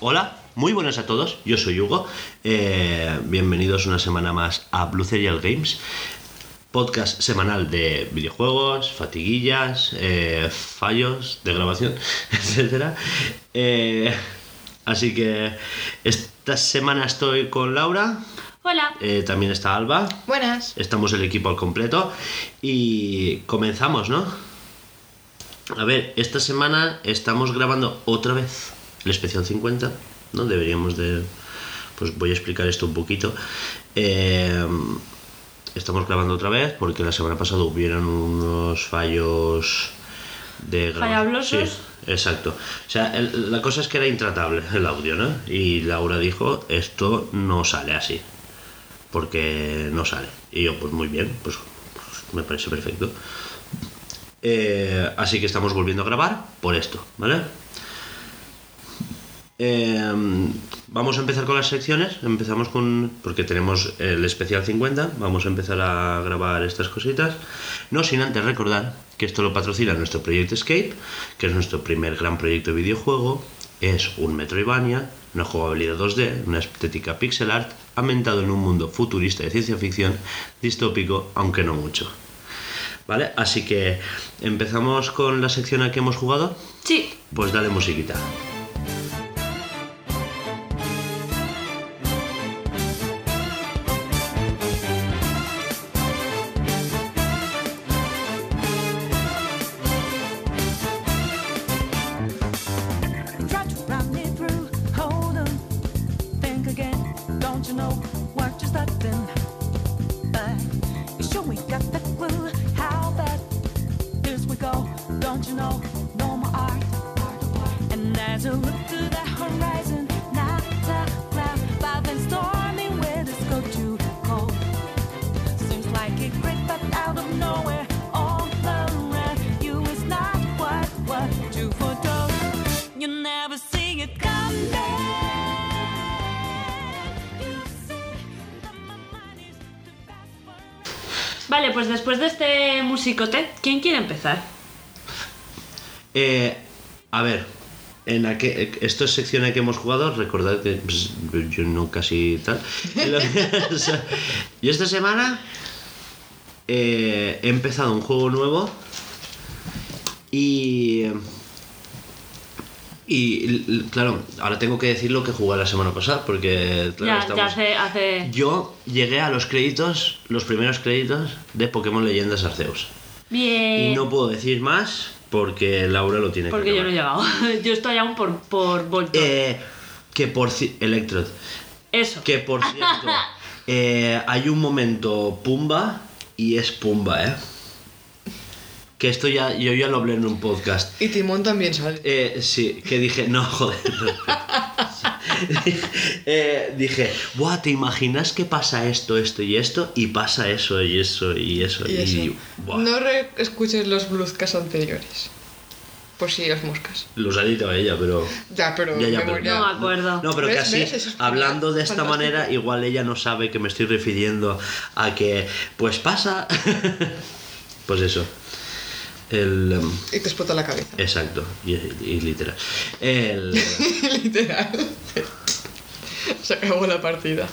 Hola, muy buenas a todos, yo soy Hugo, Eh, bienvenidos una semana más a Blue Serial Games, podcast semanal de videojuegos, fatiguillas, eh, fallos de grabación, etc. así que esta semana estoy con Laura, Hola. eh, también está Alba, Buenas. estamos el equipo al completo y comenzamos, ¿no? A ver, esta semana estamos grabando otra vez el especial 50, ¿no? Deberíamos de... Pues voy a explicar esto un poquito. Eh, estamos grabando otra vez porque la semana pasada hubieron unos fallos de grabación. Falhablosos. Sí, exacto. O sea, el- la cosa es que era intratable el audio, ¿no? Y Laura dijo, esto no sale así porque no sale. Y yo, pues muy bien, pues, pues me parece perfecto. Eh, así que estamos volviendo a grabar por esto, ¿vale? Eh, vamos a empezar con las secciones. Empezamos con. Porque tenemos el especial 50. Vamos a empezar a grabar estas cositas. No sin antes recordar que esto lo patrocina nuestro proyecto Escape, que es nuestro primer gran proyecto de videojuego. Es un Metroidvania, una jugabilidad 2D, una estética pixel art, ambientado en un mundo futurista de ciencia ficción, distópico, aunque no mucho. ¿Vale? Así que empezamos con la sección a que hemos jugado. Sí. Pues dale musiquita. ¿Quién quiere empezar? Eh, a ver, en la que, esto es sección que hemos jugado, recordad que pues, yo no casi tal. Yo esta semana eh, he empezado un juego nuevo y... Y claro, ahora tengo que decir lo que jugué la semana pasada porque claro, ya, estamos- ya hace, hace... Yo llegué a los créditos, los primeros créditos de Pokémon Leyendas Arceus. Bien. Y no puedo decir más porque Laura lo tiene Porque que yo no he llegado. yo estoy aún por, por Voltor. Eh, que por Electrode. Eso. Que por cierto, eh, hay un momento Pumba y es Pumba, ¿eh? Que esto ya, yo ya lo hablé en un podcast. Y Timón también sale. Eh, sí, que dije, no, joder. Eh, dije, Buah, ¿te imaginas que pasa esto, esto y esto? Y pasa eso y eso y eso. Y eso. buah, No re- escuches los bluescast anteriores. Por si os moscas. Los ha editado ella, pero... Ya, pero Ya, ya, pero-. No me acuerdo. No, pero que hablando de esta fantástico. manera, igual ella no sabe que me estoy refiriendo a que, pues pasa. pues eso. El. em, Y te explota la cabeza. Exacto, y, y literal. El, Literal. Se acabó la partida.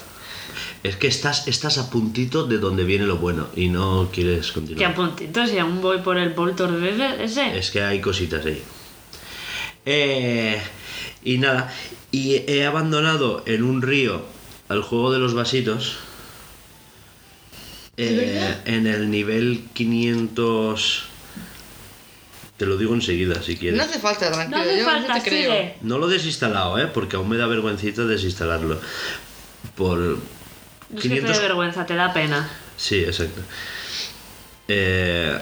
es que estás, estás a puntito de donde viene lo bueno y no quieres Que a continuar. puntitos y aún voy por el Voltor ese. Es que hay cositas ahí. Eh, y nada, y he abandonado en un río al juego de los vasitos. ¿De eh, en el nivel 500. Te lo digo enseguida si quieres. No hace falta, No tranquilo. hace yo falta, te creo. sigue. No lo he desinstalado, ¿eh? Porque aún me da vergüencita desinstalarlo. Por No es que te 500... dé vergüenza, te da pena. Sí, exacto. Eh,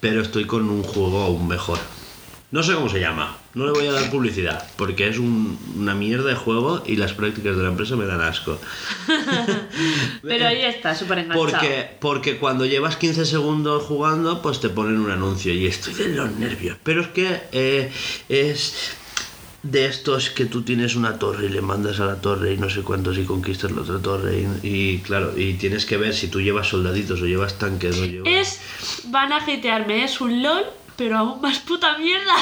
pero estoy con un juego aún mejor. No sé cómo se llama, no le voy a dar publicidad, porque es un- una mierda de juego y las prácticas de la empresa me dan asco. Pero ahí está, súper enganchado. Porque, porque cuando llevas 15 segundos jugando, pues te ponen un anuncio y estoy de los nervios. Pero es que eh, es de estos que tú tienes una torre y le mandas a la torre y no sé cuántos y conquistas la otra torre y, y, claro, y tienes que ver si tú llevas soldaditos o llevas tanques o llevas... Es. Van a hitearme, es un LOL, pero aún más puta mierda.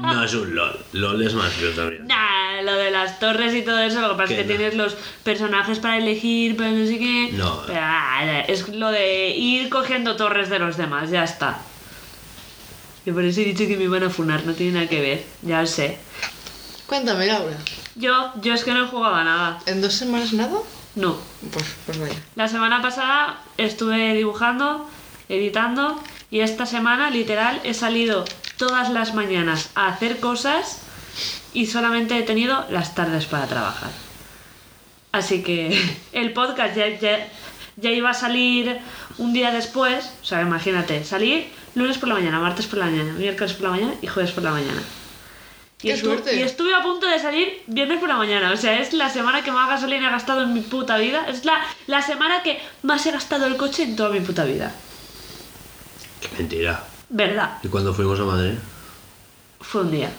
No es un LOL, LOL es más feo también. Nah, lo de las torres y todo eso, lo que pasa es Que que no. tienes los personajes para elegir, pero no sé qué. No. Pero, ah, es lo de ir cogiendo torres de los demás, ya está. Y por eso he dicho que me iban a funar, no tiene nada que ver, ya lo sé. Cuéntame, Laura. Yo, yo es que no he jugado a nada. ¿En dos semanas nada? No. Pues, pues vaya. La semana pasada estuve dibujando, editando y esta semana literal he salido todas las mañanas a hacer cosas y solamente he tenido las tardes para trabajar. Así que el podcast ya, ya, ya iba a salir un día después, o sea, imagínate, salir lunes por la mañana, martes por la mañana, miércoles por la mañana y jueves por la mañana. Y, ¡Qué suerte! y estuve a punto de salir viernes por la mañana. O sea, es la semana que más gasolina he gastado en mi puta vida. Es la, la semana que más he gastado el coche en toda mi puta vida. Mentira. ¿Verdad? ¿Y cuando fuimos a Madrid? Fue un día.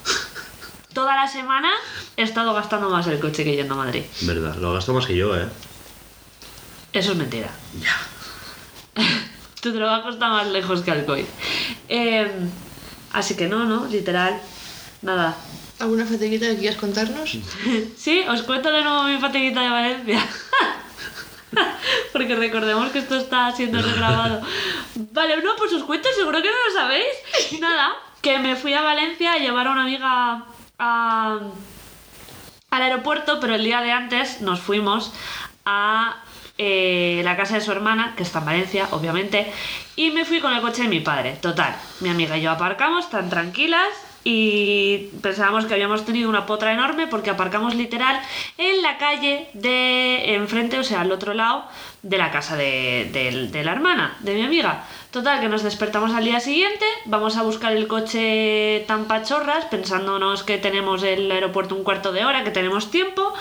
Toda la semana he estado gastando más el coche que yendo a Madrid. Verdad, lo gasto más que yo, ¿eh? Eso es mentira. Ya. Tu trabajo está más lejos que Alcoy. Eh, así que no, no, literal. Nada. ¿Alguna fatiguita que quieras contarnos? Sí, os cuento de nuevo mi fatiguita de Valencia. Porque recordemos que esto está siendo regrabado. Vale, no, pues os cuento, seguro que no lo sabéis. Nada, que me fui a Valencia a llevar a una amiga a- al aeropuerto, pero el día de antes nos fuimos a eh, la casa de su hermana, que está en Valencia, obviamente, y me fui con el coche de mi padre. Total, mi amiga y yo aparcamos tan tranquilas y pensábamos que habíamos tenido una potra enorme porque aparcamos literal en la calle de enfrente, o sea, al otro lado de la casa de, la hermana, de mi amiga. Total, que nos despertamos al día siguiente, vamos a buscar el coche tan pachorras, pensándonos que tenemos el aeropuerto un cuarto de hora, que tenemos tiempo.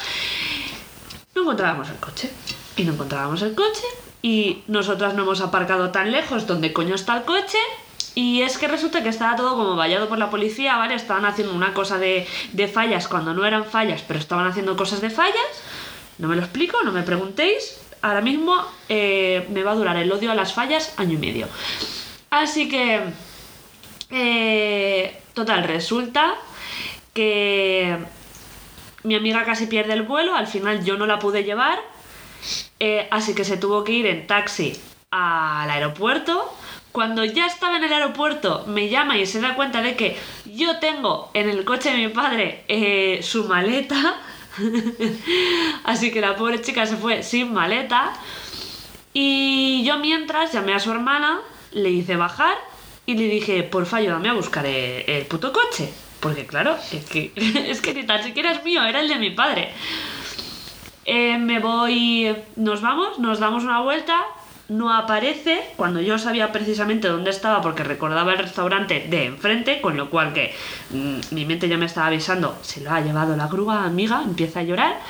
No encontrábamos el coche. Y no encontrábamos el coche. Y nosotras no hemos aparcado tan lejos donde coño está el coche. Y es que resulta que estaba todo como vallado por la policía, ¿vale? Estaban haciendo una cosa de, de fallas cuando no eran fallas, pero estaban haciendo cosas de fallas. No me lo explico, no me preguntéis. Ahora mismo eh, me va a durar el odio a las fallas año y medio. Así que... eh, total, resulta que mi amiga casi pierde el vuelo, al final yo no la pude llevar, eh, así que se tuvo que ir en taxi al aeropuerto. Cuando ya estaba en el aeropuerto, me llama y se da cuenta de que yo tengo en el coche de mi padre eh, su maleta. así que la pobre chica se fue sin maleta. Y yo mientras llamé a su hermana, le hice bajar y le dije, porfa, ayúdame a buscar el, puto coche. Porque claro, es que, es que ni tan siquiera es mío, era el de mi padre. Eh, me voy, nos vamos, nos damos una vuelta, no aparece, cuando yo sabía precisamente dónde estaba porque recordaba el restaurante de enfrente, con lo cual que mm, mi mente ya me estaba avisando, se lo ha llevado la grúa, amiga, empieza a llorar.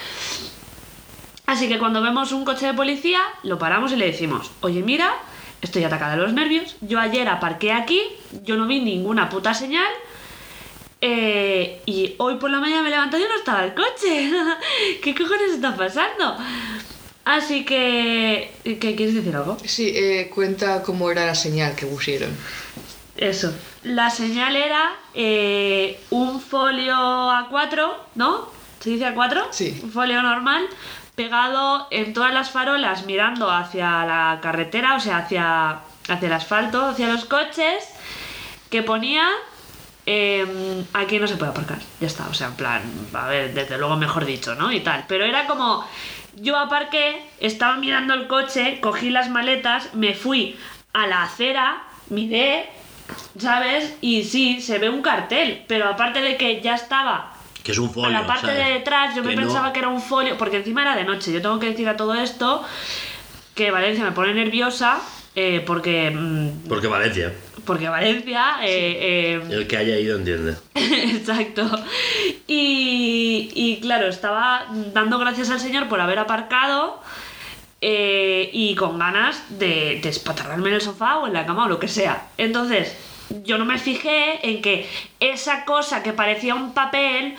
Así que cuando vemos un coche de policía, lo paramos y le decimos, oye mira, estoy atacada de los nervios, yo ayer aparqué aquí, yo no vi ninguna puta señal, eh, y hoy por la mañana me levanté y no estaba el coche. ¿Qué cojones está pasando? Así que... ¿Qué quieres decir algo? Sí, eh, cuenta cómo era la señal que pusieron. Eso. La señal era eh, un folio A4, ¿no? ¿Se dice A4? Sí. Un folio normal pegado en todas las farolas mirando hacia la carretera, o sea, hacia, hacia el asfalto, hacia los coches, que ponía em, aquí no se puede aparcar. Ya está, o sea, en plan, a ver, desde luego mejor dicho, ¿no? Y tal. Pero era como, yo aparqué, estaba mirando el coche, cogí las maletas, me fui a la acera, miré, ¿sabes? Y sí, se ve un cartel, pero aparte de que ya estaba Que es un folio. a la parte ¿sabes? de detrás yo me no- pensaba que era un folio, porque encima era de noche. Yo tengo que decir a todo esto que Valencia me pone nerviosa eh, porque, mm, Porque Valencia. Porque Valencia... eh, eh, El que haya ido entiende. Exacto. Y, y claro, estaba dando gracias al Señor por haber aparcado eh, y con ganas de, de espatarrarme en el sofá o en la cama o lo que sea. Entonces, yo no me fijé en que esa cosa que parecía un papel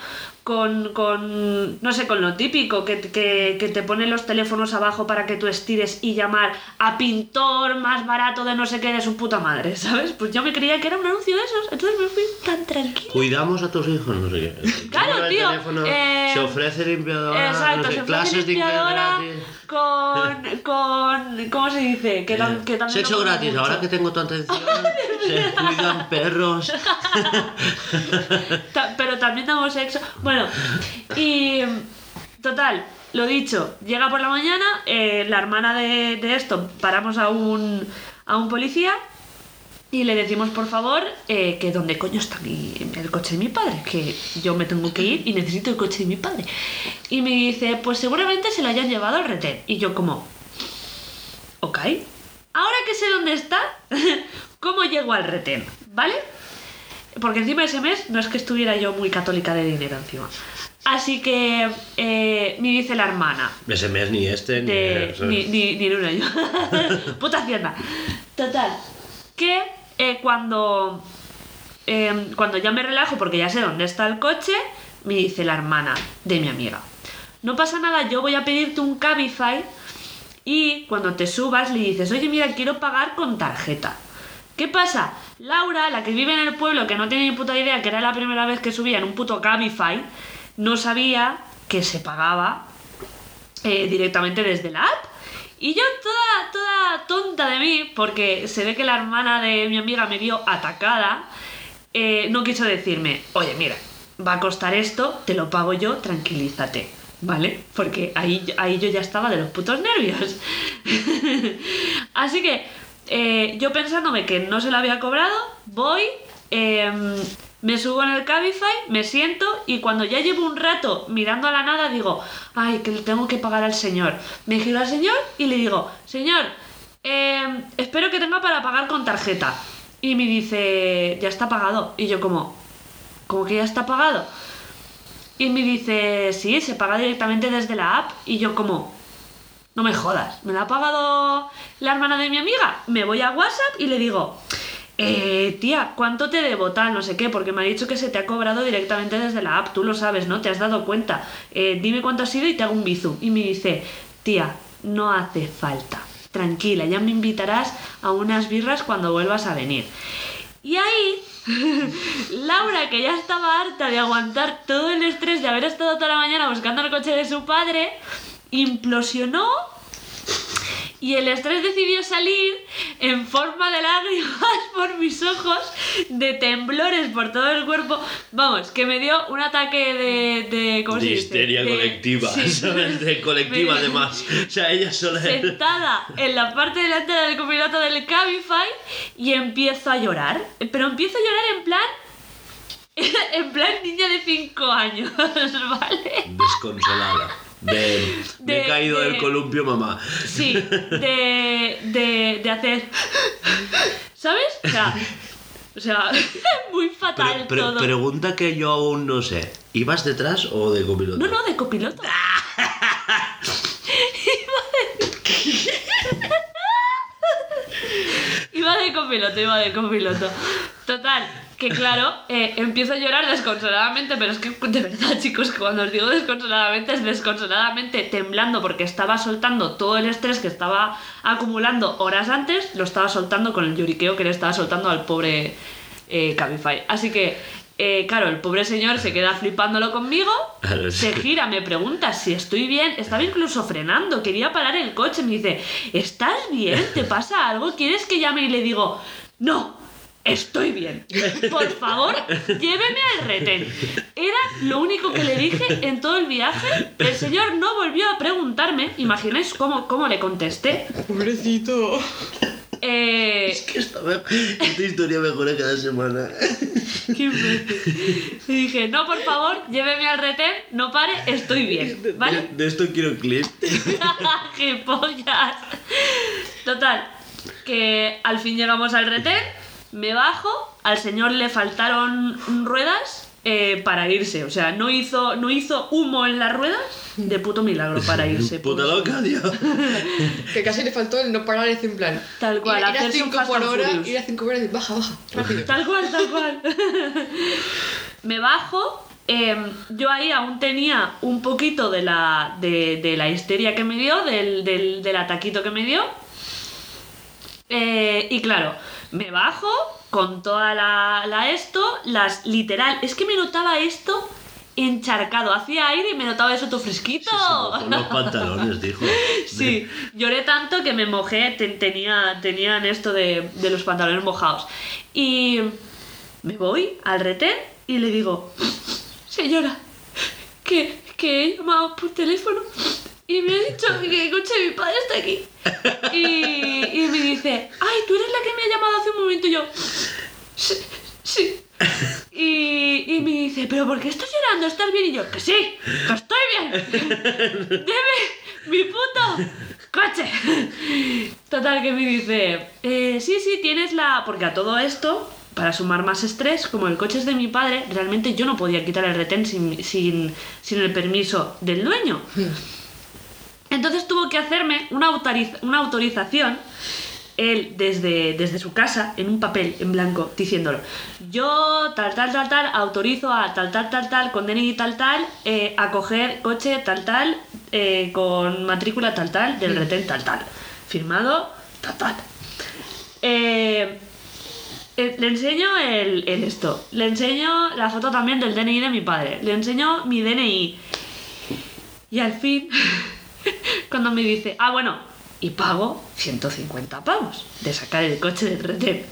con, con no sé, con lo típico, que, que, que te ponen los teléfonos abajo para que tú estires y llamar a pintor más barato de no sé qué de su puta madre, ¿sabes? Pues yo me creía que era un anuncio de esos, entonces me fui tan tranquila. Cuidamos a tus hijos, no sé qué. Claro, de tío, teléfono, eh, se ofrece limpiadora, Exacto, no sé, se clases de limpiadora gratis. con, con. ¿Cómo se dice? Que, Eh, que también Sexo gratis, mucho. ahora que tengo tu atención, se cuidan perros. Pero también damos sexo. Bueno, y. Total, lo dicho, llega por la mañana, eh, la hermana de, de esto, paramos a un, a un policía y le decimos, por favor, eh, que dónde coño está el coche de mi padre, que yo me tengo que ir y necesito el coche de mi padre. Y me dice, pues seguramente se lo hayan llevado al retén. Y yo como, ok, ahora que sé dónde está, ¿cómo llego al retén? ¿Vale? Porque encima ese mes no es que estuviera yo muy católica de dinero encima. Así que eh, me dice la hermana, Ese mes ni este, ni, de, ni, ni, ni en un año. Puta hacienda. Total, que eh, cuando, eh, cuando ya me relajo porque ya sé dónde está el coche, me dice la hermana de mi amiga, no pasa nada, yo voy a pedirte un Cabify y cuando te subas le dices, oye mira, quiero pagar con tarjeta. ¿Qué pasa? Laura, la que vive en el pueblo, que no tiene ni puta idea, que era la primera vez que subía en un puto Cabify, no sabía que se pagaba eh, directamente desde la app. Y yo toda, toda tonta de mí, porque se ve que la hermana de mi amiga me vio atacada, eh, no quiso decirme, oye, mira, va a costar esto, te lo pago yo, tranquilízate. ¿Vale? Porque ahí, ahí yo ya estaba de los putos nervios. Así que eh, yo pensándome que no se lo había cobrado, voy, em, me subo en el Cabify, me siento y cuando ya llevo un rato mirando a la nada digo, ay, que le tengo que pagar al señor. Me giro al señor y le digo, señor, em, espero que tenga para pagar con tarjeta. Y me dice, ya está pagado. Y yo como, ¿cómo que ya está pagado? Y me dice, sí, se paga directamente desde la app. Y yo como, no me jodas, ¿me la ha pagado la hermana de mi amiga? Me voy a WhatsApp y le digo, eh, tía, ¿cuánto te debo tal? No sé qué, porque me ha dicho que se te ha cobrado directamente desde la app, tú lo sabes, ¿no? Te has dado cuenta. Eh, dime cuánto ha sido y te hago un bizum. Y me dice, tía, no hace falta. Tranquila, ya me invitarás a unas birras cuando vuelvas a venir. Y ahí, Laura, que ya estaba harta de aguantar todo el estrés de haber estado toda la mañana buscando el coche de su padre, implosionó y el estrés decidió salir en forma de lágrimas por mis ojos, de temblores por todo el cuerpo. Vamos, que me dio un ataque de. de ¿Cómo se De dice? histeria De- colectiva, sí. ¿sabes? De colectiva Me- además. O sea, ella sola sentada en la parte delantera del copiloto del Cabify y empiezo a llorar. Pero empiezo a llorar en plan. En plan niña de 5 años, ¿vale? desconsolada. De, me he caído de- del columpio, mamá. Sí, de, de, de hacer. ¿Sabes? O sea, o sea muy fatal Pero, pero- todo. pregunta que yo aún no sé. ¿Ibas detrás o de copiloto? No, no, de copiloto. Iba de copiloto, iba de copiloto. Total, que claro, eh, empiezo a llorar desconsoladamente, pero es que de verdad, chicos, cuando os digo desconsoladamente es desconsoladamente temblando porque estaba soltando todo el estrés que estaba acumulando horas antes, lo estaba soltando con el lloriqueo que le estaba soltando al pobre eh, Cabify. Así que, eh, claro, el pobre señor se queda flipándolo conmigo, se gira, me pregunta si estoy bien, estaba incluso frenando, quería parar el coche, me dice, ¿estás bien? ¿Te pasa algo? ¿Quieres que llame? Y le digo, no, estoy bien. Por favor, lléveme al retén. Era lo único que le dije en todo el viaje. El señor no volvió a preguntarme, imagináis cómo, cómo le contesté. Pobrecito. Eh, Es que esta, esta historia mejora cada semana. Qué. Y dije, no, por favor, lléveme al retén, no pare, estoy bien. ¿Vale? De, de esto quiero clip. ¡Qué pollas! Total, que al fin llegamos al retén, me bajo, al señor le faltaron ruedas eh, para irse. O sea, no hizo, no hizo humo en las ruedas de puto milagro para irse. Puta pues. loca, tío. Que casi le faltó el no parar en plan. Tal cual, ir, ir a hacerse un 5 Fast por hora, ir a 5 por hora y baja, baja, rápido. Tal cual, tal cual. me bajo. em, yo ahí aún tenía un poquito de la, de, de la histeria que me dio, del, del, del ataquito que me dio. Eh, y claro, me bajo con toda la, la esto, las literal, es que me notaba esto encharcado, hacía aire y me notaba eso todo fresquito. Con los pantalones, dijo. Sí, lloré tanto que me mojé, te- tenía, tenían esto de, de los pantalones mojados. Y me voy al retén y le digo, señora, que, que he llamado por teléfono y me ha dicho que el coche de mi padre está aquí. Y, y me dice, ay, tú eres la que me ha llamado hace un momento y yo, sí, sí. Y, y me dice, ¿pero por qué estás llorando? ¿Estás bien? Y yo, que sí, que estoy bien. Deme mi puto coche. Total, que me dice, eh, sí, sí, tienes la... Porque a todo esto, para sumar más estrés, como el coche es de mi padre, realmente yo no podía quitar el retén sin, sin, sin el permiso del dueño. Entonces tuvo que hacerme una, autoriz- una autorización, él desde, desde su casa, en un papel en blanco, diciéndolo. Yo, tal, tal, tal, tal, autorizo a tal, tal, tal, tal, con DNI tal, tal, eh, a coger coche tal, tal, eh, con matrícula tal, tal, del retén tal, tal. Firmado, tal, tal. Eh, eh, le enseño el, el esto. Le enseño la foto también del DNI de mi padre. Le enseño mi DNI. Y al fin, cuando me dice, ah, bueno, y pago 150 pavos de sacar el coche del retén.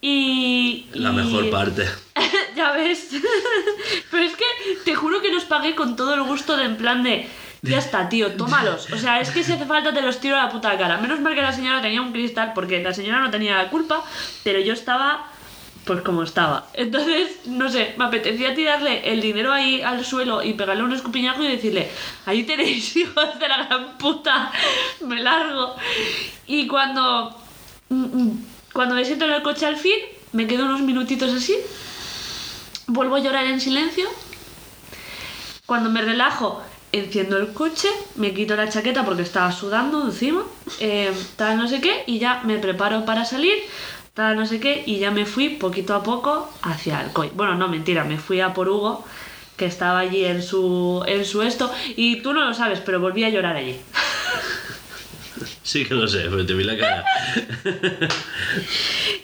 Y. La y- mejor parte. ya ves. Pero es que te juro que los pagué con todo el gusto de en plan de. Ya está, tío, tómalos. O sea, es que si hace falta te los tiro a la puta cara. Menos mal que la señora tenía un cristal, porque la señora no tenía la culpa, pero yo estaba pues como estaba. Entonces, no sé, me apetecía tirarle el dinero ahí al suelo y pegarle un escupiñazo y decirle, ahí tenéis hijos de la gran puta, me largo. Y cuando, mm, mm, cuando me siento en el coche al fin, me quedo unos minutitos así, vuelvo a llorar en silencio. Cuando me relajo, enciendo el coche, me quito la chaqueta porque estaba sudando encima, eh, tal no sé qué, y ya me preparo para salir, tal no sé qué, y ya me fui poquito a poco hacia Alcoy. Bueno, no, mentira, me fui a por Hugo, que estaba allí en su, en su esto, y tú no lo sabes, pero volví a llorar allí. Sí que lo sé, pero te vi la cara.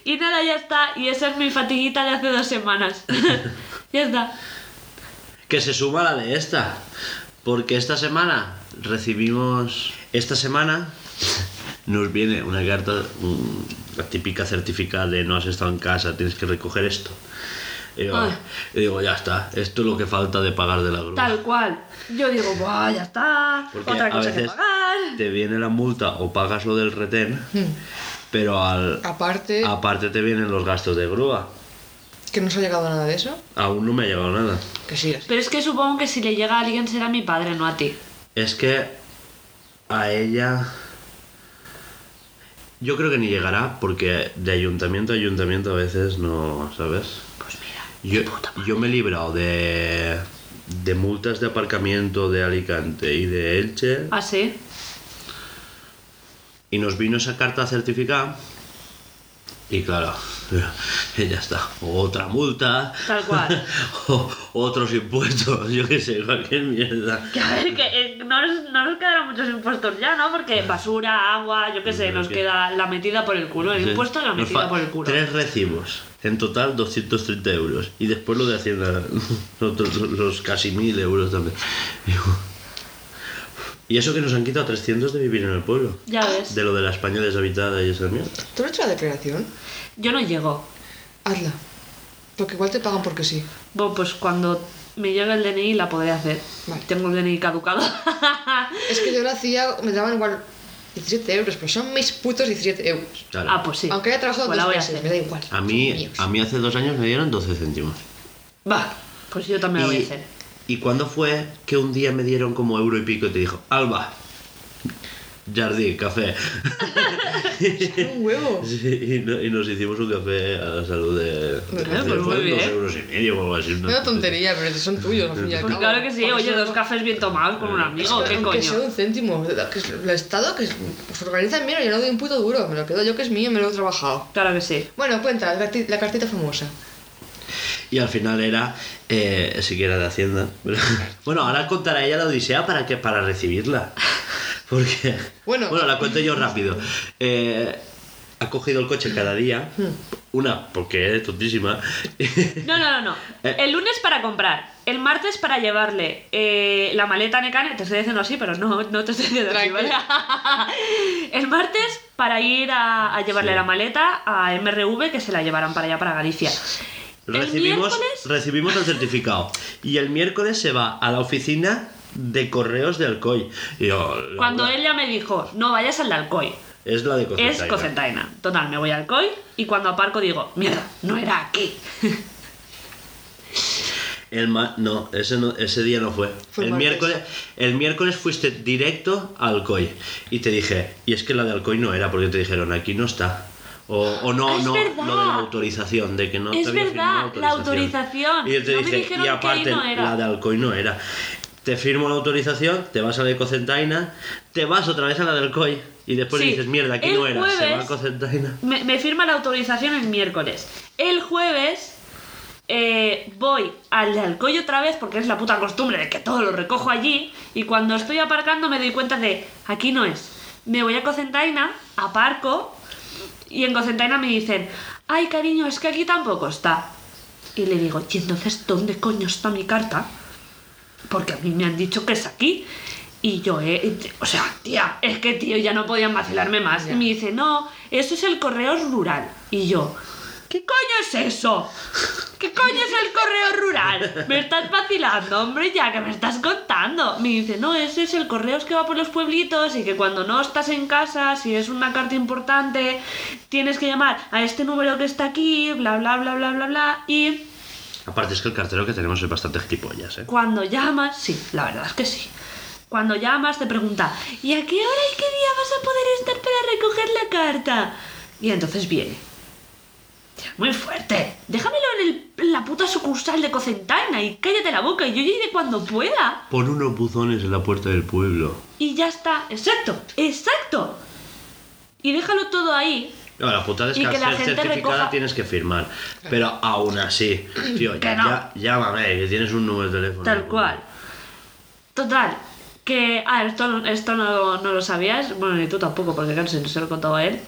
Y nada, ya está, y esa es mi fatiguita de hace dos semanas. ya está. Que se suma la de esta. Porque esta semana recibimos. Esta semana nos viene una carta, un- la típica certificada de no has estado en casa, tienes que recoger esto. Y digo, y digo, ya está, esto es lo que falta de pagar de la grúa. Tal cual. Yo digo, Buah, ya está, Porque otra a cosa que veces pagar. te viene la multa o pagas lo del retén, Hmm. pero al, Aparte, aparte te vienen los gastos de grúa. que no os ha llegado nada de eso. Aún no me ha llegado nada. Que sí. Pero es que supongo que si le llega a alguien será mi padre, no a ti. Es que a ella. Yo creo que ni llegará porque de ayuntamiento a ayuntamiento a veces no, ¿sabes? Pues mira, Yo, yo me he librado de, de multas de aparcamiento de Alicante y de Elche ¿Ah, sí? y nos vino esa carta certificada y claro, ya está. Otra multa, Tal cual. o- otros impuestos, yo qué sé, cualquier mierda. Que a ver, que eh, no, nos, no nos quedarán muchos impuestos ya, ¿no? Porque basura, agua, yo qué sé, nos que- queda la metida por el culo. El Sí. impuesto la metida por el culo. Tres recibos. En total 230 euros. Y después lo de Hacienda, los casi 1000 euros también. Y eso que nos han quitado 300 de vivir en el pueblo. Ya ves. De lo de la España deshabitada y esa mierda. ¿Tú has hecho la declaración? Yo no llego. Hazla. Porque igual te pagan porque sí. Bueno, pues cuando me llegue el DNI la podré hacer. Vale. Tengo el DNI caducado. Es que yo lo hacía, me daban igual 17 euros, pero son mis putos 17 euros. Claro. ah, pues sí. Aunque haya trabajado Pues dos voy a meses, hacer. me da igual. A mí, a mí hace dos años me dieron 12 céntimos. Va, pues yo también lo voy a Y, hacer. ¿Y cuándo fue que un día me dieron como euro y pico y te dijo, Alba, Jardí, café? Un huevo. Sí, y, no- y nos hicimos un café a la salud de, de, pues muy dos bien. euros y medio o algo así. ¿no? Una tontería, pero son tuyos al fin y al Pues cabo. claro que sí, oye, dos cafés bien tomados con un amigo, ¿qué Aunque sea coño? un céntimo, que es el Estado que se organiza bien, yo no doy un puto duro, me lo quedo yo que es mío, me lo he trabajado. Claro que sí. Bueno, cuenta, la cartita famosa. Y al final era, eh, siquiera de Hacienda. bueno, ahora contará ella la odisea para, que, para recibirla. Porque, Bueno. la cuento yo rápido. Eh, ha cogido el coche cada día. Una, porque es tontísima. No, no, no, no. Eh. El lunes para comprar, el martes para llevarle eh, la maleta a Necane, te estoy diciendo así, pero no, no te estoy diciendo así, ¿vale? el martes para ir a, a llevarle Sí. la maleta a MRV que se la llevarán para allá, para Galicia. El recibimos, miércoles- recibimos el certificado. Y el miércoles se va a la oficina de correos de Alcoy. Y yo, Cuando ella me dijo, no vayas al de Alcoy, Es la de Cocentaina. es Cocentaina. Total, me voy al Alcoy y cuando aparco digo, mierda, no era aquí. El ma- no, ese, no, ese día no fue. Fue el, miércoles, el miércoles fuiste directo a Alcoy. Y te dije, y es que la de Alcoy no era, porque te dijeron, aquí no está. O, o no, es no, verdad. lo de la autorización, de que no Es te había verdad, la autorización. Y yo te No dijeron y aparte, no la de Alcoy no era. Te firmo la autorización, te vas a la de Cocentaina, te vas otra vez a la de Alcoy. Y después Sí, dices, mierda, aquí el no era, se va a jueves- Cocentaina. Me, me firma la autorización el miércoles. El jueves eh, voy al de Alcoy otra vez porque es la puta costumbre de que todo lo recojo allí. Y cuando estoy aparcando me doy cuenta de aquí no es. Me voy a Cocentaina, aparco y en Cocentaina me dicen, ay cariño, es que aquí tampoco está. Y le digo, ¿y entonces dónde coño está mi carta? Porque a mí me han dicho que es aquí. Y yo, eh, o sea, tía, es que tío, ya no podían vacilarme más. Ya. Y me dice, no, eso es el correo rural. Y yo, ¿qué coño es eso? ¿Qué coño es el correo rural? Me estás vacilando, hombre, ya que me estás contando. Me dice, no, ese es el correo que va por los pueblitos y que cuando no estás en casa, si es una carta importante, tienes que llamar a este número que está aquí, bla, bla, bla, bla, bla, bla. Y Aparte es que el cartero que tenemos es bastante gilipollas, ¿eh? cuando llamas, sí, la verdad es que sí. Cuando llamas te pregunta, ¿y a qué hora y qué día vas a poder estar para recoger la carta? Y entonces viene. Muy fuerte. Déjamelo en, el- en la puta sucursal de Cocentaina y cállate la boca y yo iré cuando pueda. Pon unos buzones en la puerta del pueblo. Y ya está. Exacto, exacto. Y déjalo todo ahí. No, la putada es que, al la ser gente certificada recoja- tienes que firmar. Pero aún así, tío, Que ya, no. ya- llámame, que tienes un número de teléfono. Tal cual. Total. Que. Ah, esto, esto no, no lo sabías. Bueno, ni tú tampoco, porque claro, se, se lo he contado a él.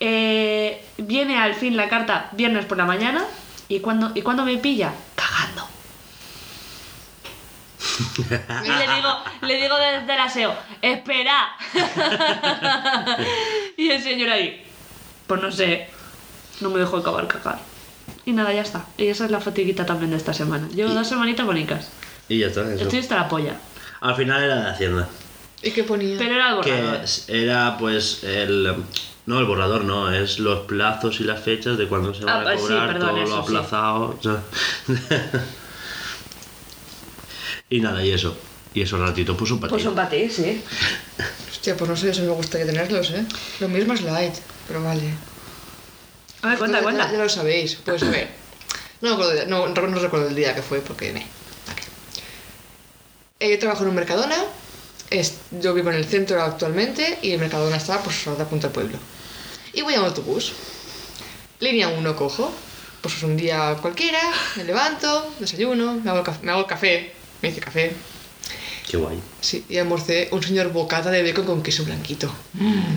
Eh, viene al fin la carta viernes por la mañana. ¿Y cuando, ¿Y cuando me pilla? Cagando. Y le digo, le digo desde el aseo, espera. y el señor ahí, pues no sé, no me dejó acabar cagar. Y nada, ya está. Y esa es la fatiguita también de esta semana. Llevo dos semanitas bonitas. Y ya está, eso. Estoy hasta la polla. Al final era de Hacienda. ¿Y qué ponía? Pero era el Que es- era pues el... No, el borrador no, es los plazos y las fechas de cuándo se Ah, van a pues sí, cobrar, perdón, todo eso lo aplazado. y nada, y eso. Y eso ratito puso un Pues patín. son para ti, sí. Hostia, pues no sé, eso me gustaría tenerlos, ¿eh? Lo mismo es light, pero vale. A ver, cuenta, Ya- cuenta. Ya, ya lo sabéis, pues a ver. No, me acuerdo de- no, no, no recuerdo el día que fue porque me. vale. Eh, yo trabajo en un Mercadona. Es, yo vivo en el centro actualmente y el Mercadona está pues a la punta del pueblo. Y voy a un autobús. Línea 1 cojo. Pues es un día cualquiera, me levanto, desayuno, me hago, el me hago el café, me hice café. Qué guay. Sí, y almorcé un señor bocata de bacon con queso blanquito. Mm.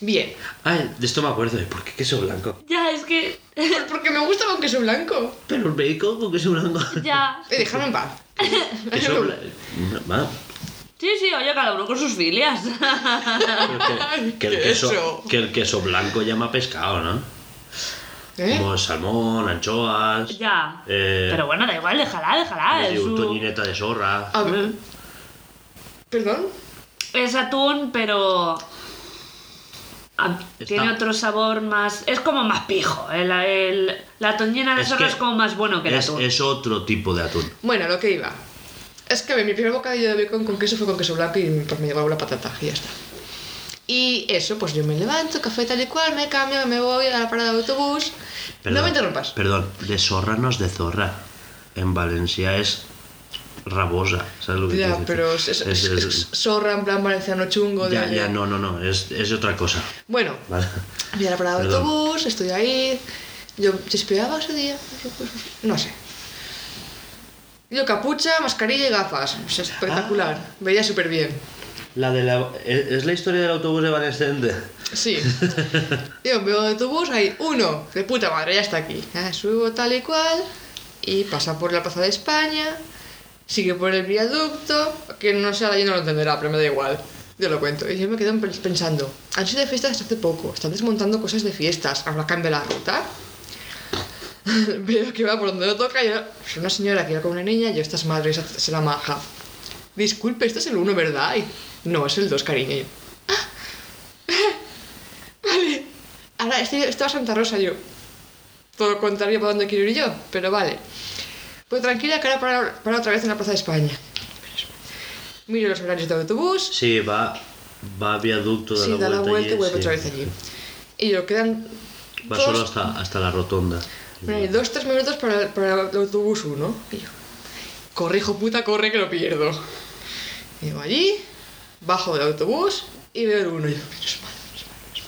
Bien. Ay, de esto me acuerdo, ¿de por qué queso blanco? Ya, es que. Porque me gusta con queso blanco. Pero el bacon con queso blanco. ya. Eh, déjame en paz. queso blanco. Sí, sí, oye, cada uno con sus filias. Que, que el Queso. que el queso blanco llama pescado, ¿no? ¿Eh? Como salmón, anchoas. ya. Eh, Pero bueno, da igual, déjala, déjala. y Es, un su- toñineta de zorra. A ver. ¿Perdón? es atún, pero. ah, Está- Tiene otro sabor más. Es como más pijo. El, el- la toñina de Es zorra que es como más bueno que el es, atún. es otro tipo de atún. Bueno, lo que iba. Es que mi primer bocadillo de bacon con queso fue con queso blanco y pues me llevaba la patata y ya está. Y eso, pues yo me levanto, café tal y cual, me cambio, me voy a la parada de autobús. no me interrumpas. Perdón, de zorra no es de zorra. En Valencia es rabosa, ¿sabes lo que Ya, pero es, es- Es- es- es- es zorra en plan valenciano chungo. ya, de- ya, no, no, no, es, otra cosa. Bueno, ¿vale? voy a la parada de autobús, estoy ahí. Yo te esperaba ese día. No sé. Yo capucha, mascarilla y gafas. Es espectacular. Ah. Veía súper bien. La de la, ¿es es la historia del autobús Valencia? Sí. Yo veo de autobús, hay uno, de puta madre, ya está aquí. Ah, subo tal y cual, y pasa por la Plaza de España, sigue por el viaducto, que no sé, alguien no lo entenderá, pero me da igual. Yo lo cuento. Y yo me quedo pens- pensando, han sido de fiestas hasta hace poco, están desmontando cosas de fiestas, habrá cambio la ruta. Veo que va por donde lo toca y yo, es una señora que va con una niña y yo, esta es madre, esa se la maja. Disculpe, este es el uno, ¿verdad? Y, no, es el dos, cariño. Y yo, Vale. Ahora, este, este va a Santa Rosa yo. Todo lo contrario para donde quiero ir yo, pero vale. Pues tranquila que ahora para, para otra vez en la Plaza de España. Miro los horarios de autobús. Sí, va, va a viaducto, da Sí, la da la vuelta, vuelta y vuelve sí. otra vez allí. Y yo, quedan Va solo hasta, hasta la rotonda. Hay dos, tres minutos para, el autobús 1. Y yo, corre, hijo puta, corre que lo pierdo. Digo, allí, bajo del autobús y veo el 1. Y yo, menos mal, menos mal, menos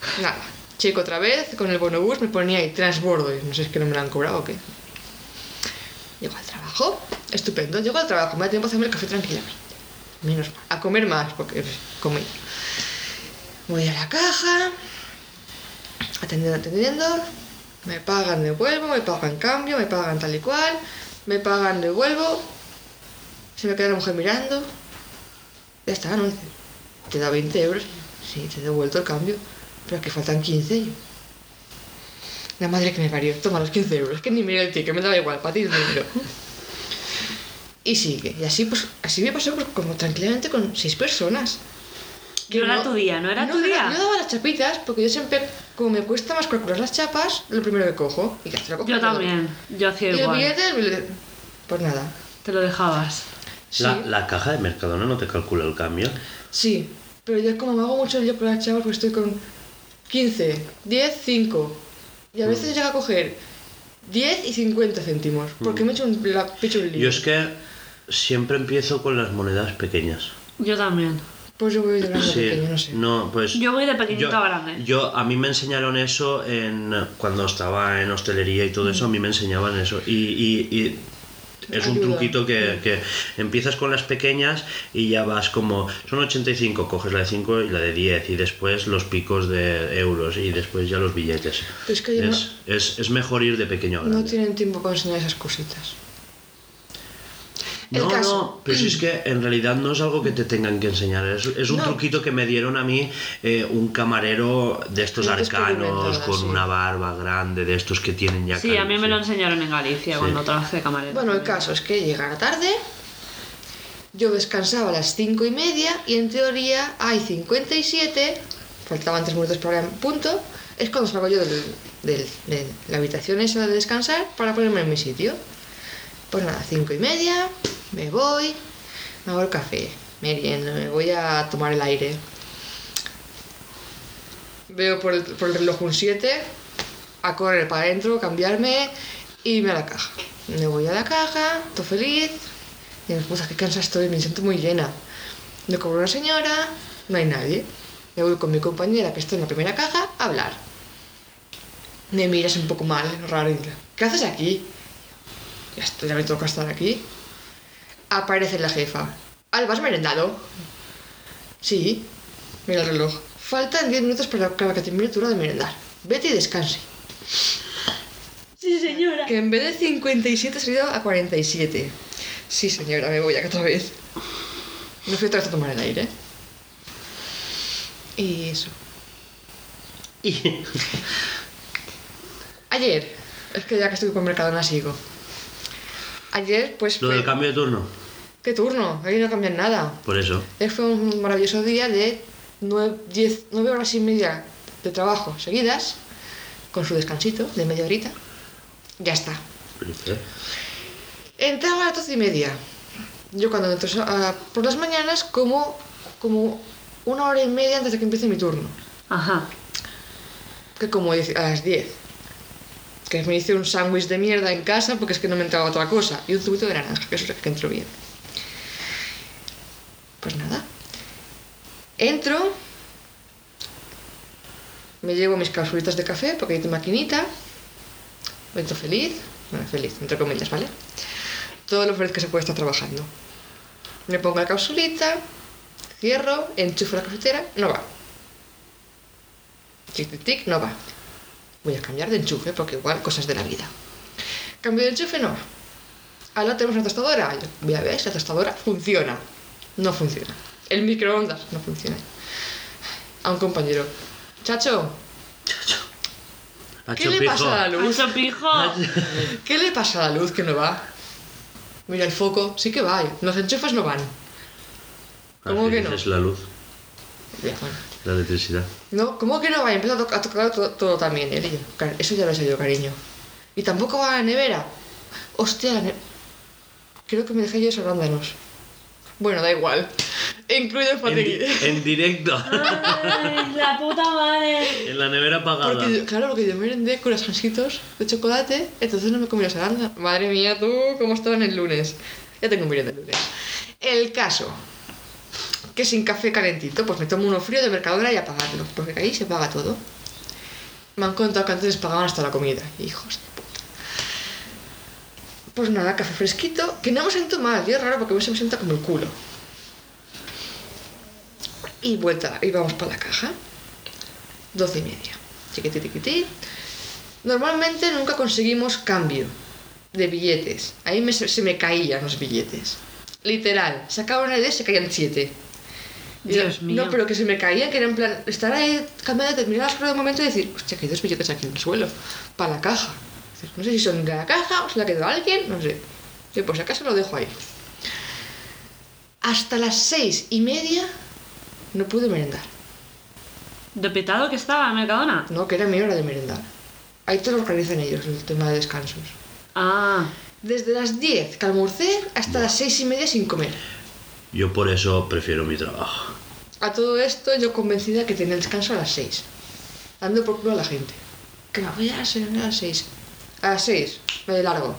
mal. Nada, checo otra vez, con el bonobús me ponía ahí transbordo. Y no sé si es que no me lo han cobrado o qué. Llego al trabajo, estupendo. Llego al trabajo, me da tiempo a hacerme el café tranquilamente. Menos mal. A comer más, porque comí. Voy a la caja, atendiendo, atendiendo, me pagan, devuelvo, me pagan cambio, me pagan tal y cual, me pagan, devuelvo, se me queda la mujer mirando, ya está, ¿no? Te da 20 euros, sí, te he devuelto el cambio, pero que faltan 15. Y yo, La madre que me parió, toma los 15 euros, que ni miré el ticket, me daba igual, para ti el dinero. Y sigue, y así pues, así me pasó pues, como tranquilamente con seis personas. Que no era tu día, ¿no era tu día? No daba las chapitas, porque yo siempre, como me cuesta más calcular las chapas, lo primero que cojo. Y ya te lo cojo Yo todo. también, yo hacía Y el igual. billete, el billete. Pues nada. Te lo dejabas. Sí, La, la caja de Mercadona no te calcula el cambio. sí. Pero yo como me hago mucho yo con las chapas, pues estoy con 15, 10, 5. Y a Mm. veces llega a coger 10 y 50 céntimos. Porque me he hecho un, la, he hecho un lío. Yo es que siempre empiezo con las monedas pequeñas. Yo también. Pues yo voy de grande a Sí, pequeño, no sé. no, pues Yo voy de pequeñito yo, a grande. Yo, a mí me enseñaron eso en, cuando estaba en hostelería y todo eso, a mí me enseñaban eso. Y, y- y es un truquito que, que empiezas con las pequeñas y ya vas como, son 85, coges la de 5 y la de 10 y después los picos de euros y después ya los billetes. Es que no- es, es, es mejor ir de pequeño a No grande. tienen tiempo para enseñar esas cositas. No, caso. no, pero si es que en realidad no es algo que te tengan que enseñar, es, es un No. truquito que me dieron a mí eh, un camarero de estos arcanos con sí. una barba grande, de estos que tienen ya... Sí, a mí me lo enseñaron en Galicia Sí. cuando trabajé de camarera. Bueno, el caso es que llega la tarde, yo descansaba a las 5 y media y en teoría hay 57, faltaban 3 minutos para el punto, es cuando salgo yo del- del- de la habitación esa de descansar para ponerme en mi sitio. Pues nada, 5 y media, me voy, me hago el café, meriendo, me voy a tomar el aire. Veo por el, reloj un 7, a correr para adentro, cambiarme y irme a la caja. Me voy a la caja, todo feliz. Y me puta, qué cansada estoy, me siento muy llena. Me cobro una señora, no hay nadie. Me voy con mi compañera que está en la primera caja a hablar. Me miras un poco mal, raro, y ¿qué haces aquí? Ya, estoy, ya me toca estar aquí. Aparece la jefa. ¿Alba, has merendado? Sí. Mira el reloj. Faltan 10 minutos para que termine tu hora de merendar. Vete y descanse. Sí, señora. Que en vez de 57 se ha ido a 47. Sí, señora, me voy acá otra vez. Me fui otra vez a tomar el aire. Y eso. Y- Ayer, es que ya que estoy con Mercadona sigo. Ayer, pues. Lo fue- del cambio de turno, ¿Qué turno? Ahí no cambian nada. por eso. Ayer fue un maravilloso día de 9, 10, 9 horas y media de trabajo seguidas, con su descansito de media horita. Ya está. Entraba a las doce y media. Yo cuando entro a- por las mañanas como, como una hora y media antes de que empiece mi turno. Ajá. Que como a las 10. Que me hice un sándwich de mierda en casa porque es que no me entraba otra cosa. Y un zumito de naranja, que eso es que entró bien. Pues nada. Entro. Me llevo mis capsulitas de café porque hay tu maquinita. Entro feliz. Bueno, feliz, entre comillas, ¿vale? Todo lo feliz que se puede estar trabajando. Me pongo la capsulita, cierro, enchufo la cafetera, no va. Tic, tic, tic, no va. Voy a cambiar de enchufe porque igual cosas de la vida. Cambio de enchufe, no va. Ahora tenemos una tostadora. Yo, voy a ver si la tostadora funciona. No funciona. El microondas no funciona. A un compañero. Chacho, Ha ¿qué le pasa a la luz? ¿Qué le pasa a la luz que no va? Mira el foco, sí que va. Los enchufes no van. ¿Cómo Así que no? Es la luz, Ya, bueno. La electricidad. No, ¿cómo que no va? Y empieza a, to- a tocar todo, todo también. él y yo. Car- Eso ya lo sé yo, cariño. Y tampoco va a la nevera. Hostia, la ne- creo que me dejé yo esos arándanos. Bueno, da igual. Incluido el En, di- en directo, ¡Ay, la puta madre! en la nevera apagada. Porque, yo- claro, porque yo merendé corazoncitos de chocolate, entonces no me comí los arándanos. Madre mía, tú, ¿cómo estaban el lunes? Ya tengo merienda el lunes. El caso, que sin café calentito, pues me tomo uno frío de Mercadona y apagarlo, porque ahí se paga todo. Me han contado que antes pagaban hasta la comida. Hijos de puta. Pues nada, café fresquito, que no me siento mal, y es raro porque se me sienta como el culo. Y vuelta, y vamos para la caja. Doce y media. Normalmente nunca conseguimos cambio de billetes. Ahí me- se me caían los billetes. Literal. Sacaba una idea y se caían siete. Dios yo- mío. No, pero que se me caían, que era en plan, estar ahí cambiando, terminar las cosas de momento y decir, hostia, que hay dos billetes aquí en el suelo, para la caja. No sé si son de la caja o se la quedó alguien, no sé. Yo por si acaso lo dejo ahí. Hasta las seis y media no pude merendar. ¿De petado que estaba en Mercadona? No, que era mi hora de merendar. Ahí te lo organizan ellos, el tema de descansos. Ah, Desde las 10 que almorcé hasta las 6 y media sin comer. Yo por eso prefiero mi trabajo. A todo esto yo convencida que tenía el descanso a las 6. Dando por culo a la gente. Que me voy a las 6, a las 6. A las 6, me largo.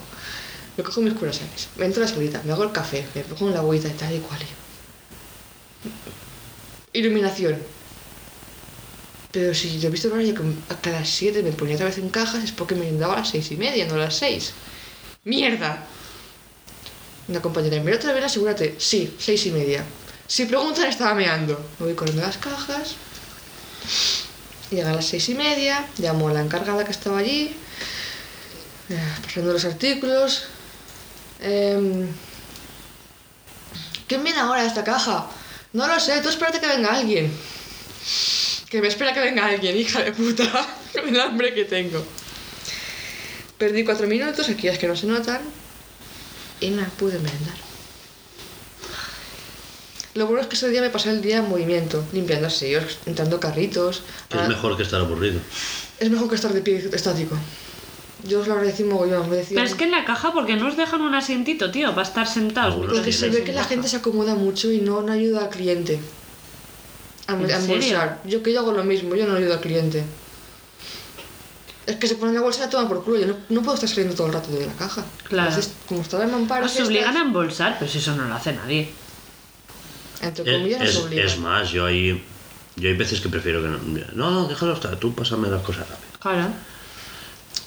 Me cojo mis curasanes. Me entro a la salita, me hago el café, me pongo en la agüita y tal y cual. Iluminación. Pero si yo he visto el horario que hasta las 7 me ponía otra vez en cajas es porque me daba a las 6 y media, no a las 6. ¡Mierda! Una compañera, mira otra vez, asegúrate. Sí, seis y media. Si preguntan, estaba meando. Me voy corriendo las cajas. Llega a las seis y media. Llamo a la encargada que estaba allí. eh, Pasando los artículos. Em, ¿Quién viene ahora a esta caja? No lo sé, tú espérate que venga alguien. Que me espera que venga alguien, hija de puta. Con el hambre que tengo. Perdí cuatro minutos, aquí es que no se notan. Y nada, pude merendar. Lo bueno es que ese día me pasé el día en movimiento, limpiando aseos, entrando carritos. Es Ah, mejor que estar aburrido. es mejor que estar de pie estático. Yo os lo agradecí mogollón, me decían... pero es que en la caja, porque no os dejan un asientito, tío, para estar sentados. Algunos Porque se ve que la gente se acomoda mucho y no, no ayuda al cliente. A, ¿En a serio? embolsar. Yo que yo hago lo mismo, yo no ayudo al cliente. Es que se ponen la bolsa y la toman por culo. Yo no, no puedo estar saliendo todo el rato de la caja. Claro. Entonces, como estaba en mamparo... Os obligan a embolsar, pero si eso no lo hace nadie. Entre Es, comillas, es- nos obligan. es más, yo hay, yo hay veces que prefiero que no. No, no, déjalo estar, tú pásame las cosas rápido. Claro.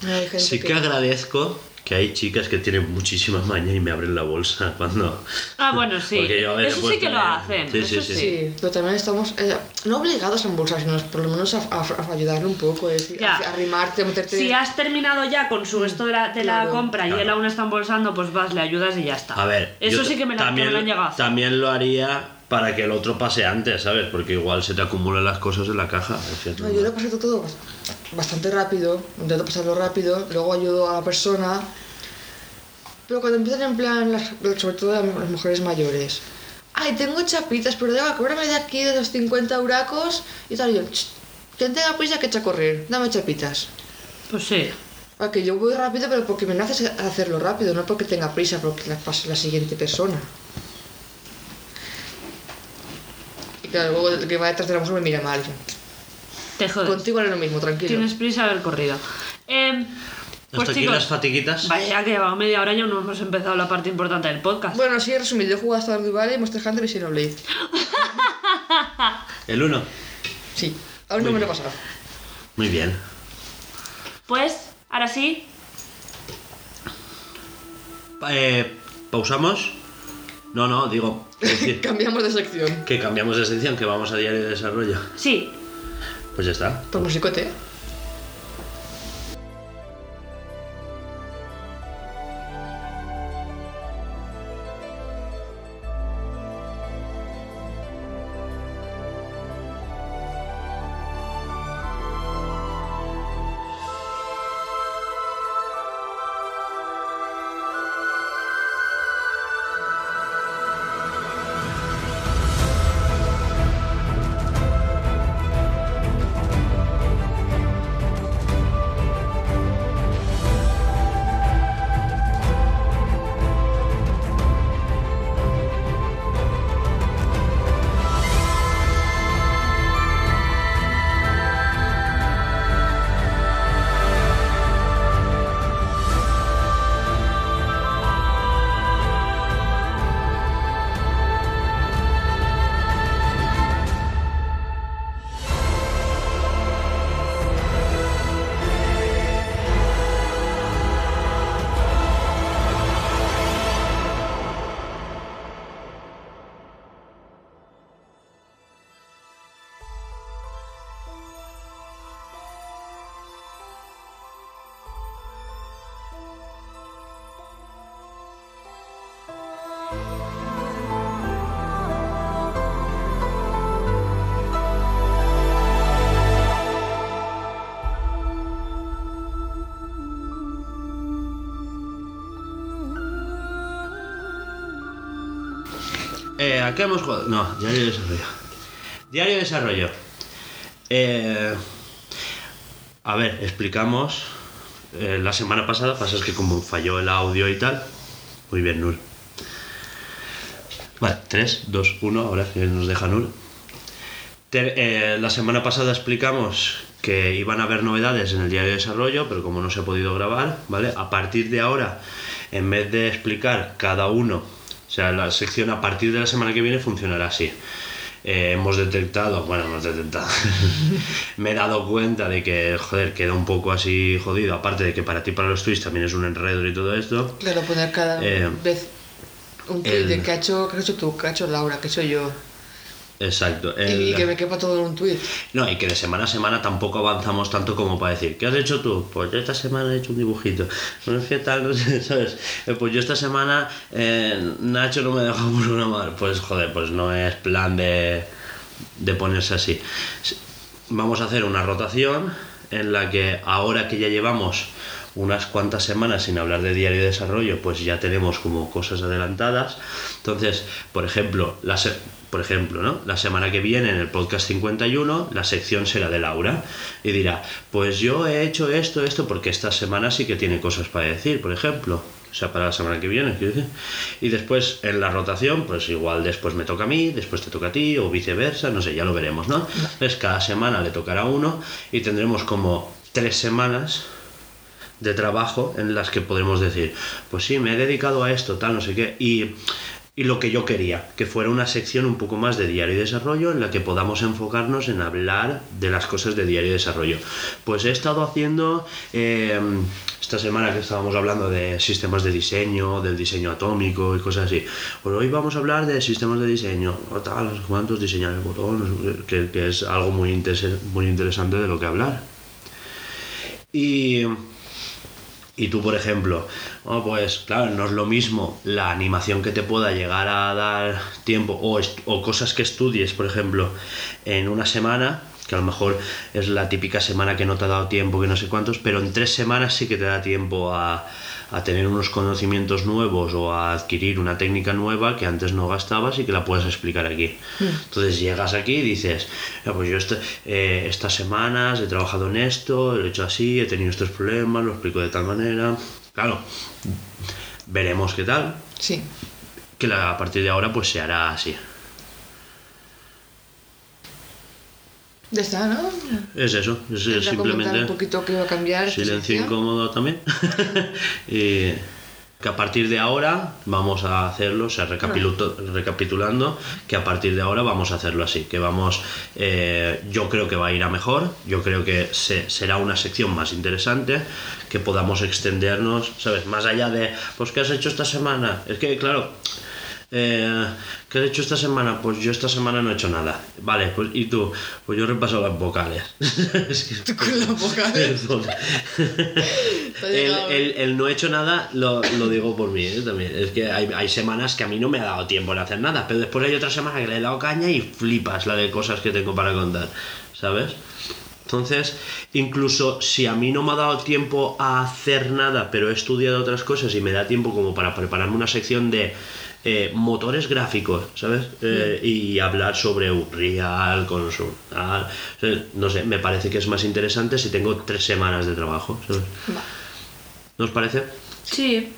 Hay gente Sí que agradezco que hay chicas que tienen muchísima maña y me abren la bolsa cuando. Ah, bueno, sí. Porque yo a ver, eso pues, sí que lo hacen. sí, sí, eso sí. sí. Sí, pero también estamos eh, no obligados a embolsar, sino por lo menos a, a, a ayudarle un poco, es decir, a, arrimarte, a meterte... Si has terminado ya con su esto de la, de la Claro. compra y él Claro. aún está embolsando, pues vas, le ayudas y ya está. A ver, Eso sí que me, la, también, me lo han llegado también lo haría para que el otro pase antes, ¿sabes? Porque igual se te acumulan las cosas en la caja. No, yo lo paso todo bast- bastante rápido, intento pasarlo rápido, luego ayudo a la persona. Pero cuando empiezan en plan, las- sobre todo las, mujeres mayores, ay, tengo chapitas, pero venga, cóbrame de aquí de los 50 euracos y tal. Y yo, "Ch, quien tenga prisa que echa a correr, dame chapitas. Pues sí. Ah, que yo voy rápido, pero porque me nace hacerlo rápido, no porque tenga prisa, porque la pase la siguiente persona. Y Claro, luego el que va detrás de la mujer me mira mal. Te jodes. Contigo es lo mismo, tranquilo. Tienes prisa haber corrido. Em, pues Hasta aquí chicos, las fatiguitas. vaya que llevamos media hora y aún no hemos empezado la parte importante del podcast. Bueno, así he resumido. Yo he jugado hasta Stardew Valley, Monster Hunter y Xenoblade. El 1. Sí, aún no me lo he pasado. Muy bien. Pues, ahora sí, eh, ¿Pausamos? No, no, digo. decir, Cambiamos de sección. que cambiamos de sección, que vamos a diario de desarrollo. sí. Pues ya está. Por musicote, ¿A hemos? No, diario de desarrollo. Diario de desarrollo. Eh, a ver, explicamos. eh, la semana pasada, pasa es que como falló el audio y tal. Muy bien, Nur. Vale, 3, 2, 1, ahora nos deja Nur. Te- eh, la semana pasada explicamos que iban a haber novedades en el diario de desarrollo, pero como no se ha podido grabar, ¿vale? A partir de ahora, en vez de explicar cada uno, o sea, la sección a partir de la semana que viene funcionará así. Eh, hemos detectado, bueno, hemos detectado, me he dado cuenta de que, joder, queda un poco así jodido, aparte de que para ti, para los tweets también es un enredo y todo esto. Claro, poner cada Eh, vez un tweet el- de que ha, hecho, que ha hecho tú, que ha hecho Laura, que hecho yo. Exacto. Y- el- Y, que me quepa todo en un tweet. No, y que de semana a semana tampoco avanzamos tanto como para decir, ¿qué has hecho tú? Pues yo esta semana he hecho un dibujito. No es que tal, no sé, ¿sabes? Eh, Pues yo esta semana eh, Nacho no me dejó programar. Pues joder, pues no es plan de, de ponerse así. Vamos a hacer una rotación en la que ahora que ya llevamos unas cuantas semanas sin hablar de diario de desarrollo, pues ya tenemos como cosas adelantadas. Entonces, por ejemplo, la se- por ejemplo, ¿no? La semana que viene en el podcast 51 la sección será de Laura y dirá, pues yo he hecho esto, esto, porque esta semana sí que tiene cosas para decir, por ejemplo. O sea, para la semana que viene, quiero decir. Y después en la rotación, pues igual después me toca a mí, después te toca a ti, o viceversa, no sé, ya lo veremos, ¿no? Entonces cada semana le tocará uno y tendremos como tres semanas de trabajo en las que podremos decir, pues sí, me he dedicado a esto, tal, no sé qué, y, y lo que yo quería, que fuera una sección un poco más de diario y desarrollo en la que podamos enfocarnos en hablar de las cosas de diario y desarrollo. Pues he estado haciendo, eh, esta semana que estábamos hablando de sistemas de diseño, del diseño atómico y cosas así, pues hoy vamos a hablar de sistemas de diseño, o tal, cuántos, diseñar el botón, que, es algo muy, muy interesante de lo que hablar. Y... Y tú, por ejemplo, oh, pues claro, no es lo mismo la animación que te pueda llegar a dar tiempo o, o cosas que estudies, por ejemplo, en una semana, que a lo mejor es la típica semana que no te ha dado tiempo, que no sé cuántos, pero en tres semanas sí que te da tiempo a, a tener unos conocimientos nuevos o a adquirir una técnica nueva que antes no gastabas y que la puedes explicar aquí. Entonces llegas aquí y dices, "Ya, pues yo este- eh, estas semanas he trabajado en esto, lo he hecho así, he tenido estos problemas, lo explico de tal manera. Claro, veremos qué tal. Sí. Que a partir de ahora pues se hará así. Ya está, ¿no? Es eso, es simplemente. Un poquito que va a cambiar. Silencio incómodo también. y que a partir de ahora vamos a hacerlo, o sea, recapiluto- recapitulando, que a partir de ahora vamos a hacerlo así, que vamos, eh, yo creo que va a ir a mejor, yo creo que se- será una sección más interesante, que podamos extendernos, ¿sabes? Más allá de, pues, ¿qué has hecho esta semana? Es que, claro, eh, ¿Qué has hecho esta semana? Pues yo esta semana no he hecho nada. Vale, pues ¿y tú? Pues yo he repasado las vocales. Es que- Con las vocales. Ha el, llegado, el- el no he hecho nada lo, lo digo por mí ¿eh? también. Es que hay, hay semanas que a mí no me ha dado tiempo de hacer nada, pero después hay otra semana que le he dado caña y flipas la de cosas que tengo para contar, ¿sabes? Entonces, incluso si a mí no me ha dado tiempo a hacer nada, pero he estudiado otras cosas y me da tiempo como para prepararme una sección de eh, motores gráficos, ¿sabes? Eh, y hablar sobre Unreal, con su- ah, sea, no sé, me parece que es más interesante si tengo tres semanas de trabajo, ¿sabes? Va. ¿No os parece? Sí.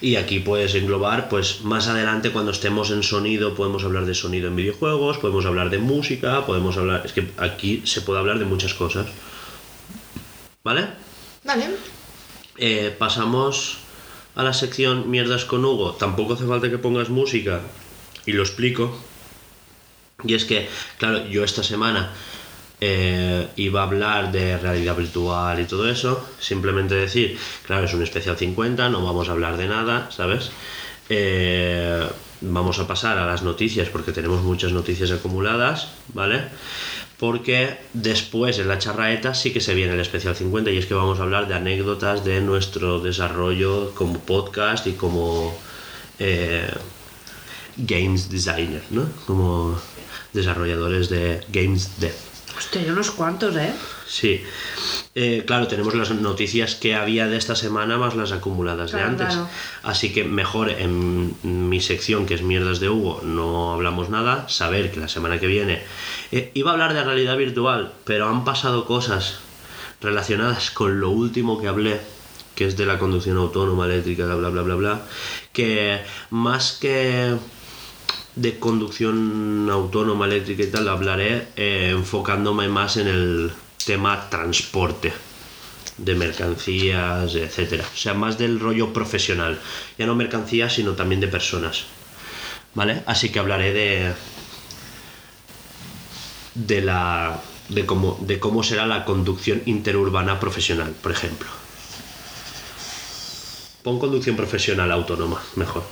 Y aquí puedes englobar, pues más adelante cuando estemos en sonido, podemos hablar de sonido en videojuegos, podemos hablar de música, podemos hablar... Es que aquí se puede hablar de muchas cosas. ¿Vale? Vale. Eh, pasamos a la sección Mierdas con Hugo. Tampoco hace falta que pongas música y lo explico. Y es que, claro, yo esta semana eh, iba a hablar de realidad virtual y todo eso. Simplemente decir, claro, es un especial 50, no vamos a hablar de nada, ¿sabes? Eh, vamos a pasar a las noticias porque tenemos muchas noticias acumuladas, ¿vale? Porque después en la charraeta sí que se viene el especial 50 y es que vamos a hablar de anécdotas de nuestro desarrollo como podcast y como eh, games designer, ¿no? Como desarrolladores de games dev. Hostia, hay unos cuantos, ¿eh? Sí. Eh, claro, tenemos las noticias que había de esta semana más las acumuladas Claro, de antes. claro. Así que mejor en mi sección, que es Mierdas de Hugo, no hablamos nada. Saber que la semana que viene eh, iba a hablar de realidad virtual, pero han pasado cosas relacionadas con lo último que hablé, que es de la conducción autónoma eléctrica, bla, bla, bla, bla, bla, que más que de conducción autónoma eléctrica y tal hablaré eh, enfocándome más en el tema transporte de mercancías, etcétera. O sea, más del rollo profesional. Ya no mercancías, sino también de personas. ¿Vale? Así que hablaré de de la de cómo de cómo será la conducción interurbana profesional, por ejemplo. Pon conducción profesional autónoma, mejor.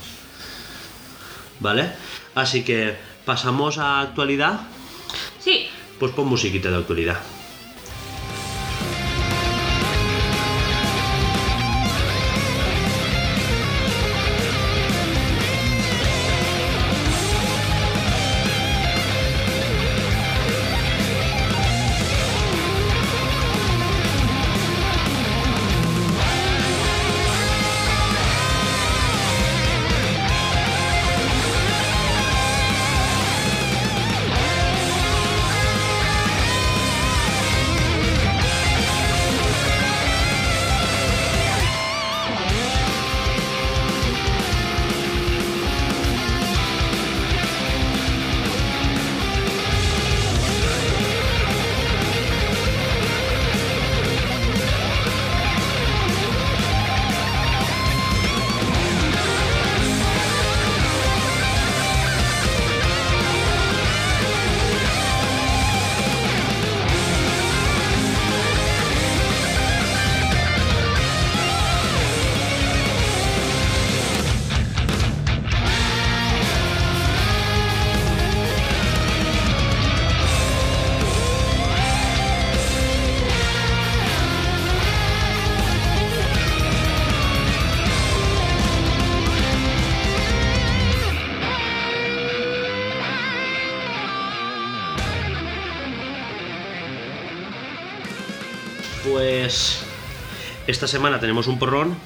¿Vale? Así que pasamos a actualidad. Sí. Pues pon musiquita de actualidad. Esta semana tenemos un porrón.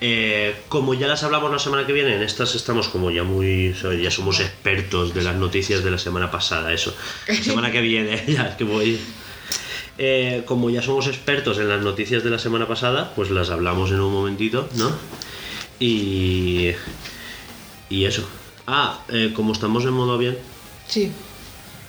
Eh, como ya las hablamos la semana que viene, en estas estamos como ya muy. Ya somos expertos de las noticias de la semana pasada, eso. La semana que viene, ya es que voy. Eh, como ya somos expertos en las noticias de la semana pasada, pues las hablamos en un momentito, ¿no? Y. Y eso. Ah, eh, como estamos en modo avión, Sí.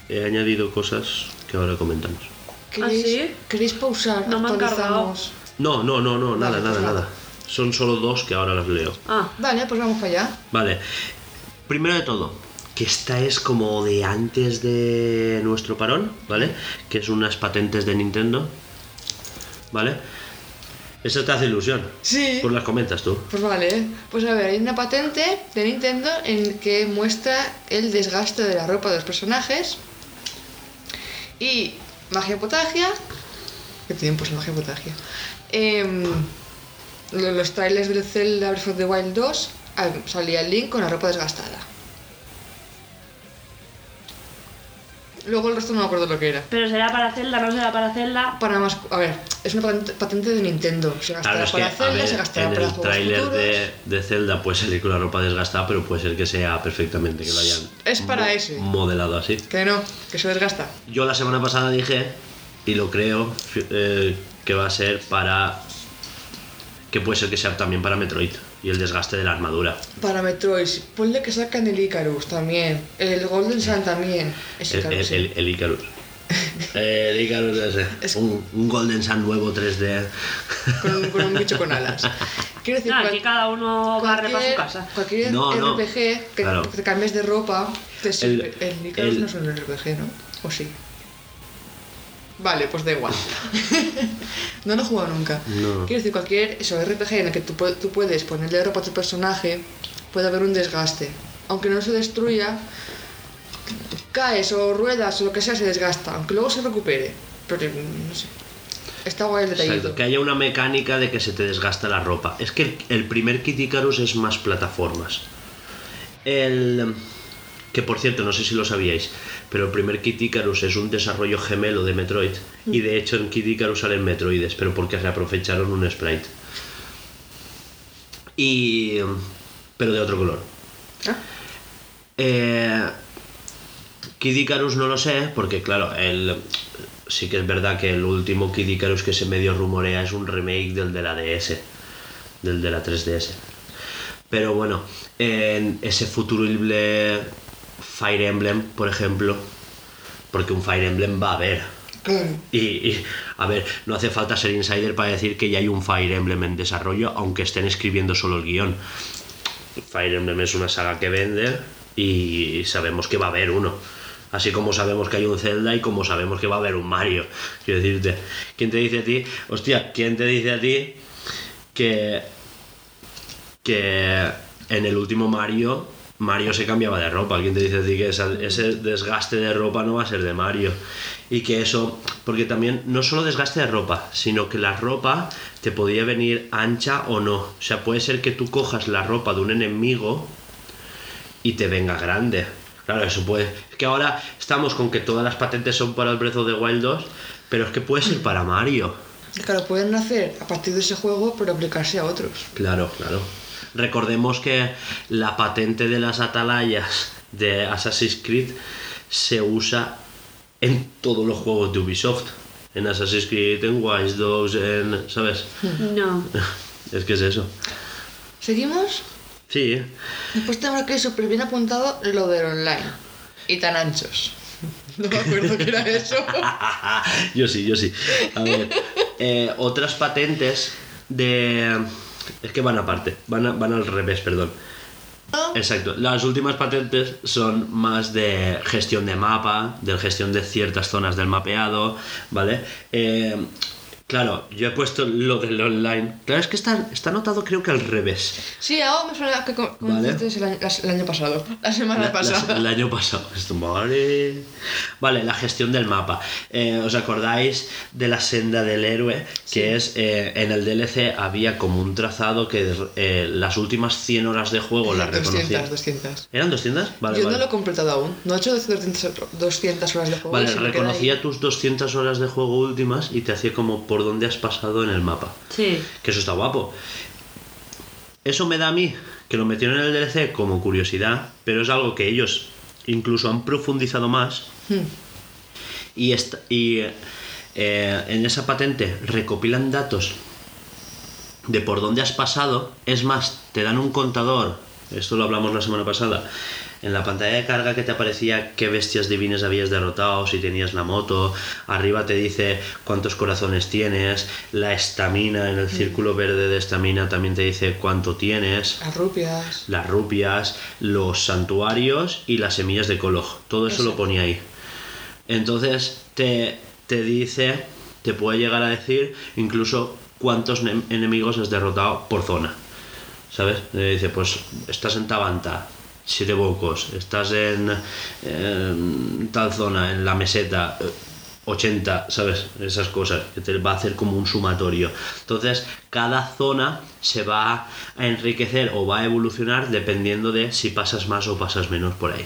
he añadido cosas que ahora comentamos. ¿Queréis, ¿Ah, sí? ¿Queréis pausar? No me han Actualizamos. No, no, no, no, nada, Vale, nada, pues nada. nada. Son solo dos que ahora las leo. Ah, Vale, pues vamos para allá. Vale. Primero de todo, que esta es como de antes de nuestro parón, ¿vale? Que es unas patentes de Nintendo. ¿Vale? Eso te hace ilusión. Sí. Pues las comentas tú. Pues vale, pues a ver, hay una patente de Nintendo en que muestra el desgaste de la ropa de los personajes y magia potagia. ¿Qué tiempos la magia potagia? Em, lo- los trailers del Zelda Breath of the Wild 2 ah, salía el Link con la ropa desgastada. Luego el resto no me acuerdo lo que era. pero será para Zelda, no será para Zelda. Para más, a ver, es una patente, patente de Nintendo. Se gastará Claro, es que, para Zelda, ver, se gastará en para el tráiler futuros. de, de Zelda puede salir con la ropa desgastada, pero puede ser que sea perfectamente que lo hayan Es para mo- ese. modelado así. Que no, que se desgasta. Yo la semana pasada dije, y lo creo, eh, que va a ser para... que puede ser que sea también para Metroid y el desgaste de la armadura. Para Metroid, ponle que sacan el Icarus también. El Golden Sun también. Es El, Icarus, el, el- el Icarus. El Icarus ese. Es- Un, un Golden Sun nuevo 3D. Con, un- con un bicho con alas. Quiero decir, No, cual- aquí cada uno barre para su cualquier, casa. cualquier No, no. RPG que Claro. te cambies de ropa, te sirve. El, Icarus el- no es un RPG, ¿no? ¿O sí? Vale, pues da igual. no lo he jugado nunca. No. Quiero decir, cualquier eso, RPG en el que tú, pu- tú puedes ponerle ropa a tu personaje, puede haber un desgaste. Aunque no se destruya, caes o ruedas o lo que sea, se desgasta. Aunque luego se recupere. Pero no sé. Está guay el detallito. Exacto, que haya una mecánica de que se te desgasta la ropa. Es que el, el primer Kit Icarus es más plataformas. El. Que por cierto, no sé si lo sabíais, pero el primer Kit Icarus es un desarrollo gemelo de Metroid. Y de hecho en Kit Icarus salen Metroides, pero porque reaprovecharon un sprite. Y. Pero de otro color. Ah, Eh, Kid Icarus no lo sé, porque claro, el, sí que es verdad que el último Kid Icarus que se medio rumorea es un remake del de la DS, del de la 3DS. Pero bueno, en ese futurible Fire Emblem, por ejemplo, porque un Fire Emblem va a haber. claro. Y, y, a ver, no hace falta ser insider para decir que ya hay un Fire Emblem en desarrollo, aunque estén escribiendo solo el guion. Fire Emblem es una saga que vende y sabemos que va a haber uno. Así como sabemos que hay un Zelda y como sabemos que va a haber un Mario. Quiero decirte, ¿quién te dice a ti? Hostia, ¿quién te dice a ti que, que en el último Mario Mario se cambiaba de ropa. ¿Quién te dice a ti que esa- ese desgaste de ropa no va a ser de Mario? Y que eso, porque también no solo desgaste de ropa, sino que la ropa te podía venir ancha o no. O sea, puede ser que tú cojas la ropa de un enemigo y te venga grande. Claro, eso puede. Es que ahora estamos con que todas las patentes son para el Breath of the Wild 2, pero es que puede ser para Mario. Claro, pueden hacer a partir de ese juego, pero aplicarse a otros. Claro, claro. Recordemos que la patente de las atalayas de Assassin's Creed se usa en todos los juegos de Ubisoft. En Assassin's Creed, en Watch Dogs, en... ¿Sabes? No. Es que es eso. ¿Seguimos? Sí, Después tengo que súper bien apuntado lo del online. Y tan anchos. No me acuerdo qué era eso. yo sí, yo sí. A ver, eh, otras patentes de... Es que van aparte, van, van al revés, perdón. Exacto, las últimas patentes son más de gestión de mapa, de gestión de ciertas zonas del mapeado, ¿vale? Eh, claro, yo he puesto lo del online. Claro, es que está, está anotado creo que al revés. Sí, ahora me suena que co- Vale. comenzaste el, año, el año pasado. La semana La- la- pasada. el año pasado. Esto. Vale, la gestión del mapa. Eh, ¿Os acordáis de la senda del héroe? Que es, eh, en el DLC había como un trazado que eh, las últimas 100 horas de juego las reconocía. 200, 200. ¿Eran 200? Vale, Yo vale. no lo he completado aún. No he hecho 200, 200 horas de juego. Vale, reconocía tus 200 horas de juego últimas y te hacía como por dónde has pasado en el mapa. Sí. Que eso está guapo. Eso me da a mí que lo metieron en el DLC como curiosidad, pero es algo que ellos incluso han profundizado más. Hmm. Y, esta- y eh, en esa patente recopilan datos de por dónde has pasado. Es más, te dan un contador, esto lo hablamos la semana pasada, en la pantalla de carga que te aparecía qué bestias divinas habías derrotado, si tenías la moto, arriba te dice cuántos corazones tienes, la estamina, en el círculo verde de estamina también te dice cuánto tienes Las rupias. las rupias, los santuarios y las semillas de Kolog. Todo eso lo ponía ahí. Entonces te, te dice, te puede llegar a decir incluso cuántos ne- enemigos has derrotado por zona. ¿Sabes? Le dice, pues estás en Tabanta, siete bocos, estás en, en tal zona, en la meseta. eh, 80, ¿sabes? Esas cosas, que te va a hacer como un sumatorio. Entonces, cada zona se va a enriquecer o va a evolucionar dependiendo de si pasas más o pasas menos por ahí.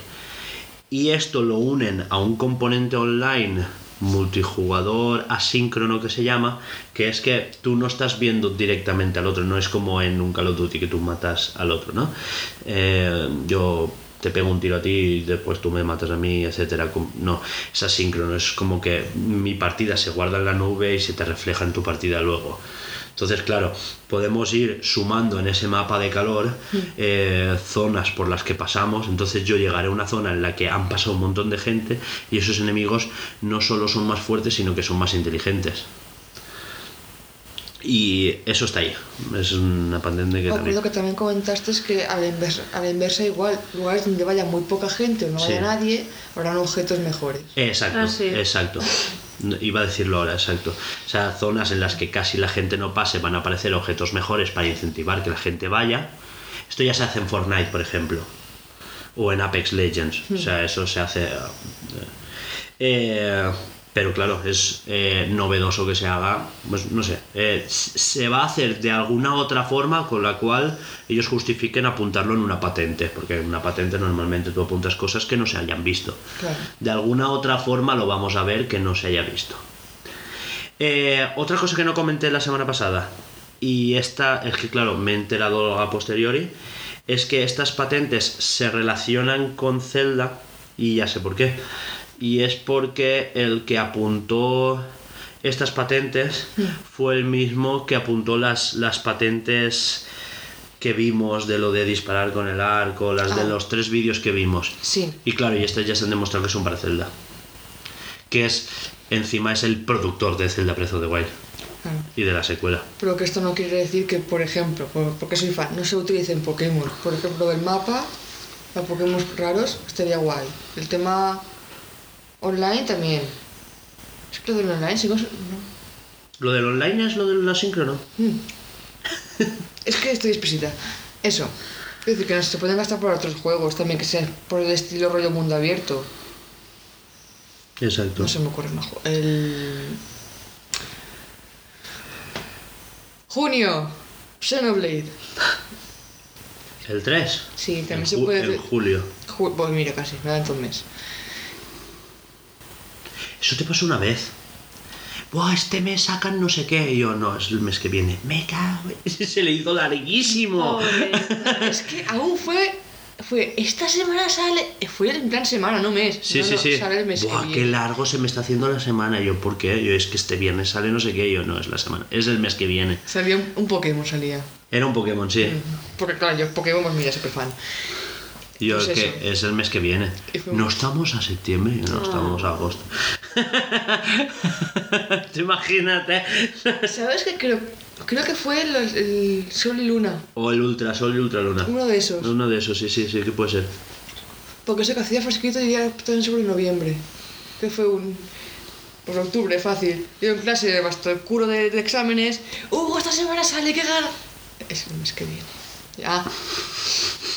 Y esto lo unen a un componente online multijugador asíncrono que se llama, que es que tú no estás viendo directamente al otro, no es como en un Call of Duty que tú matas al otro, ¿no? Eh, yo te pego un tiro a ti y después tú me matas a mí, etcétera. No, es asíncrono, es como que mi partida se guarda en la nube y se te refleja en tu partida luego. Entonces, claro, podemos ir sumando en ese mapa de calor eh, zonas por las que pasamos. Entonces yo llegaré a una zona en la que han pasado un montón de gente y esos enemigos no solo son más fuertes, sino que son más inteligentes. Y eso está ahí. Es una patente que Me también... acuerdo que también comentaste es que a la, inversa, a la inversa igual, lugares donde vaya muy poca gente o no vaya Sí. nadie, habrán objetos mejores. Exacto, Ah, sí. exacto. Iba a decirlo ahora, exacto. O sea, zonas en las que casi la gente no pase van a aparecer objetos mejores para incentivar que la gente vaya. Esto ya se hace en Fortnite, por ejemplo. O en Apex Legends. O sea, eso se hace... eh, eh, pero claro, es eh, novedoso que se haga, pues no sé, eh, se va a hacer de alguna otra forma con la cual ellos justifiquen apuntarlo en una patente, porque en una patente normalmente tú apuntas cosas que no se hayan visto. Claro. De alguna otra forma lo vamos a ver que no se haya visto. Eh, otra cosa que no comenté la semana pasada, y esta es que, claro, me he enterado a posteriori, es que estas patentes se relacionan con Zelda, y ya sé por qué. Y es porque el que apuntó estas patentes fue el mismo que apuntó las, las patentes que vimos de lo de disparar con el arco, las de los tres vídeos que vimos. Sí. Y claro, y estas ya se han demostrado que son para Zelda. Que es, encima es el productor de Zelda Breath of the Wild y de la secuela. Pero que esto no quiere decir que, por ejemplo, por- porque soy fan, no se utilice en Pokémon. Por ejemplo, el mapa a Pokémon raros estaría guay. El tema online también. Es que lo del online, si no. Lo del online es lo del asíncrono. Es que estoy explícita. Eso. Es decir, que no se pueden gastar por otros juegos también, que sean por el estilo rollo mundo abierto. Exacto. No se me ocurre más. El. Junio. Xenoblade. El 3. Sí, también en, se puede. en julio. Ju- Pues mira, casi, me da un mes. Eso te pasó una vez. Buah, este mes sacan no sé qué. Y yo, no, es el mes que viene. Me cago. Se le hizo larguísimo. Pobre. Es que aún fue. Fue. Esta semana sale. Fue en plan semana, no mes. Sí, No, sí, no, sí. Sale el mes Buah, que qué largo se me está haciendo la semana. Y yo, ¿por qué? Yo, es que este viernes sale no sé qué. Y yo, no, es la semana. Es el mes que viene. Salía un, un Pokémon, salía. Era un Pokémon, sí. Porque claro, yo Pokémon, mira, súper fan. Y yo, Pues es que eso. es el mes que viene. No estamos a septiembre, no estamos a agosto. Imagínate. ¿Sabes qué creo? Creo que fue el, el Sol y Luna. O el Ultrasol y Ultraluna. Uno de esos. Uno de esos, sí, sí, sí, que puede ser. Porque sé que hacía fresquito y ya también sobre noviembre. Que fue un. Pues octubre, fácil. Yo en clase, hasta el curo de, de exámenes. ¡Uh, esta semana sale, qué gana! Es el mes que viene. Ya.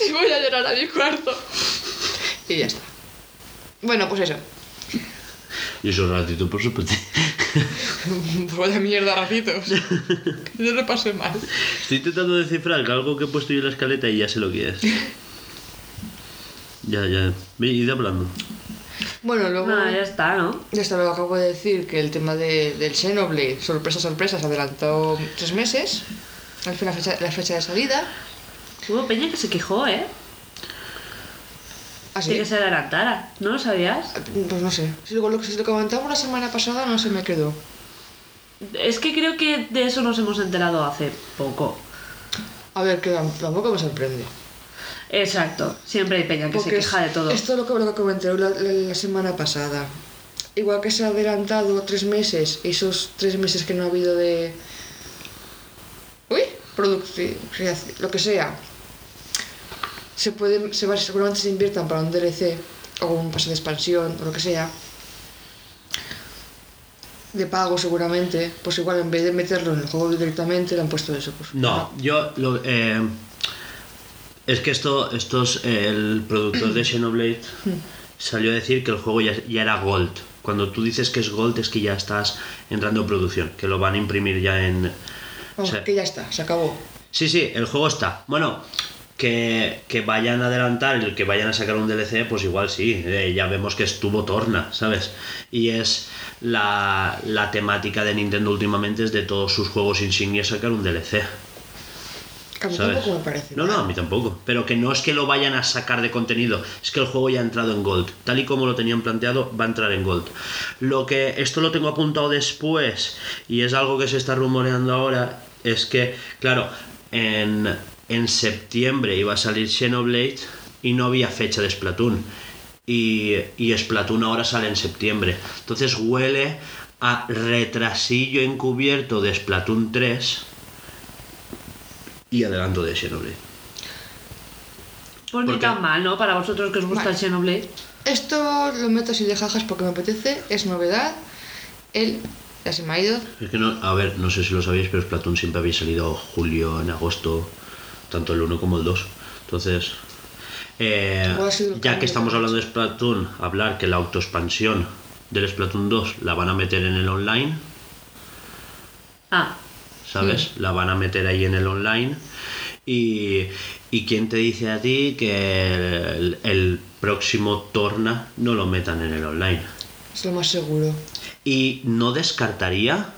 Y voy a llorar a mi cuarto. Y ya está. Bueno, pues eso. Y eso ratito, por supuesto. Pues vaya mierda, ratitos. que yo lo pasé mal. Estoy intentando descifrar que algo que he puesto yo en la escaleta y ya sé lo que es. Ya, ya. Id hablando. Bueno, luego. No, ya está, ¿no? Ya está, lo acabo de decir que el tema de, del Xenoblade, sorpresa, sorpresa, se adelantó tres meses. Al fin la fecha, la fecha de salida. Hubo Peña que se quejó, ¿eh? Así. De que se adelantara. ¿No lo sabías? Pues no sé. Si lo, si lo comentamos la semana pasada, no se me quedó. Es que creo que de eso nos hemos enterado hace poco. A ver, que tam- tampoco me sorprende. Exacto, siempre hay peña que se queja de todo. Esto es lo que, lo que comenté la, la- la semana pasada. Igual que se ha adelantado tres meses, esos tres meses que no ha habido de. Uy, producción, lo que sea. Se puede, se va, seguramente se inviertan para un DLC o un pase de expansión o lo que sea. De pago seguramente, pues igual en vez de meterlo en el juego directamente le han puesto eso. Pues, No, yo lo, eh, es que esto, estos, eh, el productor de Xenoblade salió a decir que el juego ya, ya era Gold. Cuando tú dices que es Gold es que ya estás entrando en producción, que lo van a imprimir ya en... Vamos, o sea, que ya está, se acabó. Sí, sí, el juego está. Bueno, que, que vayan a adelantar, el que vayan a sacar un DLC, pues igual sí. eh, ya vemos que estuvo Torna, ¿sabes? Y es la, la temática de Nintendo últimamente es de todos sus juegos insignia sacar un DLC. A mí ¿sabes? tampoco me parece. No, no, a mí tampoco. Pero que no es que lo vayan a sacar de contenido, es que el juego ya ha entrado en Gold. Tal y como lo tenían planteado, va a entrar en Gold. Lo que esto lo tengo apuntado después y es algo que se está rumoreando ahora, es que, claro, en, en septiembre iba a salir Xenoblade y no había fecha de Splatoon. Y, y Splatoon ahora sale en septiembre. Entonces huele a retrasillo encubierto de Splatoon 3 y adelanto de Xenoblade. Pues ni tan mal, ¿no? Para vosotros que os gusta Vale. el Xenoblade. Esto lo meto así de jajas porque me apetece, es novedad. El. Ya se me ha ido. Es que no, a ver, no sé si lo sabéis, pero Splatoon siempre había salido julio, en agosto, tanto el 1 como el 2. Entonces, eh, ya que estamos hablando de Splatoon, hablar que la autoexpansión del Splatoon 2 la van a meter en el online, Ah, ¿sabes? La van a meter ahí en el online. Y, y quién te dice a ti que el, el próximo Torna no lo metan en el online. Es lo más seguro. Y no descartaría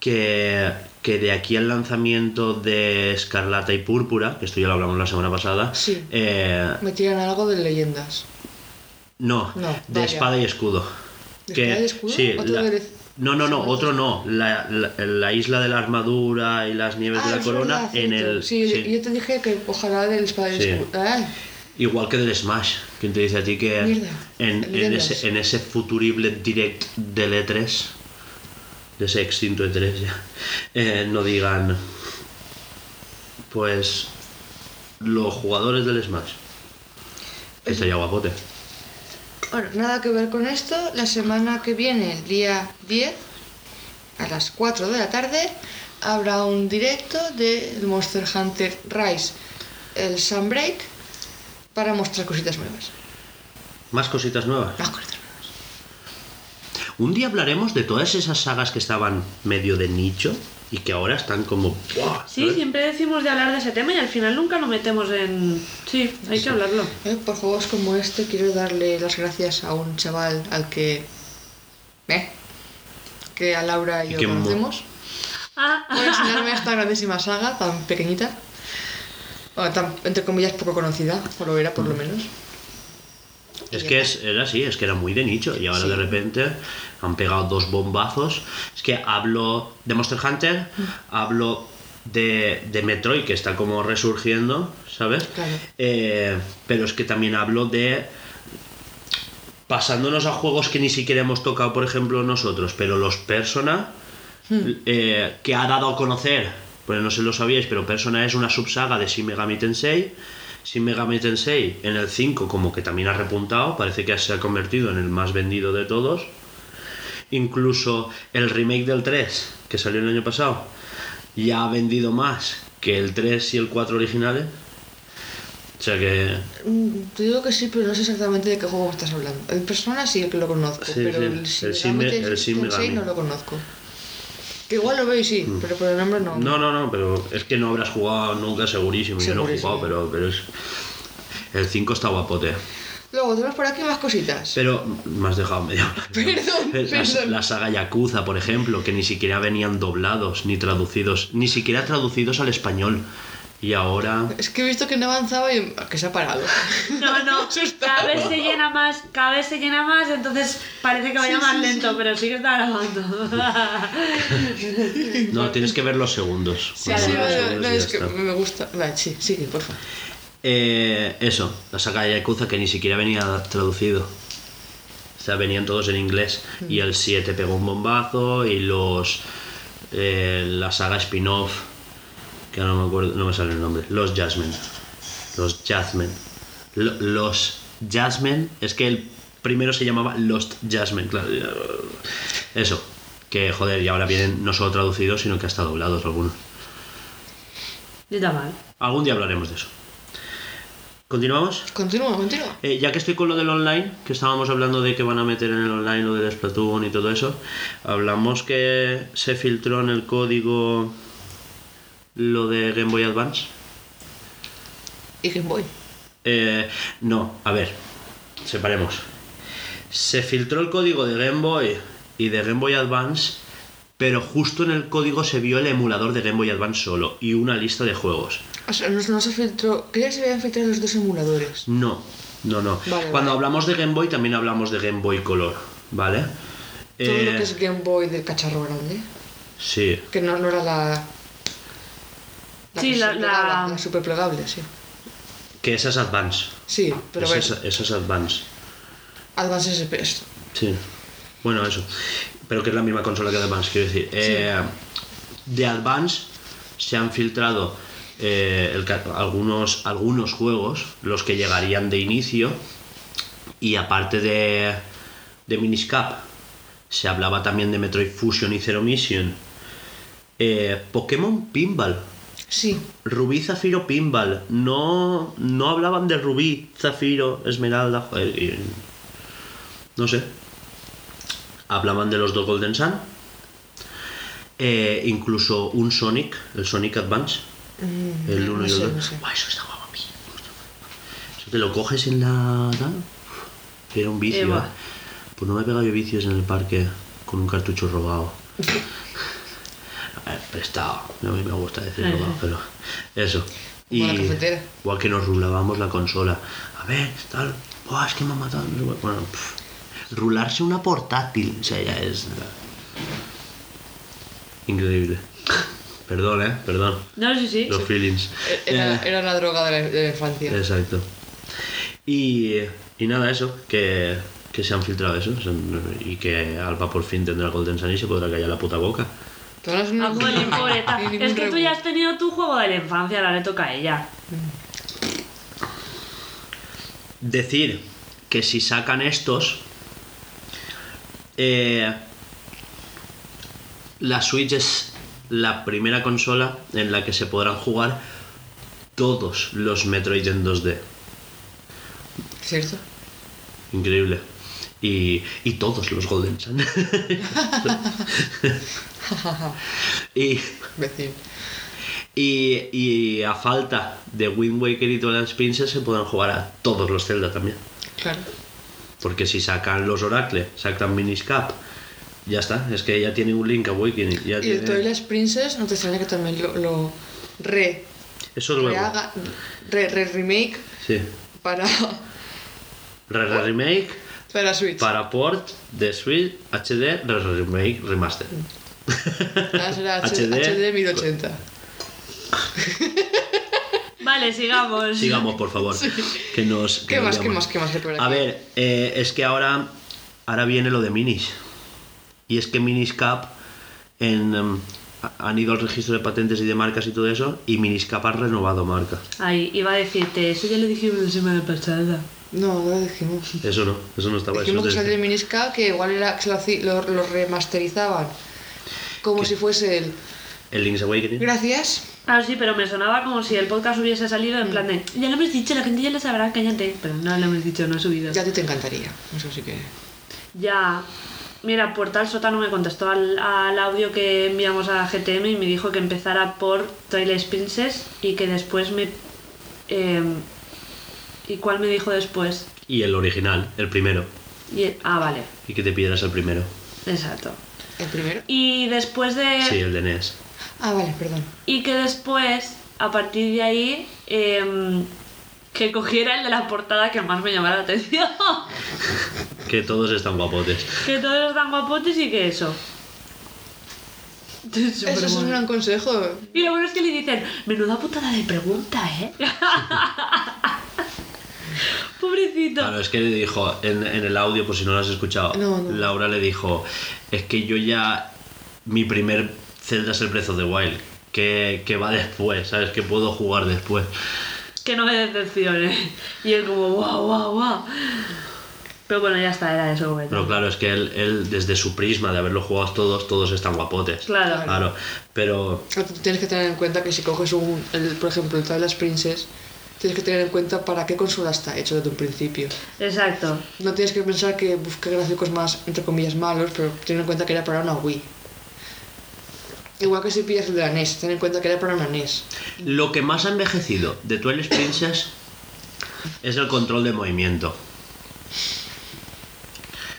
que, que de aquí al lanzamiento de Escarlata y Púrpura, que esto ya lo hablamos la semana pasada, Sí. eh, Me tiran algo de leyendas. no, No, de vaya. espada y escudo. ¿De espada y escudo? Sí, ¿Otro la- no, no, no, otro no. La, la- la isla de la armadura y las nieves de Ah, la es corona verdad, en el. Sí, sí. yo te dije que ojalá del espada y Sí. escudo. Igual que del Smash. ¿Quién te dice a ti que Mierda, en, ese, en ese futurible direct del E3, de ese extinto E3 ya, eh, no digan, pues, los jugadores del Smash? Estaría guapote. Bueno, nada que ver con esto. La semana que viene, el día 10, a las 4 de la tarde, habrá un directo de Monster Hunter Rise, el Sunbreak, para mostrar cositas nuevas. Más cositas nuevas. Más cositas nuevas. Un día hablaremos de todas esas sagas que estaban medio de nicho y que ahora están como... ¡buah! sí, ¿sabes? siempre decimos de hablar de ese tema y al final nunca lo metemos en... Sí, hay que hablarlo. Eh, Por juegos como este quiero darle las gracias a un chaval al que... eh, que a Laura y yo conocemos. Ah, Por enseñarme esta grandísima saga tan pequeñita. Bueno, tan, entre comillas, poco conocida, o lo era por Mm. lo menos. Es que es, era así, es que era muy de nicho y ahora Sí. de repente han pegado dos bombazos. Es que hablo de Monster Hunter, hablo de, de Metroid que está como resurgiendo, ¿sabes? Claro. Eh, pero es que también hablo de pasándonos a juegos que ni siquiera hemos tocado, por ejemplo, nosotros, pero los Persona, eh, que ha dado a conocer, pues no sé si lo sabíais, pero Persona es una subsaga de Shin Megami Tensei. Shin Megami Tensei en el 5 como que también ha repuntado, parece que se ha convertido en el más vendido de todos. Incluso el remake del 3, que salió el año pasado, ya ha vendido más que el 3 y el 4 originales. O sea que Mm, Te digo que sí, pero no sé exactamente de qué juego estás hablando. El Persona sí que lo conozco, Sí, pero sí, el el Shin Megami el Tensei Shin Megami. no lo conozco. Que igual lo veo y sí, pero por el nombre no. Mm. No, no, no, pero es que no habrás jugado nunca segurísimo. Yo no he Segurísimo. jugado, pero, pero es. El 5 está guapote. Luego tenemos por aquí más cositas. Pero me has dejado medio. Perdón, la, perdón. la saga Yakuza, por ejemplo, que ni siquiera venían doblados ni traducidos, ni siquiera traducidos al español. Y ahora. Es que he visto que no avanzaba y que se ha parado. no, no, cada vez se llena más, cada vez se llena más, entonces parece que vaya más lento, pero sí que está grabando. No, tienes que ver los segundos. Sí, sí, los no, segundos no, y es que está. me gusta. Vale, sí, sigue, por favor. Eh, eso, la saga de Yakuza que ni siquiera venía traducido. O sea, venían todos en inglés. Y el 7 pegó un bombazo y los. eh, la saga spin-off, que ahora no me acuerdo, no me sale el nombre. Los Jasmine. Los Jasmine. Lo- Los Jasmine, es que el primero se llamaba Lost Jasmine, claro. Eso, que joder, y ahora vienen no solo traducidos, sino que hasta doblados algunos. Tan mal. Algún día hablaremos de eso. ¿Continuamos? Continúa, continúa. Eh, ya que estoy con lo del online, que estábamos hablando de que van a meter en el online lo del Splatoon y todo eso, hablamos que se filtró en el código lo de Game Boy Advance. Y Game Boy. Eh, no, a ver, separemos. Se filtró el código de Game Boy y de Game Boy Advance, pero justo en el código se vio el emulador de Game Boy Advance solo y una lista de juegos. O sea, no, no se filtró. Creía que se habían filtrado los dos emuladores. No, no, no. Vale, Cuando vale. hablamos de Game Boy también hablamos de Game Boy Color, ¿vale? Todo lo Eh, que es Game Boy del cacharro grande. Sí, Que no, no era la. Sí, la- la- la super plegable, sí. que esa es Advance. Sí, pero esa, bueno, es, esa es Advance. Advance SPS. Sí. Bueno, eso. Pero que es la misma consola que Advance, quiero decir. Eh, de Advance se han filtrado eh, el algunos, algunos juegos, los que llegarían de inicio. Y aparte de, de Miniscap, se hablaba también de Metroid Fusion y Zero Mission. Eh, Pokémon Pinball. Sí, Rubí, Zafiro, Pinball. No, no hablaban de Rubí, Zafiro, Esmeralda. joder, y- no sé. Hablaban de los dos Golden Sun. Eh, incluso un Sonic, el Sonic Advance. el 1 Mm, no y el sé, 2. no sé. eso está guapo. Eso te lo coges en la. Era un vicio. ¿eh? Pues no me he pegado yo vicios en el parque con un cartucho robado. Eh, prestado. No, a mí me gusta decir Ajá. robado, pero eso. Cafetera. Igual que nos rulábamos la consola. A ver, tal. Buah, es que me ha matado. Bueno, pff, rularse una portátil. O sea, ya es. Increíble. Perdón, eh, perdón. No, sí, sí. Los feelings. era, Eh, era la droga de la, de la infancia. Exacto. Y, y nada, eso, que, que se han filtrado eso. Y que Alba por fin tendrá Golden Sun y se podrá callar la puta boca. No es Ah, pobreta. Es que tú ya has tenido tu juego de la infancia, ahora le toca a ella. Decir que si sacan estos, eh, la Switch es la primera consola en la que se podrán jugar todos los Metroid en 2D. ¿Cierto? Increíble. Y, y todos los Golden Sun. y, y, y a falta de Wind Waker y Twilight Princess se podrán jugar a todos los Zelda también. Claro. Porque si sacan los Oracle, sacan Miniscap, ya está. Es que ya tiene un Link Awakening. Ya Y el tiene... Twilight Princess, no te extraña que también lo, lo re, Eso luego. rehaga, re, re remake Sí. para, Re -re Remake, para Switch. para port de Switch, HD, Re -re Remake, Remaster. Ahora será HD. HD 1080. Vale, sigamos. Sigamos, por favor. Que nos, que ¿Qué nos más, qué más, qué más por aquí? A ver, eh, es que ahora, ahora viene lo de Minis. Y es que Miniscap en, ha- han ido al registro de patentes y de marcas y todo eso, y Miniscap ha renovado marca. Ay, iba a decirte, eso ya lo dijimos la semana pasada. No, no lo dijimos. Eso no, eso no estaba. Eso Dijimos que es de- Miniscap, que igual era que lo, lo remasterizaban. Como si fuese el. el Link's Awakening. Gracias. Ah, sí, pero me sonaba como si el podcast hubiese salido en plan de, ya lo hemos dicho, la gente ya lo sabrá, cállate. Pero no lo hemos dicho, no he subido. Ya a ti te encantaría. Eso sí que. Ya. Mira, Portal Sótano me contestó al, al audio que enviamos a GTM y me dijo que empezara por Twilight Princess y que después me. em, ¿Y cuál me dijo después? Y el original, el primero. Y, ah, vale, Y que te pidieras el primero. exacto. ¿El primero? Y después de. Sí, el de NES. Ah, vale, perdón. Y que después, a partir de ahí, em, que cogiera el de la portada que más me llamara la atención. Que todos están guapotes. que todos están guapotes y que eso. Es Eso es un gran consejo. Y lo bueno es que le dicen, menuda putada de pregunta, ¿eh? pobrecito. Claro, es que le dijo en, en el audio, por si no lo has escuchado, No, no. Laura le dijo, es que yo ya, mi primer Zelda es el Breath of the Wild, que, que va después, ¿sabes? Que puedo jugar después. Que no me decepcione. Y él como, wow, wow, wow. Pero bueno, ya está, era eso. comentario. Pero claro, es que él, él, desde su prisma de haberlo jugado todos, todos están guapotes. Claro. Claro, pero Tienes que tener en cuenta que si coges un, el- por ejemplo, el Twilight Princess, tienes que tener en cuenta para qué consola está hecho desde un principio. Exacto. No tienes que pensar que busque gráficos más, entre comillas, malos, pero ten en cuenta que era para una Wii. Igual que si pillas el de la NES, ten en cuenta que era para una NES. lo que más ha envejecido de Twilight Princess es el control de movimiento.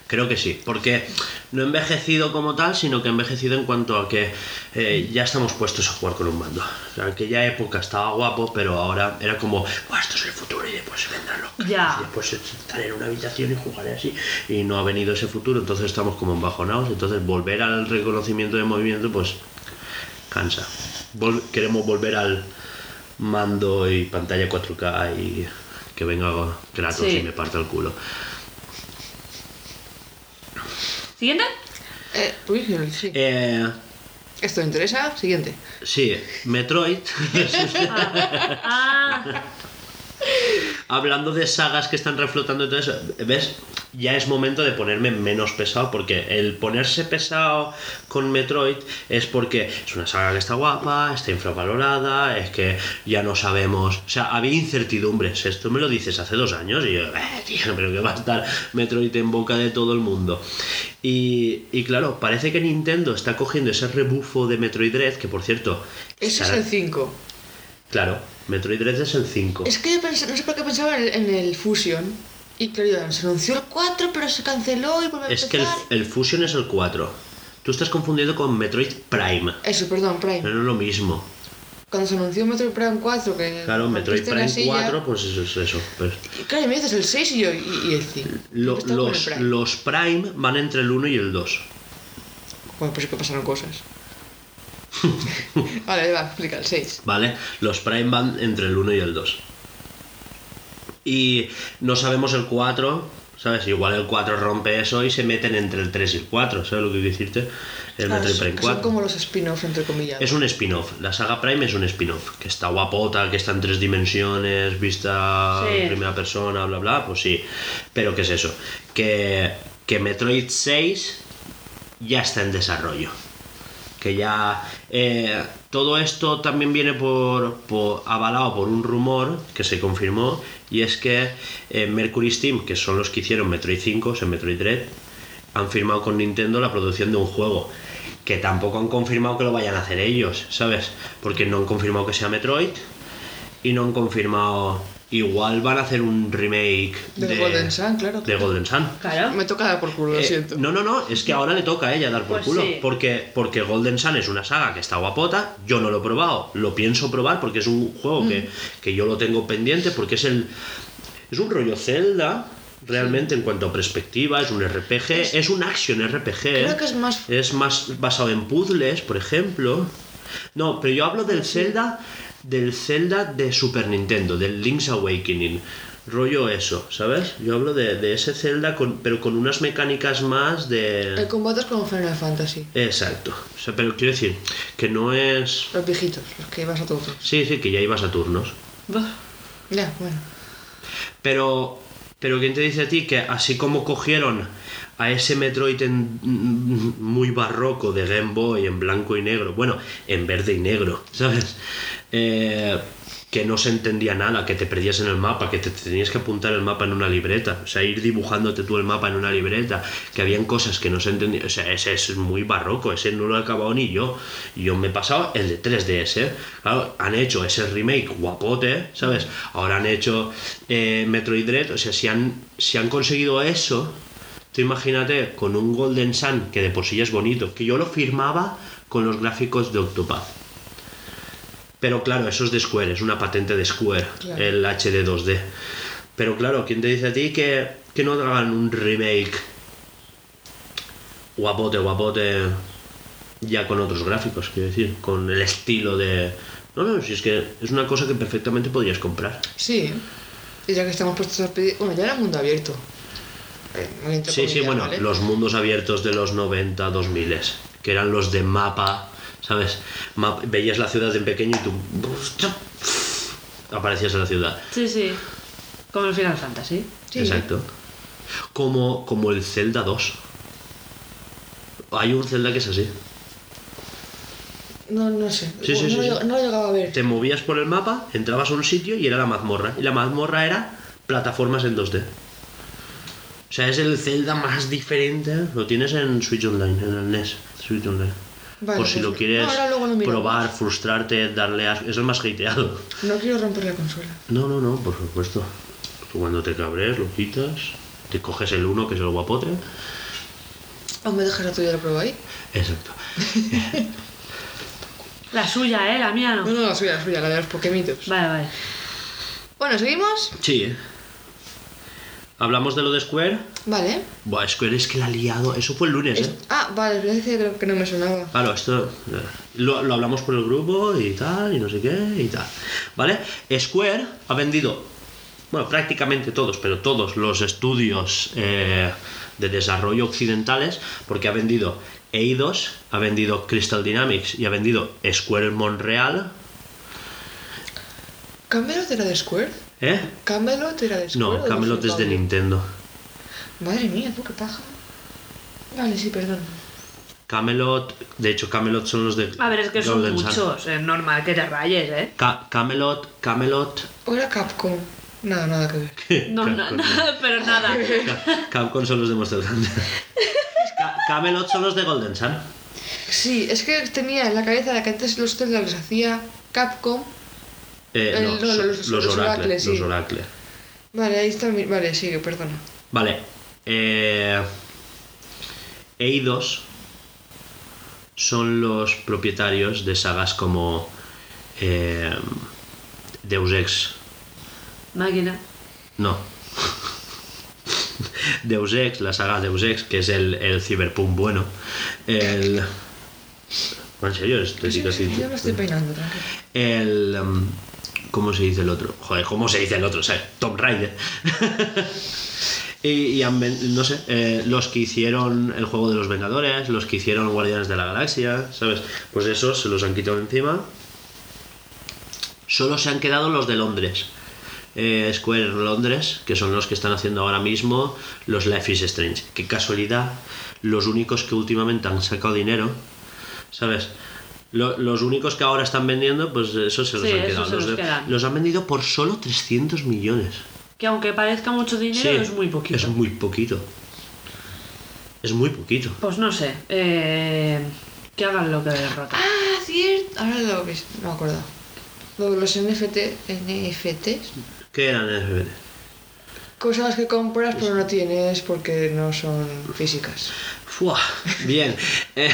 Creo que sí, porque no envejecido como tal, sino que envejecido en cuanto a que eh, ya estamos puestos a jugar con un mando. En aquella época estaba guapo, pero ahora era como, "Buah, esto es el futuro y después vendrán los Ya. y después estaré en una habitación y jugaré así. Y no ha venido ese futuro, entonces estamos como embajonados. Entonces volver al reconocimiento de movimiento, pues cansa. Vol- queremos volver al mando y pantalla 4K y que venga Kratos Sí. y me parta el culo. ¿Siguiente? Eh, uy, sí. Eh, ¿Esto te interesa? Siguiente. sí, Metroid. Ah, Hablando de sagas que están reflotando y todo eso, ¿ves? Ya es momento de ponerme menos pesado porque el ponerse pesado con Metroid es porque es una saga que está guapa, está infravalorada, es que ya no sabemos, o sea, había incertidumbres, esto me lo dices hace dos años y yo, eh, tío, pero que va a estar Metroid en boca de todo el mundo. Y, y claro, parece que Nintendo está cogiendo ese rebufo de Metroid Dread, que por cierto... Ese es el 5. Claro, Metroid Dread es el 5. Es que yo pensé- no sé por qué pensaba en el, en el Fusion. Y claro, se anunció el 4, pero se canceló y volvió a Es que el, el Fusion es el 4. Tú estás confundiendo con Metroid Prime. Eso, perdón, Prime. Pero no es lo mismo. Cuando se anunció Metroid Prime 4, que. Claro, Metroid Prime silla, 4, pues eso es eso. pues. claro, y me dices el 6 y yo, y, y el 5. Lo- con el los, Prime. los Prime van entre el 1 y el 2. Bueno, pues sí que pasaron cosas. vale, va, explica el 6. ¿Vale? Los Prime van entre el 1 y el 2. Y no sabemos el 4, ¿sabes? Igual el 4 rompe eso y se meten entre el 3 y el 4, ¿sabes lo que quiero decirte? El Metroid son- Prime que son 4. como los spin-offs, entre comillas. Es un spin-off. La saga Prime es un spin-off. Que está guapota, que está en tres dimensiones, vista Sí. en primera persona, bla, bla. Pues sí. Pero ¿qué es eso? Que, que Metroid 6 ya está en desarrollo. Que ya... eh, todo esto también viene por, por- avalado por un rumor que se confirmó. Y es que eh, Mercury Steam, que son los que hicieron Metroid 5, o sea, Metroid Dread, han firmado con Nintendo la producción de un juego que tampoco han confirmado que lo vayan a hacer ellos, ¿sabes? Porque no han confirmado que sea Metroid y no han confirmado igual van a hacer un remake De Golden Sun, claro. de Golden Sun. claro. Me toca dar por culo, lo Eh, siento. no, no, no, es que ahora le toca a ella dar por Pues culo. sí. Porque, porque Golden Sun es una saga que está guapota. Yo no lo he probado, lo pienso probar porque es un juego Mm. que, que yo lo tengo pendiente porque es el. Es un rollo Zelda, realmente, en cuanto a perspectiva. Es un RPG, es, un action RPG. Creo que es más. Es más basado en puzzles, por ejemplo. No, pero yo hablo del Zelda. Del Zelda de Super Nintendo, del Link's Awakening. Rollo eso, ¿sabes? Yo hablo de, de ese Zelda, con, pero con unas mecánicas más El de. combate es como Final Fantasy. Exacto. O sea, pero quiero decir, que no es. Los viejitos, los que ibas a todos. Sí, sí, que ya ibas a turnos. Bah. Ya, bueno. Pero, pero ¿quién te dice a ti que así como cogieron a ese Metroid en- mm, muy barroco de Game Boy en blanco y negro, bueno, en verde y negro, ¿sabes? Eh, que no se entendía nada, que te perdías en el mapa, que te tenías que apuntar el mapa en una libreta, o sea, ir dibujándote tú el mapa en una libreta, que habían cosas que no se entendían, o sea, ese es muy barroco, ese no lo he acabado ni yo, yo me he pasado el de 3DS, claro, han hecho ese remake guapote, ¿sabes? Ahora han hecho eh, Metroid Dread, o sea, si han, si han conseguido eso, tú imagínate con un Golden Sun, que de por sí ya es bonito, que yo lo firmaba con los gráficos de Octopath. Pero claro, eso es de Square, es una patente de Square, Claro. el HD 2D. Pero claro, ¿quién te dice a ti que, que no hagan un remake guapote, guapote, ya con otros gráficos, quiero decir, con el estilo de... No, no, si es que es una cosa que perfectamente podrías comprar. Sí. Y ya que estamos puestos a pedir. Bueno, ya era mundo abierto. Eh, Sí, sí, bueno, ¿vale? los mundos abiertos de los 90, 2000, que eran los de mapa, ¿sabes? Map- veías la ciudad en pequeño y tú aparecías en la ciudad. Sí, sí. Como el Final Fantasy. Sí. Exacto. Como, como el Zelda 2. Hay un Zelda que es así. No, no sé. Sí, sí, no, sí, lo, sí. lleg- no lo llegaba a ver. Te movías por el mapa, entrabas a un sitio y era la mazmorra. Y la mazmorra era plataformas en 2D. O sea, es el Zelda más diferente. Lo tienes en Switch Online, en el NES. Switch Online. Vale, por si pues, lo quieres lo probar, frustrarte, darle a... Es el más hateado. No quiero romper la consola. No, no, no, por supuesto. Tú cuando te cabres, lo quitas, te coges el uno, que es el guapote. ¿O me dejas la tuya y la pruebo ahí? Exacto. La suya, ¿eh? La mía no. No, no, la suya, la suya, la de los Pokémitos. Vale, vale. Bueno, ¿seguimos? Sí, ¿eh? Hablamos de lo de Square. Vale. Buah, Square es que la ha liado. Eso fue el lunes, Es- ¿eh? Ah, vale, pero decía que que no me sonaba. Claro, esto eh, lo, lo hablamos por el grupo y tal, y no sé qué, y tal. ¿Vale? Square ha vendido, bueno, prácticamente todos, pero todos los estudios eh, de desarrollo occidentales, porque ha vendido Eidos, ha vendido Crystal Dynamics y ha vendido Square Montreal. ¿Camelot era de Square? ¿Eh? ¿Camelot era de Square? No, Camelot es de? Nintendo. Madre mía, tú qué paja. Vale, sí, perdón. Camelot, de hecho, Camelot son los de. A ver, es que son Golden Sun. muchos. Es normal que te rayes, ¿eh? Ca- Camelot, Camelot. ¿O era Capcom? Nada, nada que ver. No, na- Capcom. nada, pero nada. Ca- Capcom son los de Monster Hunter. Ca- Camelot son los de Golden Sun. Sí, es que tenía en la cabeza de que antes los Zelda los hacía Capcom. Eh, El- no, no, son- los- los, los Oracle. Oracle, sí. Los Oracle. Vale, ahí está mi... Vale, sigue, perdona. Vale. Eh, Eidos son los propietarios de sagas como eh, Deus Ex. Máquina. No. Deus Ex, la saga Deus Ex, que es el, el Cyberpunk bueno. El. En serio, estoy Sí, casi. sí, yo me estoy peinando, tranquilo. El. um, ¿Cómo se dice el otro? Joder, ¿cómo se dice el otro? O sea, Tomb Raider. y, y han no sé, eh, los que hicieron el juego de los Vengadores, los que hicieron Guardianes de la Galaxia, ¿sabes? Pues esos se los han quitado encima. Solo se han quedado los de Londres. Eh, Square Londres, que son los que están haciendo ahora mismo los Life is Strange. Qué casualidad, los únicos que últimamente han sacado dinero, ¿sabes? Lo- los únicos que ahora están vendiendo, pues esos se los Sí, han quedado. los, los de- quedan. los han vendido por solo 300 millones. Que aunque parezca mucho dinero, Sí, es muy poquito. Es muy poquito. Es muy poquito. Pues no sé. Eh, que hagan lo que les rota. Ah, cierto. Ahora lo ves, no me acuerdo. Lo de los NFT, NFTs. ¿Qué eran NFT? Cosas que compras pero no tienes porque no son físicas. Fua, bien. Eh,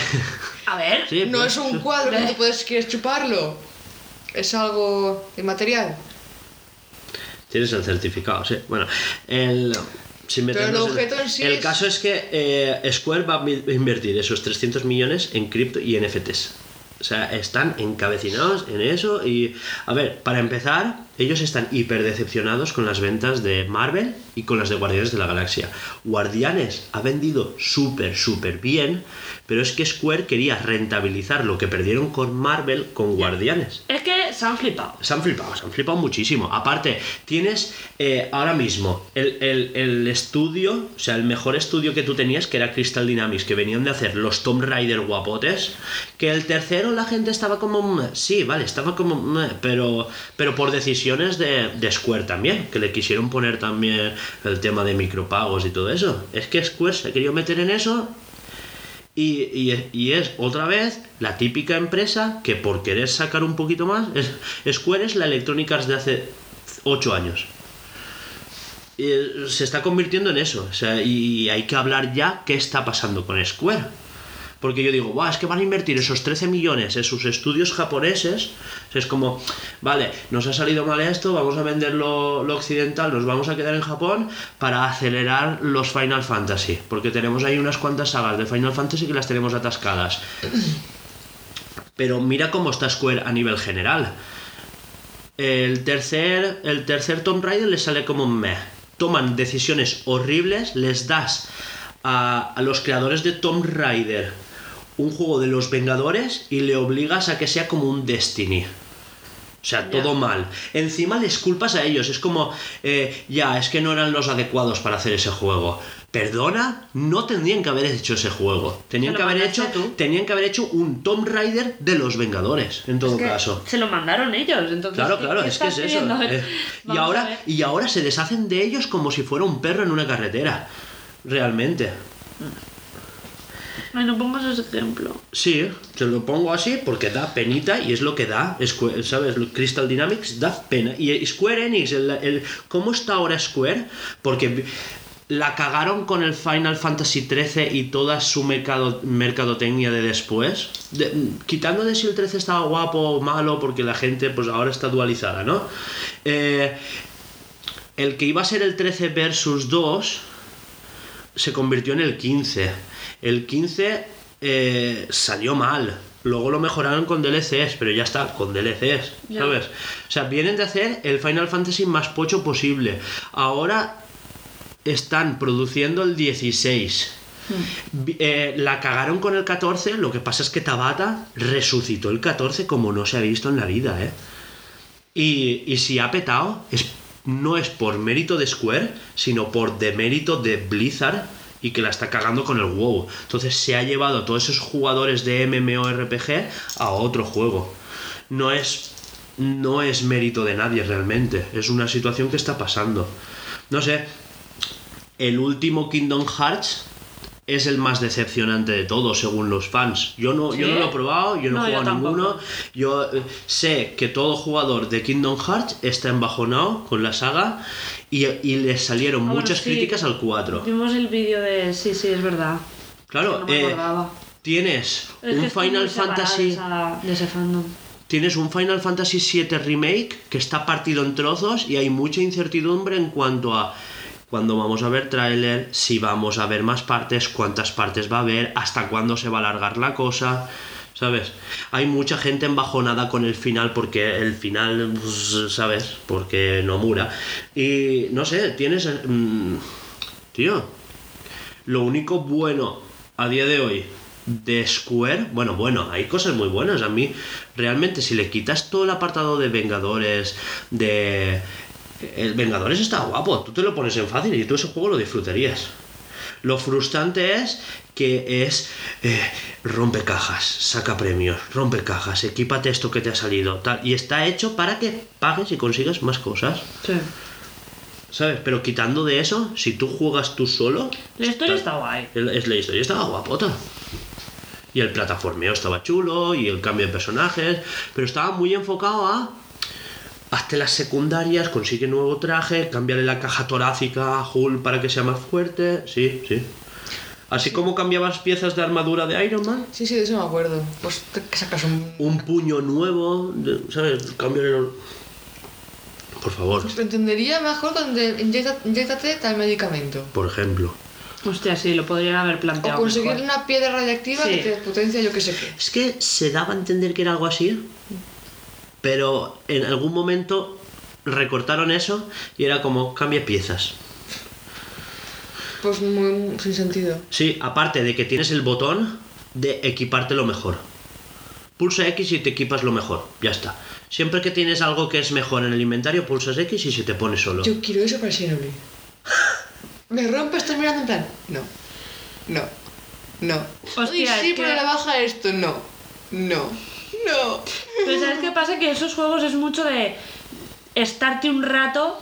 A ver. sí, No pues, es un cuadro que tú puedes, quieres chuparlo. Es algo inmaterial. Tienes el certificado, sí. Bueno, el. sin Pero el en- objeto en sí El es- caso es que eh, Square va a invertir esos 300 millones en cripto y NFTs. O sea, están encabecinados en eso y... A ver, para empezar, ellos están hiper decepcionados con las ventas de Marvel y con las de Guardianes de la Galaxia. Guardianes ha vendido súper, súper bien, pero es que Square quería rentabilizar lo que perdieron con Marvel con Guardianes. Es que se han flipado. Se han flipado, se han flipado muchísimo. Aparte, tienes eh, ahora mismo el, el- el estudio, o sea, el mejor estudio que tú tenías, que era Crystal Dynamics, que venían de hacer los Tomb Raider guapotes, que el tercero la gente estaba como, sí, vale, estaba como, pero, pero por decisiones de, de Square también, que le quisieron poner también el tema de micropagos y todo eso. Es que Square se quería meter en eso y, y- es otra vez la típica empresa que por querer sacar un poquito más, es, Square es la Electronic Arts de hace 8 años. Y, eh, se está convirtiendo en eso. O sea, y hay que hablar ya qué está pasando con Square. Porque yo digo, "Buah, es que van a invertir esos 13 millones en sus estudios japoneses. Es como, vale, nos ha salido mal esto, vamos a vender lo, occidental, nos vamos a quedar en Japón para acelerar los Final Fantasy. Porque tenemos ahí unas cuantas sagas de Final Fantasy que las tenemos atascadas. Pero mira cómo está Square a nivel general. El tercer, el tercer Tomb Raider le sale como meh. Toman decisiones horribles, les das a, a los creadores de Tomb Raider un juego de los Vengadores y le obligas a que sea como un Destiny. O sea, todo mal. Encima les culpas a ellos. Es como, eh, ya, es que no eran los adecuados para hacer ese juego. Perdona, no tendrían que haber hecho ese juego. Tenían que haber hecho, tú. tenían que haber hecho un Tomb Raider de los Vengadores, en todo Es que caso. Se lo mandaron ellos, entonces. Claro, ¿qué- claro, es que es eso. eh. Y, ahora, y ahora se deshacen de ellos como si fuera un perro en una carretera. Realmente. Ay, no pongas ese ejemplo. Sí, te lo pongo así porque da penita y es lo que da, Square- ¿sabes? Crystal Dynamics da pena. Y Square Enix, el, ¿cómo está ahora Square? Porque la cagaron con el Final Fantasy XIII y toda su mercado, mercadotecnia de después. De- quitando de si el 13 estaba guapo o malo, porque la gente pues ahora está dualizada, ¿no? Eh, el que iba a ser el 13 versus 2 se convirtió en el 15. El 15 eh, salió mal. Luego lo mejoraron con DLCs, pero ya está, con DLCs, Ya. ¿sabes? O sea, vienen de hacer el Final Fantasy más pocho posible. Ahora están produciendo el 16. Vi- eh, la cagaron con el 14, lo que pasa es que Tabata resucitó el 14 como no se ha visto en la vida, ¿eh? Y, y si ha petado, es, no es por mérito de Square, sino por demérito de Blizzard y que la está cagando con el WoW. Entonces se ha llevado a todos esos jugadores de MMORPG a otro juego. No es, no es mérito de nadie realmente, es una situación que está pasando. No sé, el último Kingdom Hearts es el más decepcionante de todos, según los fans. Yo no, yo no lo he probado, yo no, No, he yo jugado tampoco. ninguno. Yo eh, sé que todo jugador de Kingdom Hearts está embajonado con la saga y, y le salieron Ah, bueno, muchas sí. críticas al 4. Vimos el vídeo de. Sí, sí, es verdad. Claro, No me eh, tienes Es un Final Fantasy. esa- de ese fandom. Tienes un Final Fantasy VII Remake que está partido en trozos y hay mucha incertidumbre en cuanto a cuándo vamos a ver tráiler, si vamos a ver más partes, cuántas partes va a haber, hasta cuándo se va a alargar la cosa, ¿sabes? Hay mucha gente embajonada con el final porque el final, ¿sabes? Porque no mura. Y no sé, tienes... mm, tío, lo único bueno a día de hoy de Square, bueno, bueno, hay cosas muy buenas. A mí, realmente, si le quitas todo el apartado de Vengadores, de. El Vengadores está guapo, tú te lo pones en fácil y tú ese juego lo disfrutarías. Lo frustrante es que es eh, rompe cajas, saca premios, rompe cajas, equípate esto que te ha salido, tal. Y está hecho para que pagues y consigas más cosas. Sí. ¿Sabes? Pero quitando de eso, si tú juegas tú solo, La historia está guay. Es la historia estaba guapota. Y el plataformeo estaba chulo, y el cambio de personajes, pero estaba muy enfocado a. Hazte las secundarias, consigue nuevo traje, cámbiale la caja torácica a Hulk para que sea más fuerte. Sí, sí. Así como cambiabas piezas de armadura de Iron Man, Sí, sí, de eso me acuerdo. Pues te que sacas un... un puño nuevo, de- ¿sabes? Cámbiale. los- Por favor, Lo entendería mejor cuando inyecta- inyectate tal medicamento. por ejemplo. Hostia, sí, lo podrían haber O planteado. conseguir mejor. una piedra radiactiva Sí. que te potencia yo qué sé qué. Es que se daba a entender que era algo así, pero en algún momento recortaron eso y era como cambia piezas. Pues muy sin sentido. Sí, aparte de que tienes el botón de equiparte lo mejor. Pulsa X y te equipas lo mejor, ya está. Siempre que tienes algo que es mejor en el inventario, pulsas X y se te pone solo. Yo quiero eso para Xenoblade. Me rompe, estoy mirando en plan. No. No. No. Hostia, Uy, sí, pero le baja esto. No. No. No. Pero ¿sabes qué pasa? Que esos juegos es mucho de estarte un rato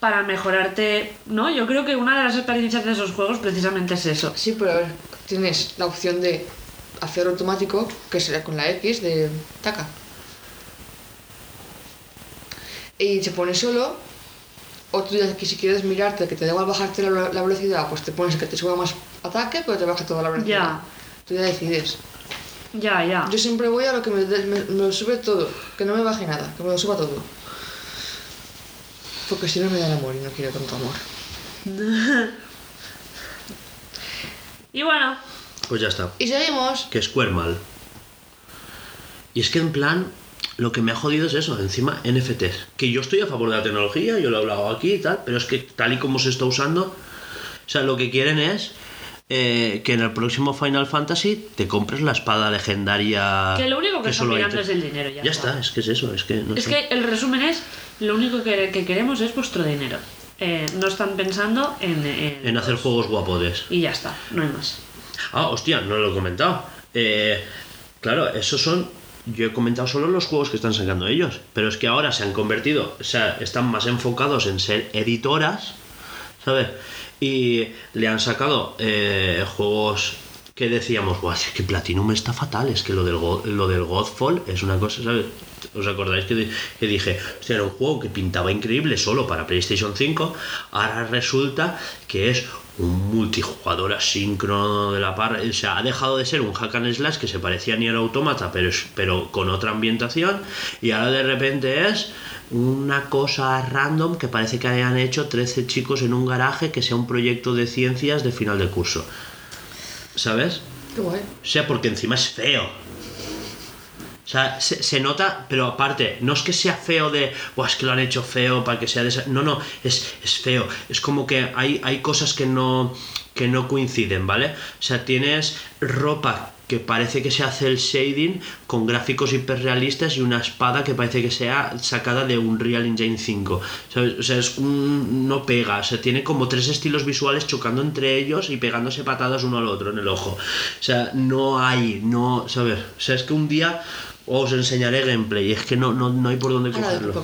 para mejorarte, ¿no? Yo creo que una de las experiencias de esos juegos precisamente es eso. Sí, pero a ver, tienes la opción de hacer automático, que será con la X de taca. Y se pone solo, o tú ya que si quieres mirarte, que te da igual bajarte la, la velocidad, pues te pones que te suba más ataque, pero te baja toda la velocidad. Ya. Tú ya decides. Ya, ya. Yo siempre voy a lo que me, me, me lo sube todo, que no me baje nada, que me lo suba todo. Porque si no me da el amor y no quiero tanto amor. Y bueno, Pues ya está. Y seguimos. Que Square mal. Y es que en plan, lo que me ha jodido es eso, encima NFTs. Que yo estoy a favor de la tecnología, yo lo he hablado aquí y tal, pero es que tal y como se está usando, o sea, lo que quieren es eh, que en el próximo Final Fantasy te compres la espada legendaria. Que lo único que, están solo hay mirando es el dinero, ya, Ya está, es que es eso, es que no Es sé. que el resumen es, lo único que, que queremos es vuestro dinero. Eh, no están pensando en... En, En hacer juegos guapodes. Y ya está, no hay más. Ah, hostia, no lo he comentado. Eh, claro, esos son. Yo he comentado solo los juegos que están sacando ellos. Pero es que ahora se han convertido. O sea, están más enfocados en ser editoras. ¿Sabes? Y le han sacado eh, juegos que decíamos, Buah, es que Platinum está fatal. Es que lo del, lo del Godfall es una cosa, ¿sabes? ¿Os acordáis que, que dije, hostia, era un juego que pintaba increíble solo para PlayStation 5? Ahora resulta que es un multijugador asíncrono de la par. O sea, ha dejado de ser un hack and slash que se parecía a Nier Automata, pero, pero con otra ambientación. Y ahora de repente es una cosa random que parece que hayan hecho 13 chicos en un garaje que sea un proyecto de ciencias de final de curso. ¿Sabes? Qué guay. O sea, porque encima es feo. O sea, se, se nota, pero aparte, no es que sea feo de, "Buah, es que lo han hecho feo para que sea de esa... No, no, es, es feo. Es como que hay, hay cosas que no, que no coinciden, ¿vale? O sea, tienes ropa que parece que se hace el shading con gráficos hiperrealistas y una espada que parece que sea sacada de un Real Engine 5. ¿sabes? O sea, es un- no pega. O sea, tiene como tres estilos visuales chocando entre ellos y pegándose patadas uno al otro en el ojo. O sea, no hay, no, ¿sabes? O sea, es que un día os enseñaré gameplay y es que no, no, no hay por dónde Ahora, cogerlo.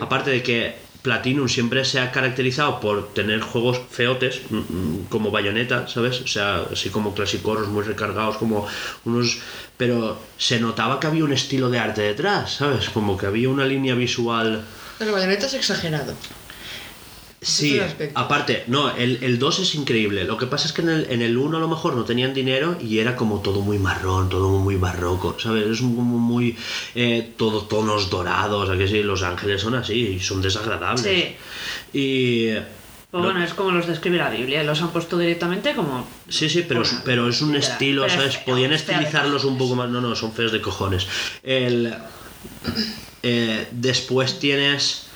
Aparte de que Platinum siempre se ha caracterizado por tener juegos feotes, mm, mm, como Bayonetta, ¿sabes? O sea, así como clásicos muy recargados, como unos... Pero se notaba que había un estilo de arte detrás, ¿sabes? Como que había una línea visual... Pero Bayonetta es exagerado. Sí, aparte, no, el, el 2 es increíble. Lo que pasa es que en el, en el 1 a lo mejor no tenían dinero y era como todo muy marrón, todo muy barroco, ¿sabes? Es como muy. eh, todo tonos dorados, ¿a que sí? Los ángeles son así y son desagradables. Sí. Y. Pues no- bueno, es como los describe la Biblia, los han puesto directamente como... Sí, sí, pero, Bueno, pero es un estilo, es ¿sabes? feo, Podían estilizarlos un poco más. No, no, son feos de cojones. El, eh, después tienes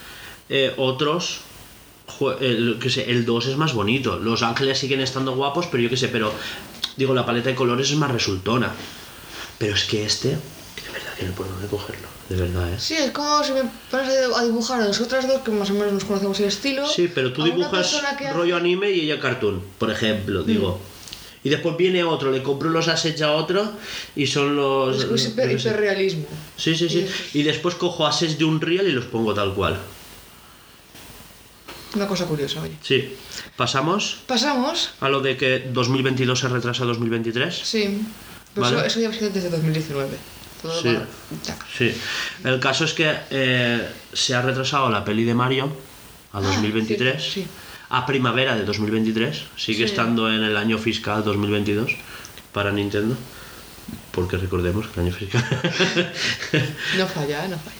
eh, otros. El, que sé, el 2 es más bonito. Los ángeles siguen estando guapos, pero yo qué sé, pero. Digo, la paleta de colores es más resultona. Pero es que este. que de verdad que no puedo dónde cogerlo. De verdad, ¿eh? Sí, es como si me pones a dibujar a nosotras dos, que más o menos nos conocemos el estilo. Sí, pero tú dibujas que rollo anime y ella cartoon, por ejemplo, digo. Y después viene otro, le compro los assets a otro y son los... Es hiperrealismo. Sí, sí, sí. Y después cojo assets de un real y los pongo tal cual. Una cosa curiosa, oye. Sí. Pasamos Pasamos, a lo de que 2022 se retrasa a 2023. sí. Pero Vale. eso, eso ya ha sido desde 2019. Todo Sí. Sí. El caso es que eh, se ha retrasado la peli de Mario a 2023. Ah, sí, sí. A primavera de 2023. Sigue estando en el año fiscal 2022 para Nintendo. Porque recordemos que el año fiscal. No falla, no falla.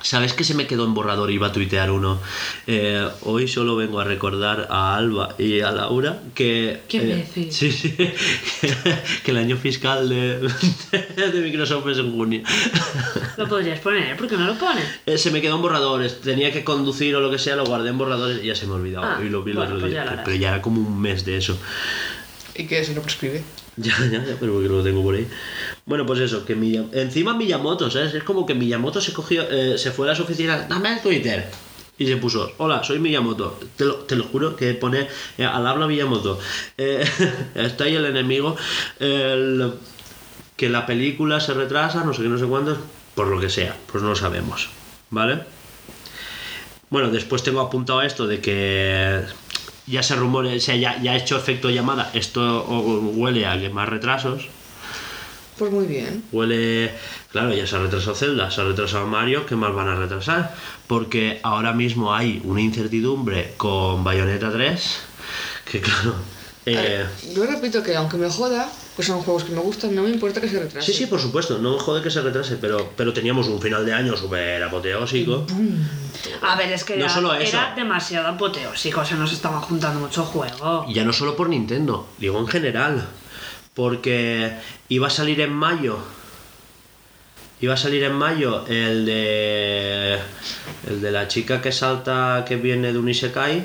¿Sabes que se me quedó en borrador? Iba a tuitear uno. Eh, hoy solo vengo a recordar a Alba y a Laura que. ¿Qué eh, decís? Sí, sí. Que el año fiscal de, de Microsoft es en junio. Lo podrías poner, ¿por qué no lo pones? Eh, se me quedó en borradores. Tenía que conducir o lo que sea, lo guardé en borradores y ya se me ha olvidado. Ah, y lo vi bueno, pues ya lo harás. pero ya era como un mes de eso. ¿Y qué si no prescribe? Ya, ya, ya, pero porque lo tengo por ahí. Bueno, pues eso, que Miyam- encima Miyamoto, ¿sabes? Es como que Miyamoto se cogió, eh, se fue a las oficinas, dame el Twitter. Y se puso, hola, soy Miyamoto. Te lo, te lo juro que pone eh, al habla Miyamoto. Eh, está ahí el enemigo. El- que la película se retrasa, no sé qué, no sé cuánto, por lo que sea, pues no lo sabemos. ¿Vale? Bueno, después tengo apuntado esto de que ya se rumore, o sea, ya, ya ha hecho efecto llamada. Esto huele a que más retrasos. Pues muy bien. Huele, claro, ya se ha retrasado Zelda, se ha retrasado Mario, ¿qué más van a retrasar? Porque ahora mismo hay una incertidumbre con Bayonetta 3, que claro... Eh, ver, yo repito que aunque me joda, pues son juegos que me gustan, no me importa que se retrase. sí, sí, por supuesto, no me jode que se retrase, pero, pero teníamos un final de año súper apoteósico. A ver, es que No era, solo eso. era demasiado apoteósico, se nos estaban juntando mucho juego. Y ya no solo por Nintendo, digo en general. Porque iba a salir en mayo Iba a salir en mayo el de. El de la chica que salta, que viene de un Isekai.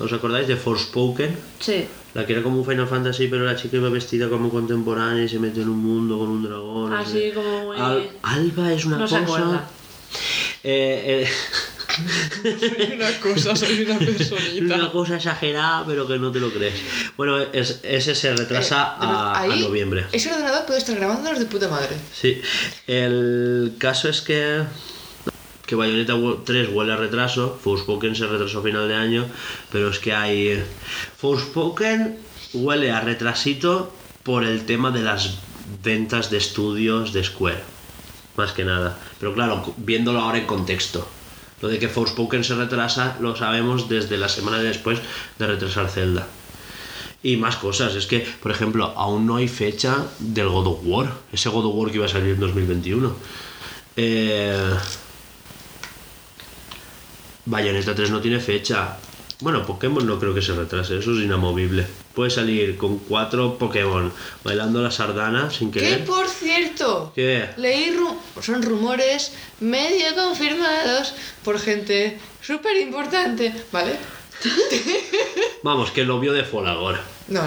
¿Os acordáis? De Forspoken. Sí. La que era como un Final Fantasy, pero la chica iba vestida como contemporánea y se mete en un mundo con un dragón. Así sé. como muy- Al- Alba es una No cosa. Eh, eh, Soy una cosa, soy una personita. una cosa exagerada, pero que no te lo crees. Bueno, es- ese se retrasa Eh, a, a noviembre. Ese ordenador puede estar grabándonos de puta madre. Sí, el caso es que que Bayonetta 3 huele a retraso, Forspoken se retrasó a final de año, pero es que hay Forspoken huele a retrasito por el tema de las ventas de estudios de Square, más que nada. Pero claro, viéndolo ahora en contexto. Lo de que Forspoken se retrasa lo sabemos desde la semana después de retrasar Zelda. Y más cosas, es que, por ejemplo, aún no hay fecha del God of War, ese God of War que iba a salir en 2021. Eh... Bayonetta 3 no tiene fecha. Bueno, Pokémon no creo que se retrase, eso es inamovible. Puede salir con cuatro Pokémon bailando la sardana sin Que querer. por cierto, ¿Qué? leí ru- son rumores medio confirmados por gente súper importante, ¿vale? Vamos, que lo vio de Folagor. No,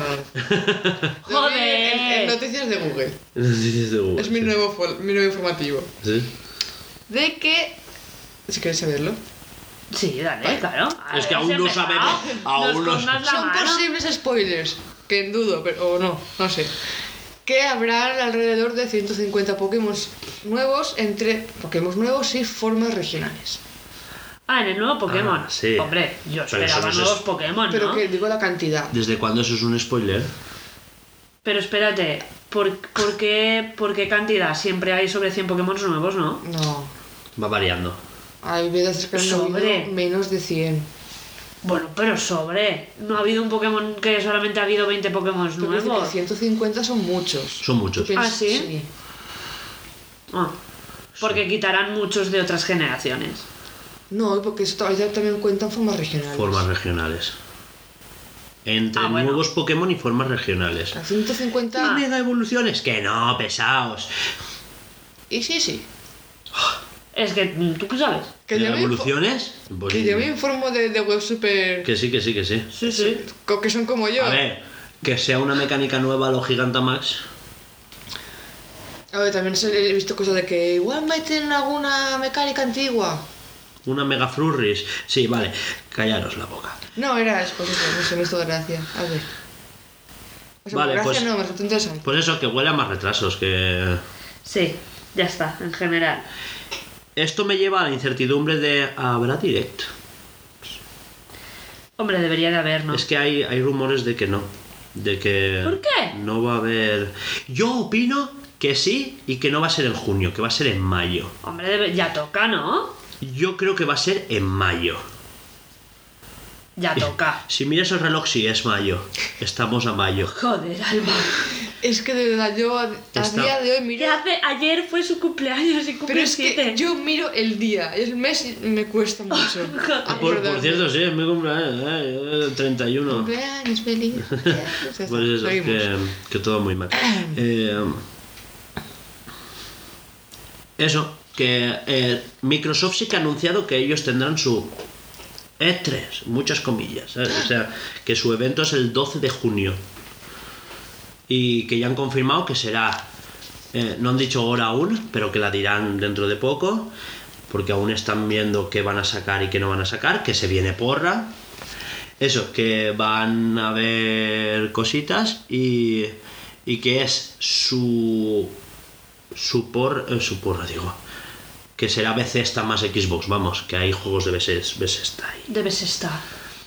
no, vi En, en noticias de Google. Noticias de Google, Es mi nuevo, fol- mi nuevo informativo. ¿Sí? De que. Si queréis saberlo. Sí, dale, claro. Es que aún no sabemos, aún no- Son mano. posibles spoilers, que dudo, pero, o no, no sé. Que habrá alrededor de 150 Pokémon nuevos entre Pokémon nuevos y formas regionales. Ah, en el nuevo Pokémon. Ah, sí. Hombre, yo esperaba no es- nuevos Pokémon, Pero que digo la cantidad. ¿Desde cuándo eso es un spoiler? Pero espérate, ¿por, por qué, ¿por qué cantidad? Siempre hay sobre 100 Pokémon nuevos, ¿no? No. Va variando. Hay veces que han Sobre. habido menos de 100. Bueno, pero sobre. No ha habido un Pokémon que solamente ha habido 20 Pokémon nuevos. que 150 son muchos. Son muchos. ¿Tú piensas- ¿Ah, sí? Ah, porque quitarán muchos de otras generaciones. No, porque esto también cuentan formas regionales. Formas regionales. Entre Ah, bueno. nuevos Pokémon y formas regionales. A 150. Ah. Mega evoluciones? Que no, pesados. Y sí, sí. Es que, mm, ¿tú qué sabes? Que yo, ¿Mega me, info- evoluciones? Pues- que yo me informo de, de web super. que sí, que sí, que sí. Sí, sí. co- que son como yo. A ver, que sea una mecánica nueva lo Gigantamax. A ver, también se- he visto cosas de que igual meten alguna mecánica antigua. Una Mega Flurries. Sí, vale. Callaros la boca. No, era eso, eso, no sé, me hizo gracia. A ver. O sea, Vale, pues- no, me resulta interesante. Pues eso, que huele a más retrasos. Que Sí, ya está, en general. Esto me lleva a la incertidumbre de ¿habrá direct? Hombre, debería de haber, ¿no? Es que hay, hay rumores de que no. De que ¿Por qué? no va a haber. Yo opino que sí y que no va a ser en junio, que va a ser en mayo. Hombre, debe- ya toca, ¿no? Yo creo que va a ser en mayo. Ya toca. Si miras el reloj, sí es mayo. Estamos a mayo. Joder, Alba. Es que de verdad, yo a, a Está- día de hoy ¿Qué miro. hace? Ayer fue su cumpleaños y Pero cumple es que siete. yo miro el día, el mes me cuesta mucho. Ah, por, cierto, sí, es mi cumpleaños, eh, el 31. Cumpleaños feliz. Está, Pues eso, que, que todo muy mal. Eh, eso, que eh, Microsoft sí que ha anunciado que ellos tendrán su E3, muchas comillas. O sea, que su evento es el 12 de junio. Y que ya han confirmado que será, eh, no han dicho hora aún, pero que la dirán dentro de poco, porque aún están viendo qué van a sacar y qué no van a sacar, que se viene porra. Eso, que van a ver cositas y, y que es su su por eh, su porra digo que será Bethesda más Xbox vamos que hay juegos de Bethesda Bethesda ahí Debes estar.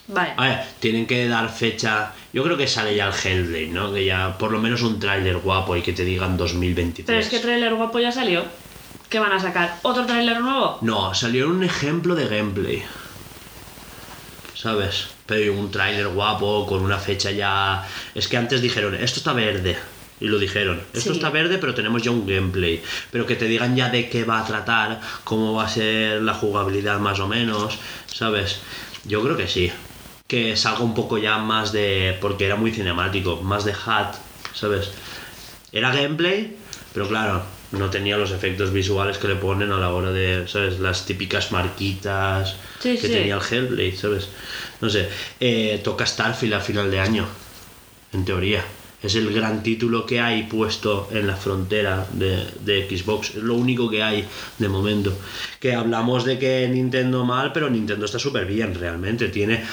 Vale. a ver tienen que dar fecha yo creo que sale ya el Hellblade no que ya por lo menos un tráiler guapo y que te digan 2023 Pero es que trailer guapo ya salió. ¿Qué van a sacar? ¿Otro trailer nuevo? no salió un ejemplo de gameplay ¿sabes? Pero un tráiler guapo con una fecha ya es que antes dijeron esto está verde y lo dijeron esto Sí. está verde pero tenemos ya un gameplay pero que te digan ya de qué va a tratar cómo va a ser la jugabilidad más o menos ¿sabes? yo creo que sí que salga un poco ya más de porque era muy cinemático más de hat ¿sabes? era gameplay pero claro no tenía los efectos visuales que le ponen a la hora de, ¿sabes? Las típicas marquitas Sí, que sí. tenía el Hellblade, ¿sabes? No sé, eh, toca Starfield a final de año, en teoría. Es el gran título que hay puesto en la frontera de, de Xbox. Es lo único que hay de momento. Que hablamos de que Nintendo mal, pero Nintendo está súper bien realmente. Tiene...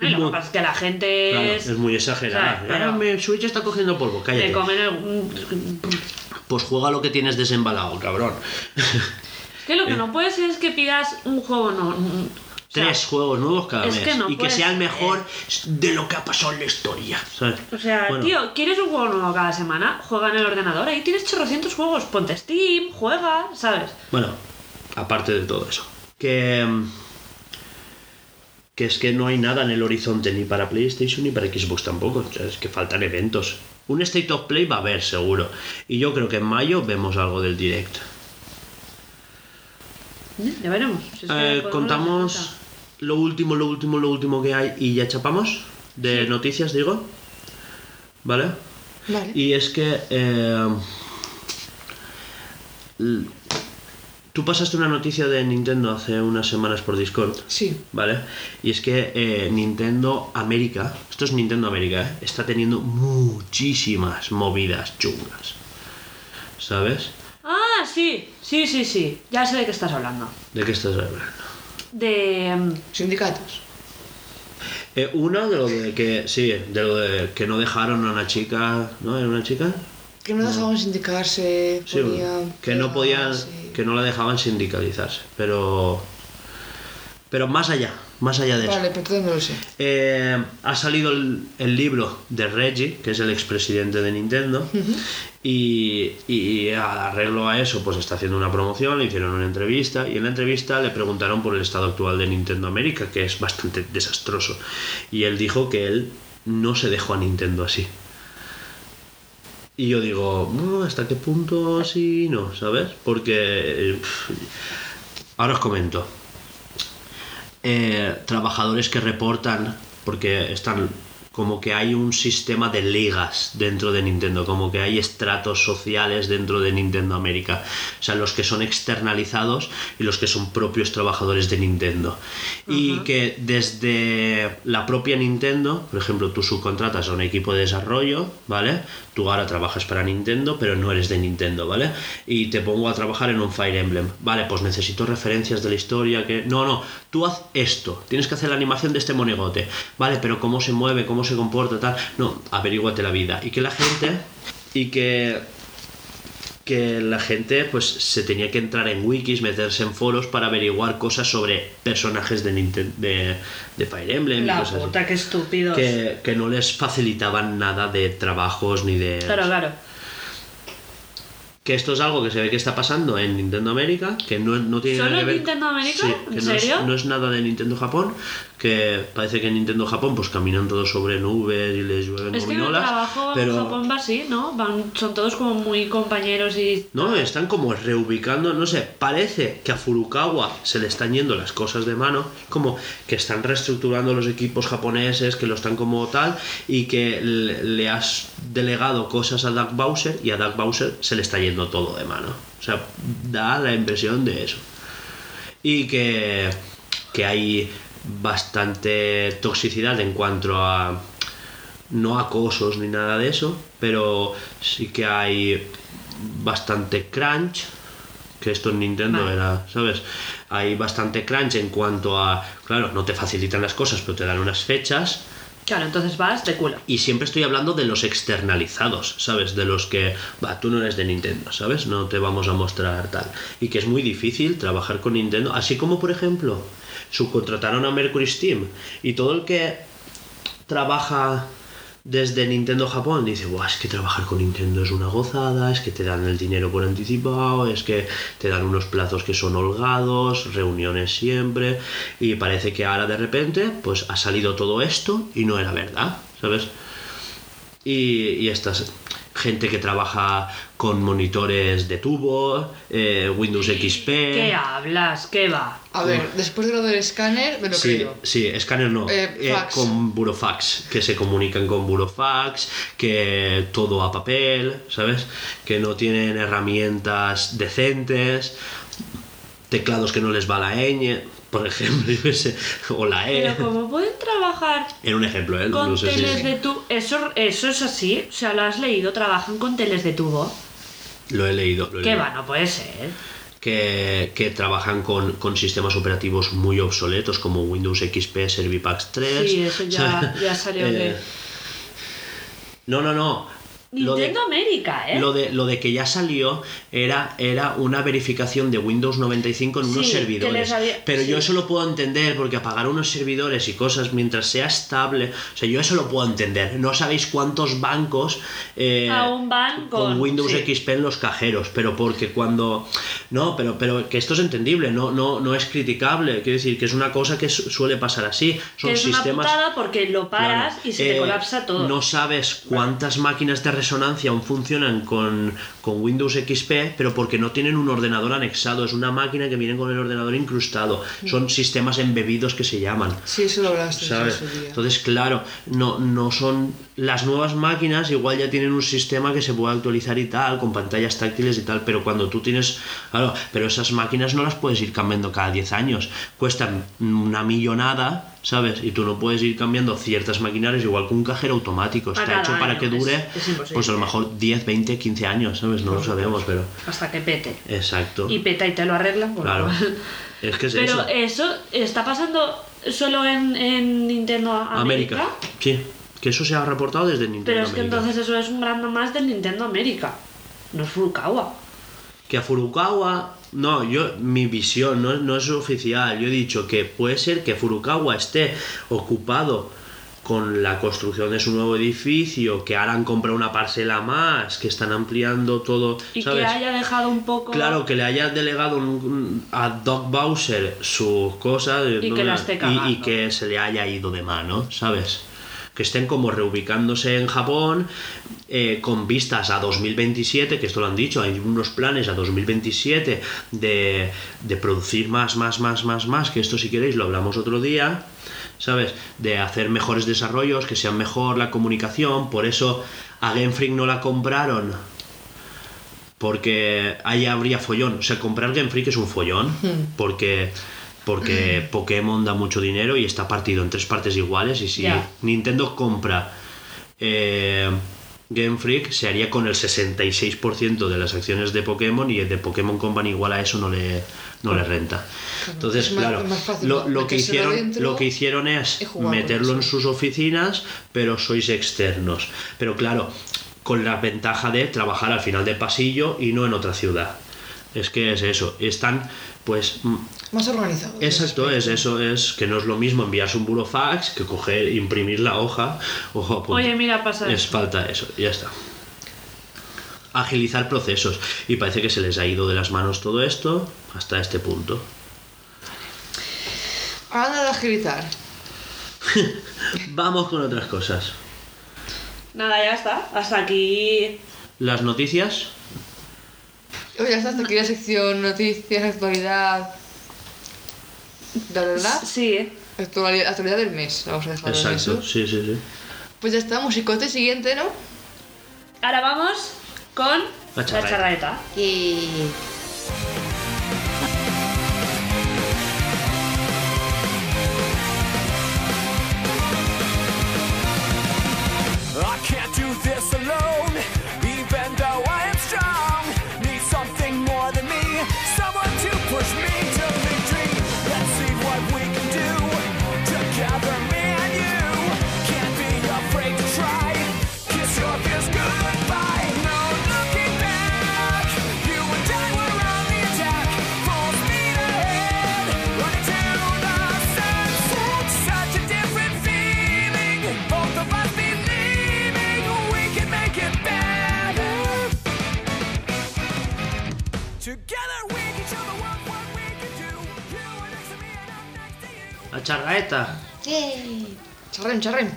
Y lo que pasa es que la gente Claro, es... es muy exagerada. Pero- Ah, mi Switch está cogiendo polvo, cállate. de comer el- Pues juega lo que tienes desembalado, cabrón. Que lo que no puede ser es que pidas un juego no. Sea, Tres juegos nuevos cada es mes. que no y que sea el mejor de lo que ha pasado en la historia. ¿sabes? O sea, Bueno, tío, ¿quieres un juego nuevo cada semana? Juega en el ordenador, ahí tienes chorrocientos juegos, ponte Steam, juega, ¿sabes? Bueno, aparte de todo eso. Que. Que es que no hay nada en el horizonte ni para PlayStation ni para Xbox tampoco. O sea, es que faltan eventos. Un State of Play va a haber, seguro. Y yo creo que en mayo vemos algo del Direct. Ya veremos. Si Eh, contamos lo último, lo último, lo último que hay y ya chapamos. De noticias, digo. ¿Vale? Vale. Y es que. eh, tú pasaste una noticia de Nintendo hace unas semanas por Discord. Sí. ¿Vale? Y es que eh, Nintendo América, esto es Nintendo América, ¿eh? está teniendo muchísimas movidas chungas. ¿Sabes? Ah, sí, sí, sí, sí. Ya sé de qué estás hablando. ¿De qué estás hablando? De. Sindicatos. Eh, uno de lo de que, sí, de lo de que no dejaron a una chica, ¿no? ¿Era una chica? Que no dejaban sindicarse, Sí, podían que no podían, que no la dejaban sindicalizarse, pero, pero más allá, más allá de eso. Vale, no lo sé. Eh, ha salido el, el libro de Reggie, que es el expresidente de Nintendo, y, y arreglo a eso, pues está haciendo una promoción, le hicieron una entrevista, y en la entrevista le preguntaron por el estado actual de Nintendo América, que es bastante desastroso. Y él dijo que él no se dejó a Nintendo así. Y yo digo, "No, ¿hasta qué punto sí no? ¿Sabes? Porque... eh, ahora os comento eh, trabajadores que reportan, porque están como que hay un sistema de ligas dentro de Nintendo, como que hay estratos sociales dentro de Nintendo América. O sea, los que son externalizados y los que son propios trabajadores de Nintendo. Y que desde la propia Nintendo, por ejemplo, tú subcontratas a un equipo de desarrollo, ¿vale? Tú ahora trabajas para Nintendo, pero no eres de Nintendo, ¿vale? Y te pongo a trabajar en un Fire Emblem. Vale, pues necesito referencias de la historia que... No, no, tú haz esto. Tienes que hacer la animación de este monigote. Vale, pero cómo se mueve, cómo se comporta, tal. No, averíguate la vida. Y que la gente... Y que que la gente pues se tenía que entrar en wikis, meterse en foros para averiguar cosas sobre personajes de, Ninten- de, de Fire Emblem y cosas así. puta, qué estúpidos. que, que no les facilitaban nada de trabajos ni de... Claro, claro. Que esto es algo que se ve que está pasando en Nintendo América, que no, no tiene ¿Solo nada que ver... Nintendo América? Sí, ¿En que no es- serio? No es, nada de Nintendo Japón, que parece que en Nintendo Japón pues caminan todos sobre nubes y les llueven Es que en el gominolas, trabajo pero... en Japón va así, ¿no? Van, son todos como muy compañeros y... No, están como reubicando, no sé, parece que a Furukawa se le están yendo las cosas de mano, como que están reestructurando los equipos japoneses, que lo están como tal, y que le, le has delegado cosas a Doug Bowser y a Doug Bowser se le está yendo todo de mano. O sea, da la impresión de eso. Y que, que hay bastante toxicidad en cuanto a no acosos ni nada de eso, pero sí que hay bastante crunch, que esto en Nintendo Vale. era, ¿sabes? Hay bastante crunch en cuanto a, claro, no te facilitan las cosas, pero te dan unas fechas. Claro, entonces vas de culo. Y siempre estoy hablando de los externalizados, ¿sabes? De los que, va, tú no eres de Nintendo, ¿sabes? No te vamos a mostrar tal. Y que es muy difícil trabajar con Nintendo. Así como, por ejemplo, subcontrataron a Mercury Steam y todo el que trabaja desde Nintendo Japón dice, Buah, es que trabajar con Nintendo es una gozada, es que te dan el dinero por anticipado, es que te dan unos plazos que son holgados, reuniones siempre, y parece que ahora de repente pues ha salido todo esto y no era verdad, ¿sabes? Y, y estas... gente que trabaja con monitores de tubo, eh, Windows XP. ¿Qué hablas? ¿Qué va? A ver, después de lo del escáner, me lo Sí, creo. sí, escáner no. Eh, Eh, fax. con burofax, que se comunican con burofax, que todo a papel, ¿sabes? Que no tienen herramientas decentes, teclados que no les va la ñ, por ejemplo, yo sé, o la E. Pero como pueden trabajar Era un ejemplo, ¿eh? con No sé si- teles de tubo... Eso, eso es así, o sea, lo has leído, trabajan con teles de tubo. Lo he leído. Lo he ¿Qué va? No puede ser. que, que trabajan con, con sistemas operativos muy obsoletos como Windows XP, Servipax 3. Sí, eso ya- ya salió de- No, no, no. Lo de- Nintendo América, ¿eh? Lo de, lo de que ya salió era, era una verificación de Windows 95 en unos Sí, servidores. había- Pero yo eso lo puedo entender porque apagar unos servidores y cosas mientras sea estable, o sea, yo eso lo puedo entender. No sabéis cuántos bancos eh, Aún van con- Windows sí. XP en los cajeros, pero porque cuando... No, pero, pero que esto es entendible, no, no, no es criticable. Quiero decir que es una cosa que su- suele pasar así. Son que es sistemas... una putada porque lo paras Claro. y se te Eh, colapsa todo. No sabes cuántas máquinas de resonancia aún funcionan con, con Windows XP, pero porque no tienen un ordenador anexado. Es una máquina que viene con el ordenador incrustado. Son sistemas embebidos que se llaman. Sí, eso lo hablaste ¿Sabes? Entonces, claro, no, no son. Las nuevas máquinas igual ya tienen un sistema que se puede actualizar y tal, con pantallas táctiles y tal, pero cuando tú tienes. Claro, pero esas máquinas no las puedes ir cambiando cada 10 años. Cuestan una millonada, ¿sabes? Y tú no puedes ir cambiando ciertas maquinarias, igual que un cajero automático. Está cada hecho para que es- dure, es imposible. pues a lo mejor 10, 20, 15 años, ¿sabes? No lo sabemos, pero. Hasta que pete. Exacto. Y peta y te lo arreglan. bueno. Claro. Es que es Pero eso. eso está pasando solo en, en Nintendo América. América. Sí, que eso se ha reportado desde Nintendo Pero es que América. entonces eso es un brand más del Nintendo América. No es Furukawa. Que a Furukawa, no, yo, mi visión no, no es oficial. Yo he dicho que puede ser que Furukawa esté ocupado con la construcción de su nuevo edificio, que ahora han comprado una parcela más, que están ampliando todo, Y ¿sabes? que haya dejado un poco. Claro, que le haya delegado un- a Doc Bowser sus cosas Y que la esté y- que se le haya ido de mano, ¿sabes? Que estén como reubicándose en Japón eh, con vistas a 2027, que esto lo han dicho, hay unos planes a 2027 de, de producir más, más, más, más, más, que esto si queréis lo hablamos otro día, ¿sabes? De hacer mejores desarrollos, que sea mejor la comunicación, por eso a Game Freak no la compraron porque ahí habría follón. O sea, comprar Game Freak es un follón, porque, porque Pokémon da mucho dinero y está partido en tres partes iguales. Y si. Nintendo compra eh, Game Freak, se haría con el 66% de las acciones de Pokémon y el de Pokémon Company igual a eso no le, no le renta. Entonces, más- claro, es más fácil lo, lo que hicieron, lo que hicieron es meterlo en sus oficinas, pero sois externos. Pero claro, con la ventaja de trabajar al final de pasillo y no en otra ciudad. Es que es eso, están pues Más organizado. exacto, es eso, es que no es lo mismo enviarse un burofax que coger, imprimir la hoja o apuntar. Oye, mira, pasa Es eso. falta eso, ya está. Agilizar procesos. Y parece que se les ha ido de las manos todo esto hasta este punto. Ahora de agilizar. Vamos con otras cosas. Nada, ya está. Hasta aquí. Las noticias. Oye, ya está, hasta aquí la sección noticias, actualidad. Bla, bla. Sí. Actualidad, actualidad del mes. Vamos a dejarlo en Exacto, eso. sí, sí, sí. Pues ya está, musicote siguiente, ¿no? Ahora vamos con La la charraeta. charraeta. Y. to you. La charraeta. Charrem, charrem.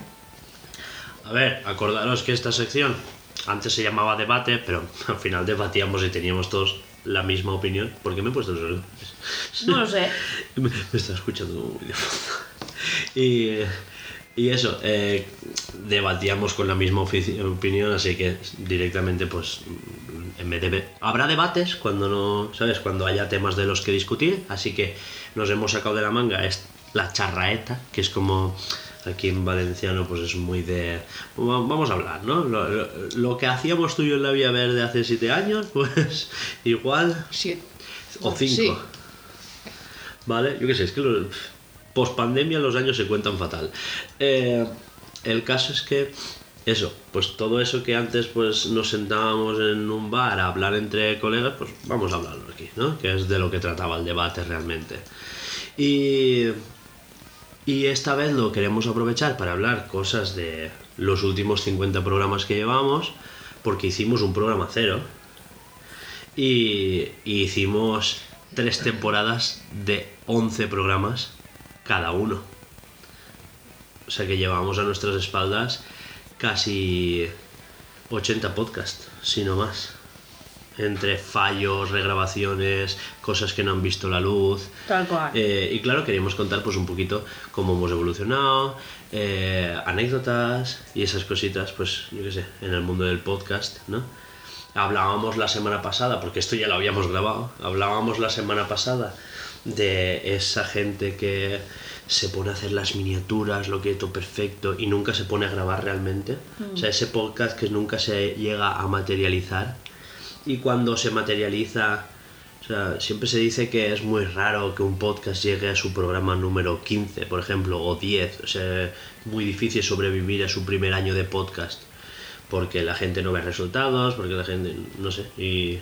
A ver, acordaros que esta sección antes se llamaba debate, pero al final debatíamos y teníamos todos la misma opinión. ¿Por qué me he puesto solo? No lo sé. me, me está escuchando muy de fondo. Y, y eso, eh, debatíamos con la misma opinión, así que directamente, pues, en vez de... Habrá debates cuando no, ¿sabes? Cuando haya temas de los que discutir, así que nos hemos sacado de la manga es la charraeta, que es como... Aquí en valenciano pues es muy de... va- Vamos a hablar, ¿no? Lo, lo- lo que hacíamos tú y yo en la Vía Verde hace siete años, pues igual Sí. o cinco. Sí. ¿Vale? Yo qué sé, es que los, post pandemia los años se cuentan fatal. Eh, el caso es que eso, pues todo eso que antes pues nos sentábamos en un bar a hablar entre colegas, pues vamos a hablarlo aquí, ¿no? Que es de lo que trataba el debate realmente. Y, y esta vez lo queremos aprovechar para hablar cosas de los últimos 50 programas que llevamos, porque hicimos un programa cero y, hicimos tres temporadas de 11 programas cada uno. O sea que llevamos a nuestras espaldas casi 80 podcasts, si no más. Entre fallos, regrabaciones, cosas que no han visto la luz. Tal cual. Eh, y claro, queríamos contar pues un poquito cómo hemos evolucionado, eh, anécdotas y esas cositas, pues yo qué sé, en el mundo del podcast, ¿no? Hablábamos la semana pasada, porque esto ya lo habíamos grabado, hablábamos la semana pasada de esa gente que se pone a hacer las miniaturas, lo que todo perfecto y nunca se pone a grabar realmente. O sea, ese podcast que nunca se llega a materializar y cuando se materializa, o sea, siempre se dice que es muy raro que un podcast llegue a su programa número 15, por ejemplo, o 10. O sea, es muy difícil sobrevivir a su primer año de podcast. Porque la gente no ve resultados, porque la gente, no sé, y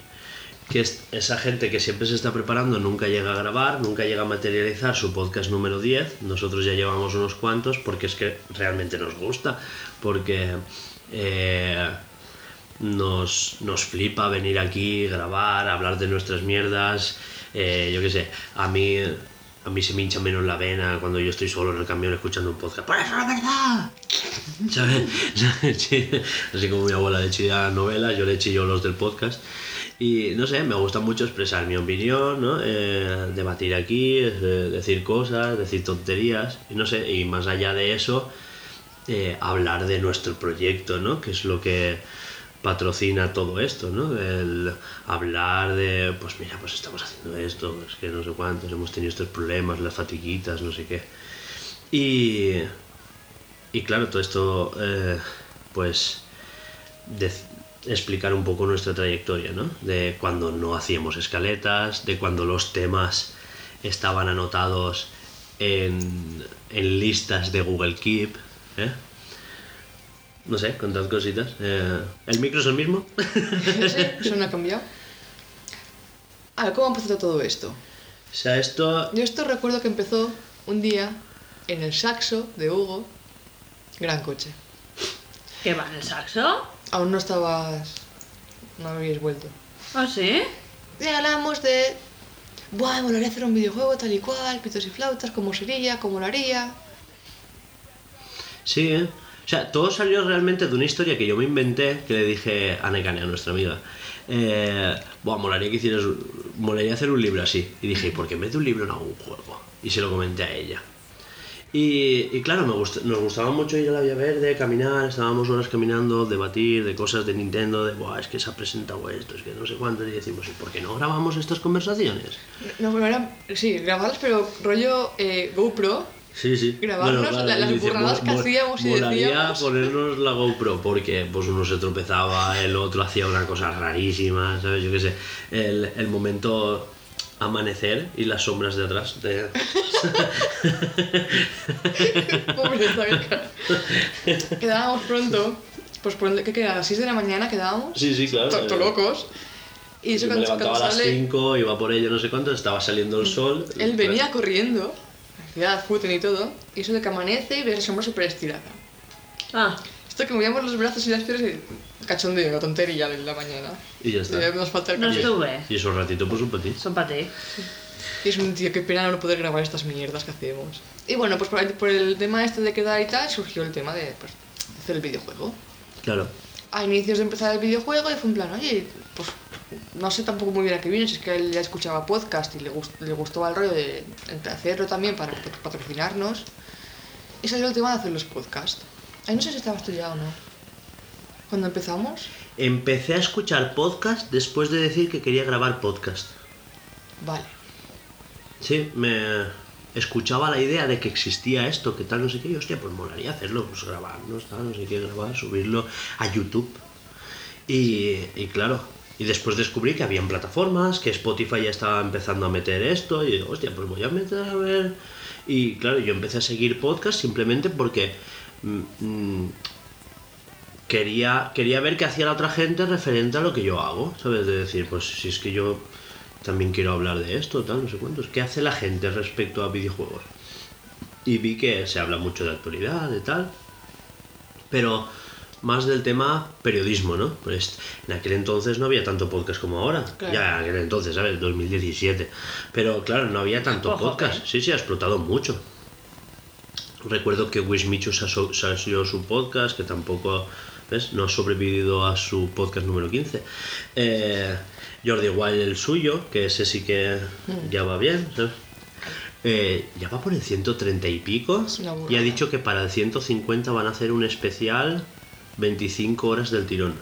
que es- esa gente que siempre se está preparando nunca llega a grabar, nunca llega a materializar su podcast número 10. Nosotros ya llevamos unos cuantos porque es que realmente nos gusta, porque eh, nos, nos flipa venir aquí, grabar, hablar de nuestras mierdas. eh, yo qué sé, a mí, a mí se me hincha menos la vena cuando yo estoy solo en el camión escuchando un podcast. ¡Por eso es verdad! ¿Sabes? Sí, Así como mi abuela le chilla novelas, yo le chillo los del podcast. Y no sé, me gusta mucho expresar mi opinión, ¿no? Eh, debatir aquí, eh, decir cosas, decir tonterías, y no sé, y más allá de eso, hablar de nuestro proyecto, ¿no? Que es lo que patrocina todo esto, ¿no? El hablar de, pues mira, pues estamos haciendo esto, es que no sé cuántos, hemos tenido estos problemas, las fatiguitas, no sé qué. Y, y claro, todo esto, eh, pues, explicar un poco nuestra trayectoria, ¿no? De cuando no hacíamos escaletas, de cuando los temas estaban anotados en, en listas de Google Keep, ¿eh? No sé, contad cositas. Eh, ¿El micro es el mismo? Eso no ha cambiado. A ver, ¿cómo empezó todo esto? o sea, esto... Yo esto recuerdo que empezó un día en el saxo de Hugo. Gran coche. ¿Qué va en el saxo? Aún no estabas... No habíais vuelto. ¿Ah, sí? Y hablamos de... Buah, me molaría hacer un videojuego tal y cual, pitos y flautas, cómo sería, cómo lo haría. Sí, ¿eh? O sea, todo salió realmente de una historia que yo me inventé, que le dije a Nekane, a nuestra amiga. Eh, Buah, molaría que hicieras... Molaría hacer un libro así. Y dije, ¿por qué en de un libro hago un juego? Y se lo comenté a ella. Y, y claro, me gust- nos gustaba mucho ir a la Vía Verde, caminar, estábamos horas caminando, debatir de cosas de Nintendo, de, Buah, es que se ha presentado esto, es que no sé cuánto, y decimos, ¿y por qué no grabamos estas conversaciones? No, bueno, era... Sí, grabarlas, pero rollo eh, GoPro. Sí, sí. Grabarnos la- las dice, burradas que "Mo- mo- hacíamos y decíamos". ponernos la GoPro porque pues uno se tropezaba, el otro hacía una cosa rarísima, ¿sabes? Yo qué sé. El, el momento amanecer y las sombras de atrás. de- Pobre, ¿sabes? Quedábamos pronto. Pues por ¿qué queda? A las 6 de la mañana quedábamos. Sí, sí, claro. To- to locos. Y eso Yo me cuando, levantaba cuando a las sale... 5, iba por ello, no sé cuánto, estaba saliendo el sol. Él venía corriendo, y todo, y eso de que amanece y ves la sombra súper estirada. Ah, Esto que movíamos los brazos y las piernas y cachondeo, la tontería de la mañana. Y ya está. Y nos falta el no estuve. Y eso un ratito pues un ti. Son para ti. Y es un tío, qué pena no poder grabar estas mierdas que hacemos. Y bueno, pues por el, por el tema este de quedar y tal, surgió el tema de pues, hacer el videojuego. Claro. a inicios de empezar el videojuego y fue en plan, oye, pues no sé tampoco muy bien a qué vino, si es que él ya escuchaba podcast y le, gust- le gustó el rollo de, hacerlo también para pat- patrocinarnos. Y salió el tema de hacer los podcasts. Ahí no sé si estabas tú ya o no. Cuando empezamos, Empecé a escuchar podcast después de decir que quería grabar podcast. vale. Sí, me escuchaba la idea de que existía esto, que tal, no sé qué, y hostia, pues molaría hacerlo, pues grabarnos, tal, no sé qué, grabar, subirlo a YouTube. Y, y claro, y después descubrí que habían plataformas, que Spotify ya estaba empezando a meter esto, y digo, hostia, pues voy a meter a ver. Y claro, yo empecé a seguir podcast simplemente porque mm, mm, quería, quería ver qué hacía la otra gente referente a lo que yo hago, ¿sabes? De decir, pues si es que yo también quiero hablar de esto, tal, no sé cuántos. ¿Qué hace la gente respecto a videojuegos? Y vi que se habla mucho de actualidad, de tal, pero más del tema periodismo, ¿no? Pues en aquel entonces no había tanto podcast como ahora. Claro. Ya en aquel entonces, ¿sabes? 2017. Pero claro, no había tanto Ojo, podcast. ¿eh? Sí, sí, ha explotado mucho. Recuerdo que Wismichu salió su podcast, que tampoco ¿ves? no ha sobrevivido a su podcast número 15. Eh, Jordi Wild el suyo, que ese sí que ya va bien. ¿sabes? Eh, ya va por el 130 y pico. Y ha dicho que para el 150 van a hacer un especial 25 horas del tirón.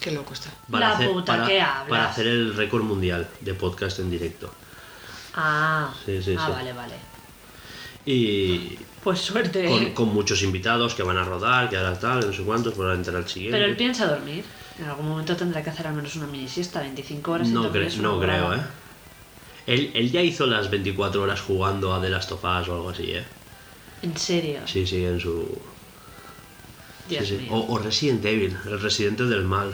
Qué loco está. Para La hacer, puta para, que hablas. para hacer el récord mundial de podcast en directo. Ah, Sí, sí, ah sí. vale, vale. Y Pues suerte. con, con muchos invitados que van a rodar, que ahora tal, no sé cuántos, probablemente al siguiente. Pero él piensa dormir. En algún momento tendrá que hacer al menos una mini siesta, 25 horas. No, cre- no creo. ¿eh? Él, él ya hizo las 24 horas jugando a The Last of Us o algo así, ¿eh? En serio. Sí, sí, en su... Dios sí. O, o Resident Evil, el residente del mal.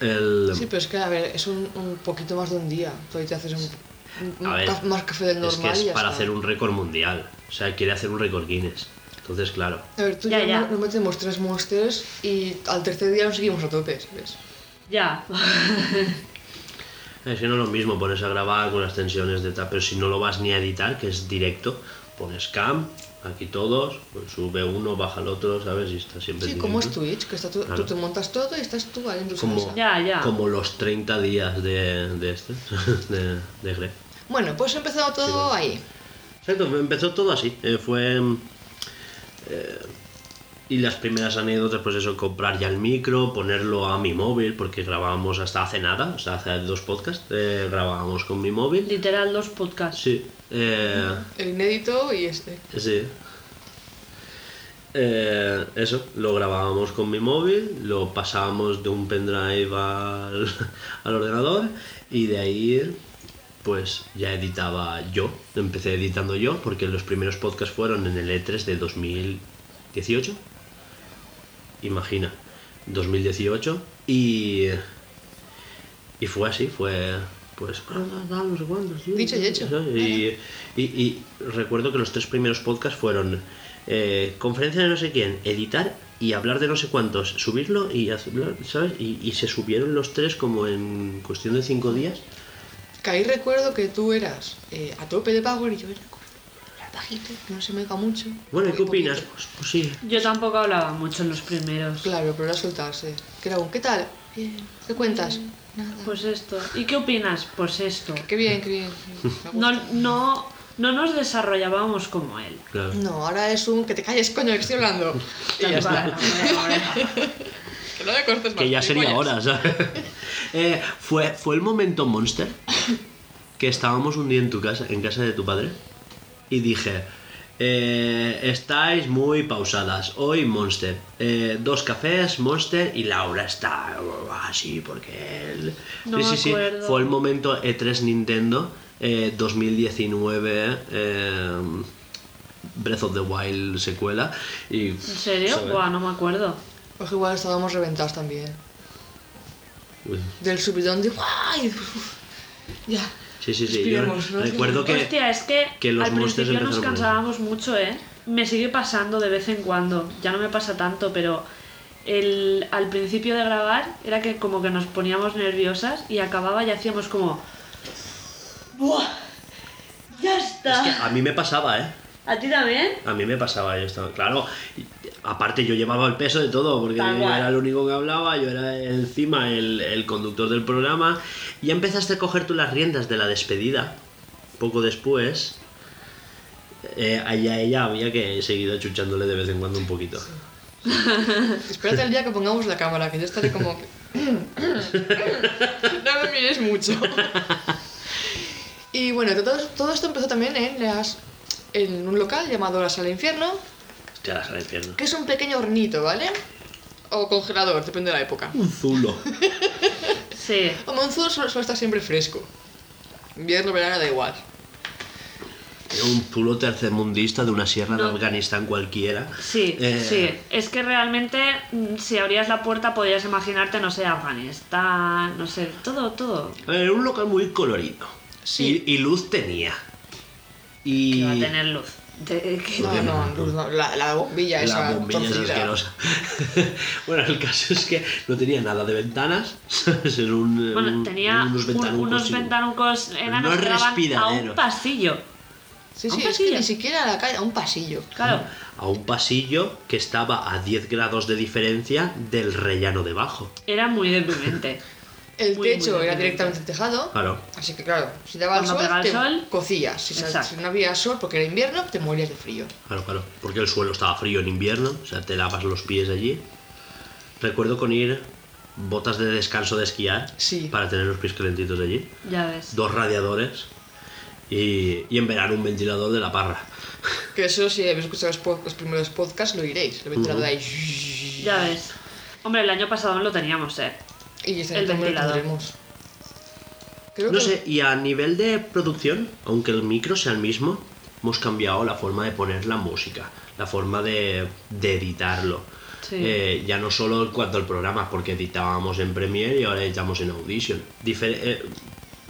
El... Sí, pero es que, a ver, es un, un poquito más de un día. Todavía te haces un, un A ver, caf- más café del es normal que y es para está. hacer un récord mundial. O sea, quiere hacer un récord Guinness. Entonces, claro. A ver, tú Ya, ya. no- metemos tres monsters y al tercer día nos seguimos a tope, ¿sabes? Ya. Es que no es lo mismo pones a grabar con las tensiones de tal, pero si no lo vas ni a editar, que es directo, pones cam, aquí todos, pues sube uno, baja el otro, ¿sabes? Y está siempre Sí, como es. Twitch, que está tú, Claro. tú te montas todo y estás tú ahí en tu Como. Ya, ya. como los 30 días de, de este, de, de Greg. Bueno, pues ha empezado todo ahí. Exacto, empezó todo así. eh, fue. eh, y las primeras anécdotas, pues eso, comprar ya el micro, ponerlo a mi móvil, porque grabábamos hasta hace nada, o sea, hace dos podcasts, eh, grabábamos con mi móvil. Literal, dos podcasts. Sí. eh, El inédito y este. Sí. Eh, eso, lo grabábamos con mi móvil, lo pasábamos de un pendrive al, al ordenador y de ahí pues ya editaba yo. Empecé editando yo porque los primeros podcasts fueron en el E3 de 2018. Imagina, 2018 y y fue así, fue pues no sé cuántos, tío, Dicho y hecho. y, y- y recuerdo que los tres primeros podcasts fueron eh, conferencia de no sé quién, editar y hablar de no sé cuántos, subirlo y hacer- ¿sabes? Y, y se subieron los tres como en cuestión de cinco días. Que ahí recuerdo que tú eras eh, a tope de Power y yo era bajito, no se me oiga mucho. Bueno, ¿y qué opinas? Pues, pues sí. Yo tampoco hablaba mucho en los primeros. Claro, pero era soltarse. Que era un, ¿qué tal? Bien. ¿Qué cuentas? Nada. Pues esto. ¿Y qué opinas? Pues esto. Qué bien, qué bien. No, no, no nos desarrollábamos como él. Claro. No, ahora es un que te calles, coño, que estoy hablando. Y ya está. Que no me cortes más. Que ya sería hora, ¿sabes? Eh, fue, fue el momento Monster que estábamos un día en tu casa, en casa de tu padre, y dije, eh, estáis muy pausadas, hoy Monster, Eh, dos cafés, Monster, y Laura está así porque él... No sí, me sí, sí, acuerdo. fue el momento E3 Nintendo eh, 2019. eh, Breath of the Wild secuela y ¿En serio? Buah, no me acuerdo. Pues igual estábamos reventados también. Uy. Del subidón de Ya. Sí, sí, sí. Yo recuerdo que. Hostia, es que, que los al monsters principio nos cansábamos mucho, ¿eh? Me sigue pasando de vez en cuando. Ya no me pasa tanto, pero el, al principio de grabar era que como que nos poníamos nerviosas y acababa y hacíamos como... ¡Buah! ¡Ya Es está! que a mí me pasaba, ¿eh? ¿A ti también? A mí me pasaba esto. Claro, y- aparte yo llevaba el peso de todo, porque Tal yo cual. era el único que hablaba, yo era encima el, el conductor del programa, y ya empezaste a coger tú las riendas de la despedida, poco después. Eh, allá ella había que seguir achuchándole de vez en cuando un poquito. Espérate el día que pongamos la cámara, que yo estaré como... no me mires mucho. y bueno, todo, todo esto empezó también en, las, en un local llamado La Sala Infierno, La sala que es un pequeño hornito, ¿vale? O congelador, depende de la época. Un zulo. Sí. O Monzur suele, suele estar siempre fresco. Invierno, verano, da igual. un zulo tercermundista de una sierra No. de Afganistán cualquiera. Sí, Eh, sí. Es que realmente, mm, si abrías la puerta, podrías imaginarte, no sé, Afganistán, no sé, todo, todo. Era un local muy colorido. Sí. Y, y luz tenía. Y... Que va a tener luz. De- que- No, no, no, no, la, la bombilla esa La bombilla es asquerosa. bueno, el caso es que no tenía nada de ventanas. ¿sabes? Era un, Bueno, un- tenía unos un- ventanucos. unos ventanucos enanos que a un pasillo. Sí, sí, es que ni siquiera a la calle, a un pasillo. Claro. A un pasillo que estaba a 10 grados de diferencia del rellano debajo. Era muy deprimente. El Muy, techo muy era directamente tejado. Claro. Así que claro, si daba el sol, el te sol, cocías. Si, si no había sol porque era invierno, te morías de frío. Claro, claro. Porque el suelo estaba frío en invierno. O sea, te lavas los pies allí. Recuerdo con ir botas de descanso de esquiar. Sí. Para tener los pies calentitos allí. Ya ves. Dos radiadores. Y, y en verano un ventilador de la parra. Que eso, si habéis escuchado los, pod- los primeros podcasts, lo iréis. El ventilador de ahí. Ya ves. Hombre, el año pasado no lo teníamos, ¿eh? Y El ventilador. Creo No que- sé, y a nivel de producción, aunque el micro sea el mismo, hemos cambiado la forma de poner la música, la forma de, de editarlo. Sí. Eh, ya no solo en cuanto al programa, porque editábamos en Premiere y ahora editamos en Audition. Difer- eh,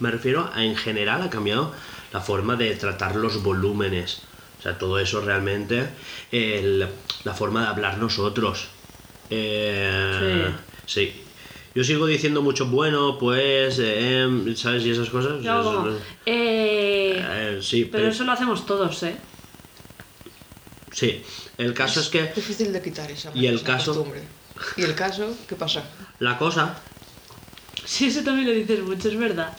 me refiero a en general ha cambiado la forma de tratar los volúmenes. O sea, todo eso realmente, el- la forma de hablar nosotros. Eh, sí. Yo sigo diciendo mucho bueno, pues, eh, em, ¿sabes? Y esas cosas. Yo Eso- como, eh, eh, sí, pero pero, eso lo hacemos todos, ¿eh? sí. El caso es que difícil de quitar esa, ¿Y el esa caso? costumbre. ¿Y el caso? ¿Qué pasa? la cosa, Sí, eso también lo dices mucho, es verdad.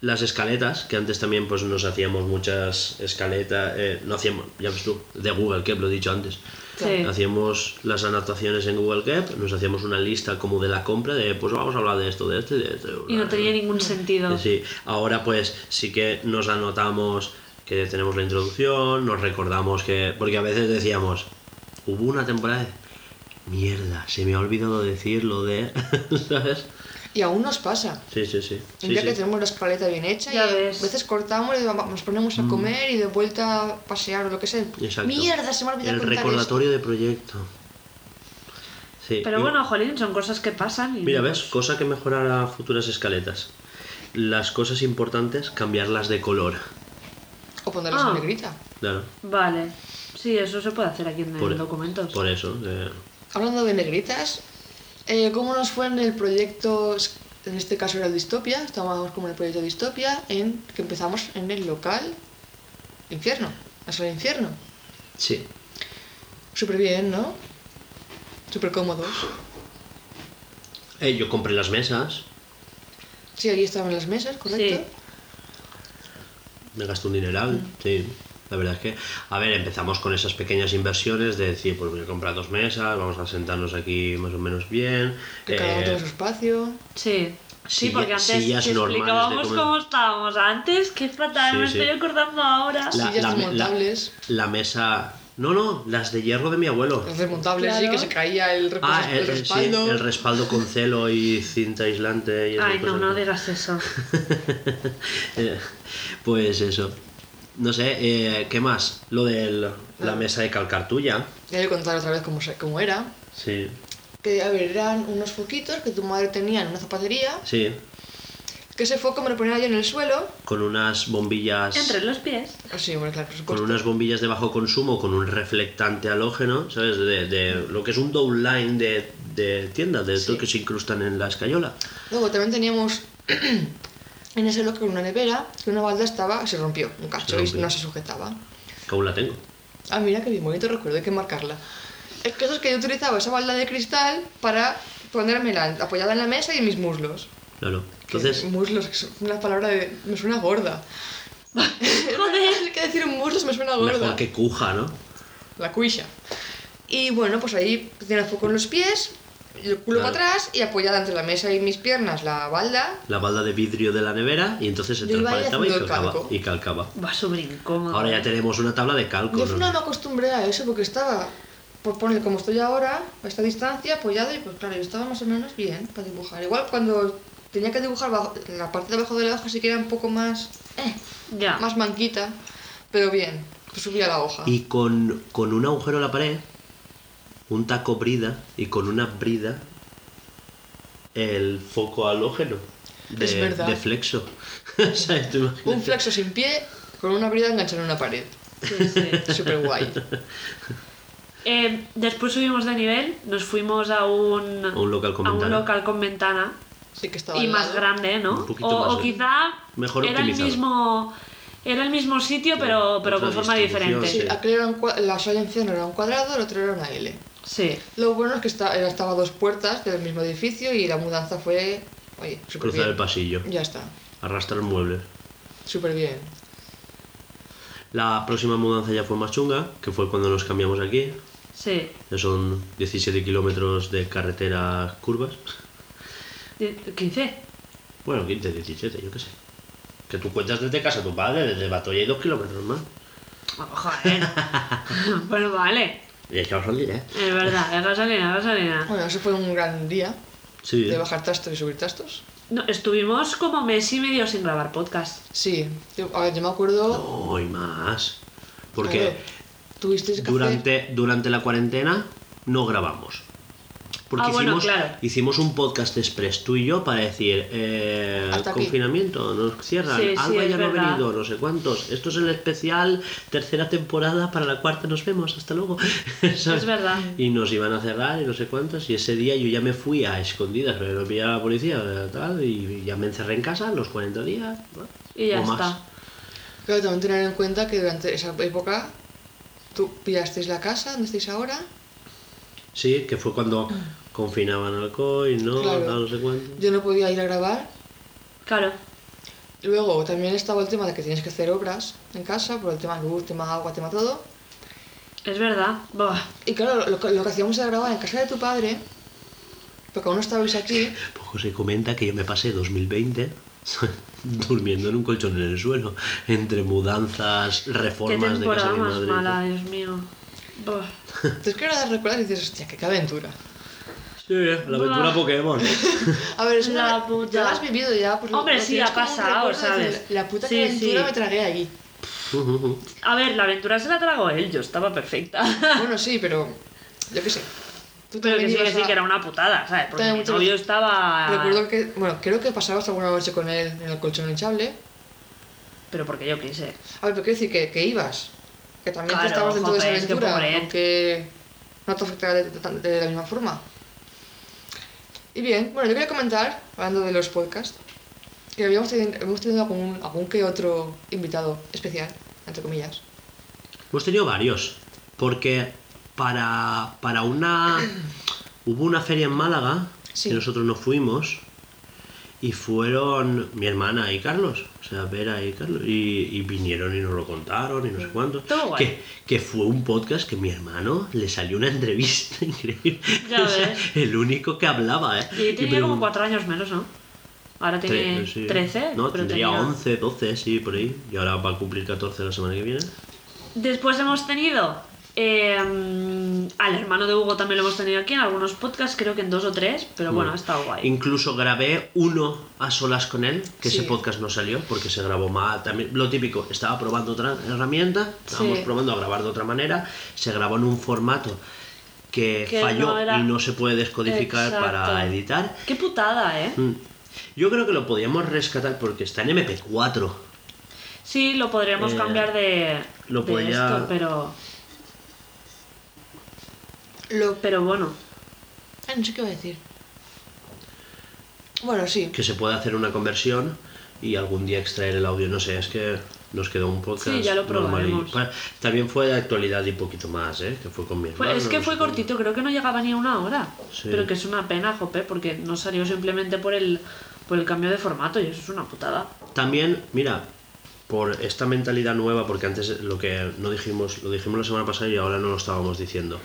las escaletas, que antes también pues nos hacíamos muchas escaletas, eh, no hacíamos, ya ves tú, de Google Keep, lo he dicho antes. Sí. Hacíamos las anotaciones en Google Keep, nos hacíamos una lista como de la compra de pues vamos a hablar de esto, de esto y de esto. Y no tenía ningún sentido. Sí, ahora pues sí que nos anotamos que tenemos la introducción, nos recordamos que. Porque a veces decíamos, hubo una temporada de. Mierda, se me ha olvidado decir lo de. ¿Sabes? Y aún nos pasa. Sí, sí, sí. Un sí, día sí. que tenemos la escaleta bien hecha Ya y ves. a veces cortamos y vamos- nos ponemos a comer y de vuelta a pasear o lo que sea. Mm. Exacto. Mierda, se me ha olvidado El contar recordatorio de proyecto. Sí. Pero y- bueno, jolín, son cosas que pasan. Y Mira, ¿ves? Cosa que mejorará futuras escaletas. Las cosas importantes, cambiarlas de color. esto. O ponerlas Ah. en negrita. Claro. Vale. Sí, eso se puede hacer aquí en Por, el documentos. por eso. eh, Hablando de negritas, eh, ¿cómo nos fue en el proyecto, en este caso era Distopia, estábamos como en el proyecto Distopia, en que empezamos en el local Infierno, la sala Infierno. sí. Súper bien, ¿no? Súper cómodos. Eh, yo compré las mesas. Sí, allí estaban las mesas, ¿correcto? Sí. Me gasté un dineral, sí. La verdad es que, a ver, empezamos con esas pequeñas inversiones de decir, pues voy a comprar dos mesas, vamos a sentarnos aquí más o menos bien. Que cada uno eh, tenga su espacio. Sí. Sí, porque antes sillas explicábamos comer. cómo estábamos antes, qué fatal, Sí, me sí. estoy acordando ahora. la, Sillas la desmontables. la mesa... No, no, las de hierro de mi abuelo. Los desmontables, sí, Claro. que se caía el, reposo- Ah, el el, el- sí, respaldo. el respaldo con celo y cinta aislante y Ay, no, no digas eso. Eh, pues eso. No sé, eh, ¿qué más? Lo de la mesa de calcar tuya. Ya voy a contar otra vez cómo, cómo era. Sí, Que, a ver, eran unos foquitos que tu madre tenía en una zapatería. sí. Que ese foco me lo ponía yo en el suelo. Con unas bombillas... Entre los pies. Ah, Sí, bueno, claro, por con unas bombillas de bajo consumo, con un reflectante halógeno, ¿sabes? De, de lo que es un downline de, de tiendas, de todo Sí. que se incrustan en la escayola. Luego también teníamos en ese local una nevera que una balda estaba, se rompió un cacho Se y rompió. no se sujetaba. Que aún la tengo. Ah, mira qué bien, bonito recuerdo, hay que marcarla. El caso es que yo utilizaba esa balda de cristal para ponérmela apoyada en la mesa y en mis muslos. Claro. Que Entonces, muslos, que es una palabra de... me suena gorda. Joder. Que decir muslos me suena gorda. mejor que cuja, ¿no? La cuisha. Y bueno, pues ahí el foco en los pies, el culo Claro. para atrás y apoyada entre la mesa y mis piernas la balda. La balda de vidrio de la nevera y entonces se Yo transparentaba y calcaba. Y calcaba. Va súper incómodo. Ahora ya tenemos una tabla de calco. Yo ¿no? final me acostumbré a eso porque estaba, por poner como estoy ahora, a esta distancia, apoyado y pues claro, yo estaba más o menos bien para dibujar. Igual cuando tenía que dibujar bajo- la parte de abajo de la hoja sí que era un poco más, eh, Ya. más manquita, pero bien, pues subía la hoja. Y con, con un agujero en la pared, un taco brida y con una brida el foco halógeno de, Es verdad. de flexo. O sea, tú imagínate. Un flexo sin pie con una brida enganchada en una pared. Sí, sí. Súper guay. Eh, después subimos de nivel, nos fuimos a un, A un local con a un ventana. local con ventana Sí que estaba y más lado. grande, ¿no? Un o, más, o ¿eh? quizá Mejor era el mismo era el mismo sitio, pero, pero con forma diferente. Sí, Sí. aquel era un la sala infierno era un cuadrado, el otro era una L. Sí. Lo bueno es que está, era- estaba a dos puertas del mismo edificio y la mudanza fue, oye, Cruzar bien. el pasillo, Ya está, arrastrar muebles. súper bien. La próxima mudanza ya fue más chunga, que fue cuando nos cambiamos aquí. Sí. Ya son 17 kilómetros de carreteras curvas. Die- 15. Bueno, 15, 17, yo qué sé. Que tú cuentas desde casa a tu padre, desde Batoya y dos kilómetros más. Oh, Joder. bueno, vale. Y es que vamos a salir, ¿eh? Es verdad, es gasolina, gasolina. Bueno, eso fue un gran día Sí. de bajar tastos y subir tastos. No, estuvimos como mes y medio sin grabar podcast. Sí, yo, a ver, yo me acuerdo... No, y más. Porque ver, tuvisteis que hacer- durante, durante la cuarentena no grabamos. Porque Ah, bueno, hicimos, claro. hicimos un podcast express tú y yo para decir eh, confinamiento, nos cierran, Sí, sí, Alba ya no ha venido, no sé cuántos. Esto es el especial, tercera temporada, para la cuarta nos vemos, hasta luego. Es verdad. Y nos iban a cerrar y no sé cuántos. Y ese día yo ya me fui a escondidas, pero me pillaba la policía tal, y ya me encerré en casa los 40 días. ¿no? Y ya o más. está. Claro, también tener en cuenta que durante esa época tú pillasteis la casa donde estáis ahora. Sí, que fue cuando confinaban al COI, ¿no? Claro. Tal, no sé cuánto. Yo no podía ir a grabar. Claro. Luego también estaba el tema de que tienes que hacer obras en casa, por el tema luz, tema agua, tema todo. Es verdad. Buah. Y claro, lo, que- lo que hacíamos era grabar en casa de tu padre, porque aún no estabais aquí. Poco se comenta que yo me pasé 2020 durmiendo en un colchón en el suelo, entre mudanzas, Qué reformas de casa temporada de mi más madre. mala. Dios mío. Buah. Entonces que ahora recuerdas y dices, hostia, qué aventura. Sí, la aventura. Pokémon. A ver, es La una, puta. ya lo has vivido ya. Pues lo- Hombre, sí, ha pasado, de ¿sabes? La puta Sí, que aventura sí. me tragué allí. A ver, la aventura se la tragó él, yo estaba perfecta. Bueno, sí, pero yo qué sé. Tú Pero que sí, que sí, que era una putada, ¿sabes? Porque mi novio estaba... Recuerdo que, bueno, creo que pasabas alguna noche con él en el colchón hinchable. Pero porque yo quise. A ver, pero quiero decir que, que ibas. Que también Claro, tú estabas dentro de esa joder, es que aventura. pobre. aunque no te afectara de, de- de la misma forma. Y bien, bueno, yo quería comentar, hablando de los podcasts, que habíamos tenido, hemos tenido algún, algún que otro invitado especial, entre comillas. Hemos tenido varios, porque para, para una... Hubo una feria en Málaga, Sí. que nosotros nos fuimos, y fueron mi hermana y Carlos, o sea, Vera y Carlos, y, y vinieron y nos lo contaron y no sé cuánto. Todo guay. Que, que fue un podcast que mi hermano le salió una entrevista increíble. Ya O sea, ves. el único que hablaba, ¿eh? Y tenía como cuatro años menos, ¿no? Ahora tiene sí. 13, No, pero tendría tenía... 11, 12, sí, por ahí. Y ahora va a cumplir 14 la semana que viene. Después hemos tenido eh, al hermano de Hugo también lo hemos tenido aquí en algunos podcasts, creo que en dos o tres, pero bueno, ha estado guay. Incluso grabé uno a solas con él, que Sí. ese podcast no salió porque se grabó mal. También, lo típico, estaba probando otra herramienta, estábamos Sí. probando a grabar de otra manera, se grabó en un formato que, Que falló no era- y no se puede descodificar Exacto. para editar. Qué putada, ¿eh? Mm. Yo creo que lo podíamos rescatar porque está en MP4. Sí, lo podríamos Eh, cambiar de, lo de esto, pero, Lo... pero bueno. Ah, no sé qué iba a decir. Bueno, sí. que se puede hacer una conversión y algún día extraer el audio, no sé, es que nos quedó un podcast Sí, ya lo También fue de actualidad y poquito más, ¿eh? Que fue con mi hermano, es que no fue cortito, creo que no llegaba ni a una hora. Sí. Pero que es una pena, jope, porque no salió simplemente por el, por el cambio de formato y eso es una putada. También, mira, por esta mentalidad nueva, porque antes lo que no dijimos, lo dijimos la semana pasada y ahora no lo estábamos diciendo,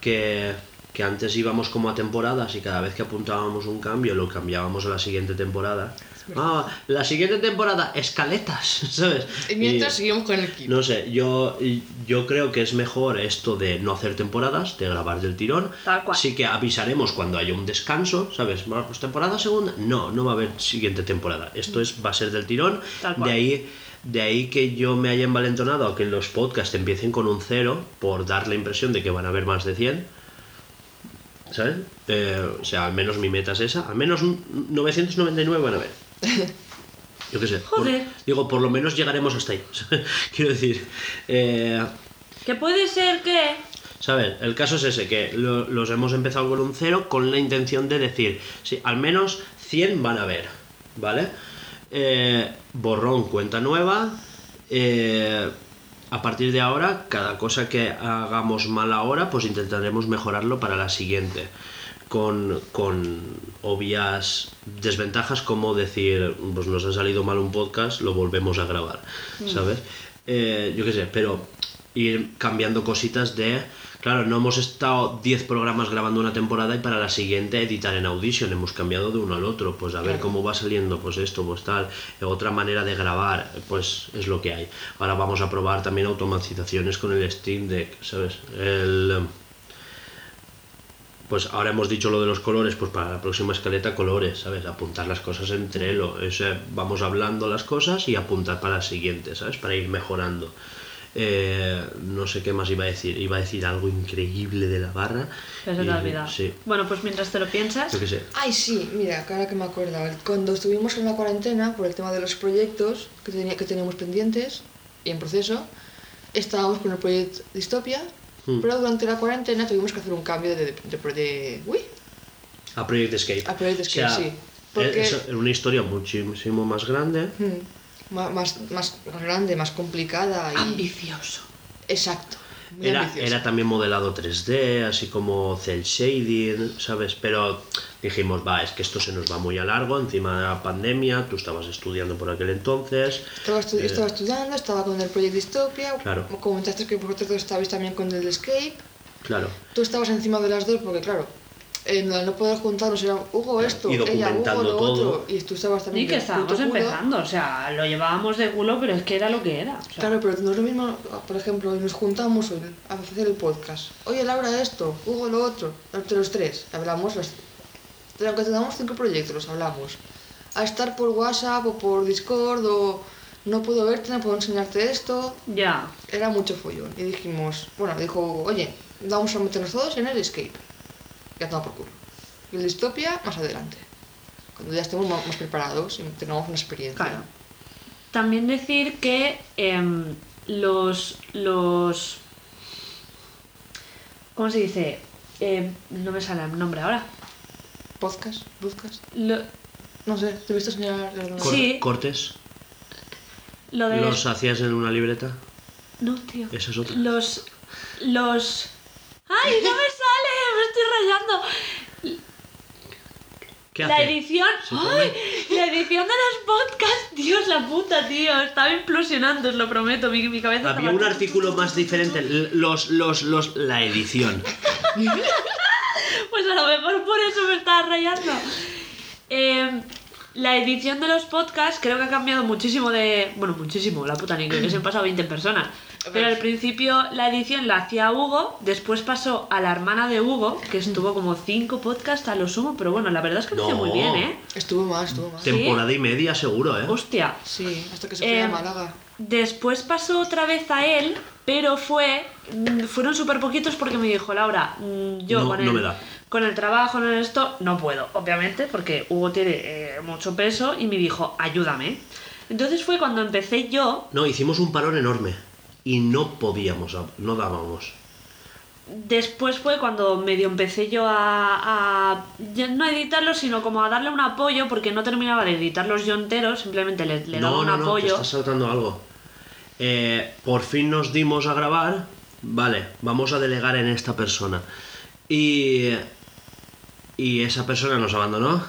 que, que antes íbamos como a temporadas y cada vez que apuntábamos un cambio lo cambiábamos a la siguiente temporada. Ah, la siguiente temporada, escaletas, ¿sabes? Y mientras Y- seguimos con el equipo. no sé, yo, yo creo que es mejor esto de no hacer temporadas, de grabar del tirón. Tal cual. Sí que avisaremos cuando haya un descanso, ¿sabes? Bueno, Pues temporada segunda. No, no va a haber siguiente temporada. Esto es, va a ser del tirón. Tal cual. De ahí, de ahí que yo me haya envalentonado a que los podcasts empiecen con un cero por dar la impresión de que van a haber más de 100. ¿Sabes? Eh, o sea, al menos mi meta es esa. Al menos un 999 van a haber. Yo qué sé. por- Joder. digo, por lo menos llegaremos hasta ahí. Quiero decir, eh, Que puede ser que... ¿sabes? El caso es ese, que lo- los hemos empezado con un cero con la intención de decir, sí, al menos 100 van a haber, ¿vale? Eh, borrón, cuenta nueva. eh, a partir de ahora, cada cosa que hagamos mal ahora, pues intentaremos mejorarlo para la siguiente. Con, con obvias desventajas como decir, pues nos ha salido mal un podcast, lo volvemos a grabar, ¿sabes? Eh, yo qué sé, pero ir cambiando cositas de... Claro, no hemos estado 10 programas grabando una temporada y para la siguiente editar en Audition, hemos cambiado de uno al otro, pues a ver Claro. cómo va saliendo, pues esto, pues tal, otra manera de grabar, pues es lo que hay. Ahora vamos a probar también automatizaciones con el Steam Deck, ¿sabes? El... Pues ahora hemos dicho lo de los colores, pues para la próxima escaleta colores, ¿sabes? Apuntar las cosas entre lo, o sea, vamos hablando las cosas y apuntar para la siguiente, ¿sabes? Para ir mejorando. Eh, no sé qué más iba a decir, iba a decir algo increíble de la barra. Pero se te ha olvidado. Sí, Bueno, pues mientras te lo piensas... yo qué sé. Ay, sí, mira, ahora que me acuerdo. Cuando estuvimos en la cuarentena, por el tema de los proyectos que, tenía, que teníamos pendientes y en proceso, estábamos con el proyecto Distopia, Hmm. pero durante la cuarentena tuvimos que hacer un cambio de... de, de- de- uy, A Project Escape. A Project Escape, O sea, sí. Porque- es- es una historia muchísimo más grande. hmm, ma- más, más grande, más complicada y... Ambicioso. Exacto. muy Era, era también modelado 3D, así como cel shading, ¿sabes? Pero dijimos, va, es que esto se nos va muy a largo, encima de la pandemia, tú estabas estudiando por aquel entonces. Estaba, estu- Eh, estaba estudiando, estaba con el proyecto Distopia, Claro. como comentaste que vosotros estabais también con el Escape, Claro, tú estabas encima de las dos porque claro, en al no poder juntarnos era Hugo esto, Y ella Hugo lo todo. otro, y tú estabas también Y que estábamos culo. empezando, o sea, lo llevábamos de culo, pero es que era lo que era. o sea, Claro, pero no es lo mismo, por ejemplo, nos juntamos hoy a hacer el podcast. Oye, Laura, esto, Hugo, lo otro, entre los tres, hablamos, las, de tengamos cinco proyectos, los hablamos. A estar por WhatsApp o por Discord o no puedo verte, no puedo enseñarte esto, Ya. era mucho follón. Y dijimos, bueno, dijo, Hugo, oye, vamos a meternos todos en el escape. Ya toma por culo. Y el distopia más adelante. Cuando ya estemos más preparados y tengamos una experiencia. Claro. También decir que em, los, los... ¿Cómo se dice? Em, no me sale el nombre ahora. Podcast, podcast. Lo, No sé, te he visto señalar. Cor- Sí. cortes, lo de... los hacías en una libreta. No, tío. Esa es otra. Los... Los... ¡Ay, no me sale! Me estoy rayando. ¿Qué La hace? edición... ¡Ay! La edición de los podcasts. Dios, la puta, tío. Estaba implosionando, os lo prometo. Mi, mi cabeza Había un artículo más diferente, los, los, los, la edición. Pues a lo mejor por eso me estaba rayando. Eh, la edición de los podcasts creo que ha cambiado muchísimo de... Bueno, muchísimo, la puta ni que se han pasado 20 personas. Pero al principio la edición la hacía Hugo, después pasó a la hermana de Hugo, que estuvo como 5 podcasts a lo sumo, pero bueno, la verdad es que lo hizo No. muy bien, ¿eh? Estuvo más, estuvo más. Sí. Temporada y media seguro, ¿eh? Hostia. Sí, hasta que se fue Eh, a Málaga. Después pasó otra vez a él, pero fue. mm, Fueron súper poquitos porque me dijo, Laura, mm, yo No- con, el, no me da. con el trabajo, en esto, no puedo, obviamente, porque Hugo tiene eh, mucho peso y me dijo, ayúdame. Entonces fue cuando empecé yo. No, hicimos un parón enorme y no podíamos, no dábamos. después fue cuando medio empecé yo a, a- no a editarlo, sino como a darle un apoyo, porque no terminaba de editarlos yo enteros, simplemente le, le daba no, un no, no, apoyo. estás saltando algo. Eh, por fin nos dimos a grabar. Vale, vamos a delegar en esta persona. Y, y esa persona nos abandonó.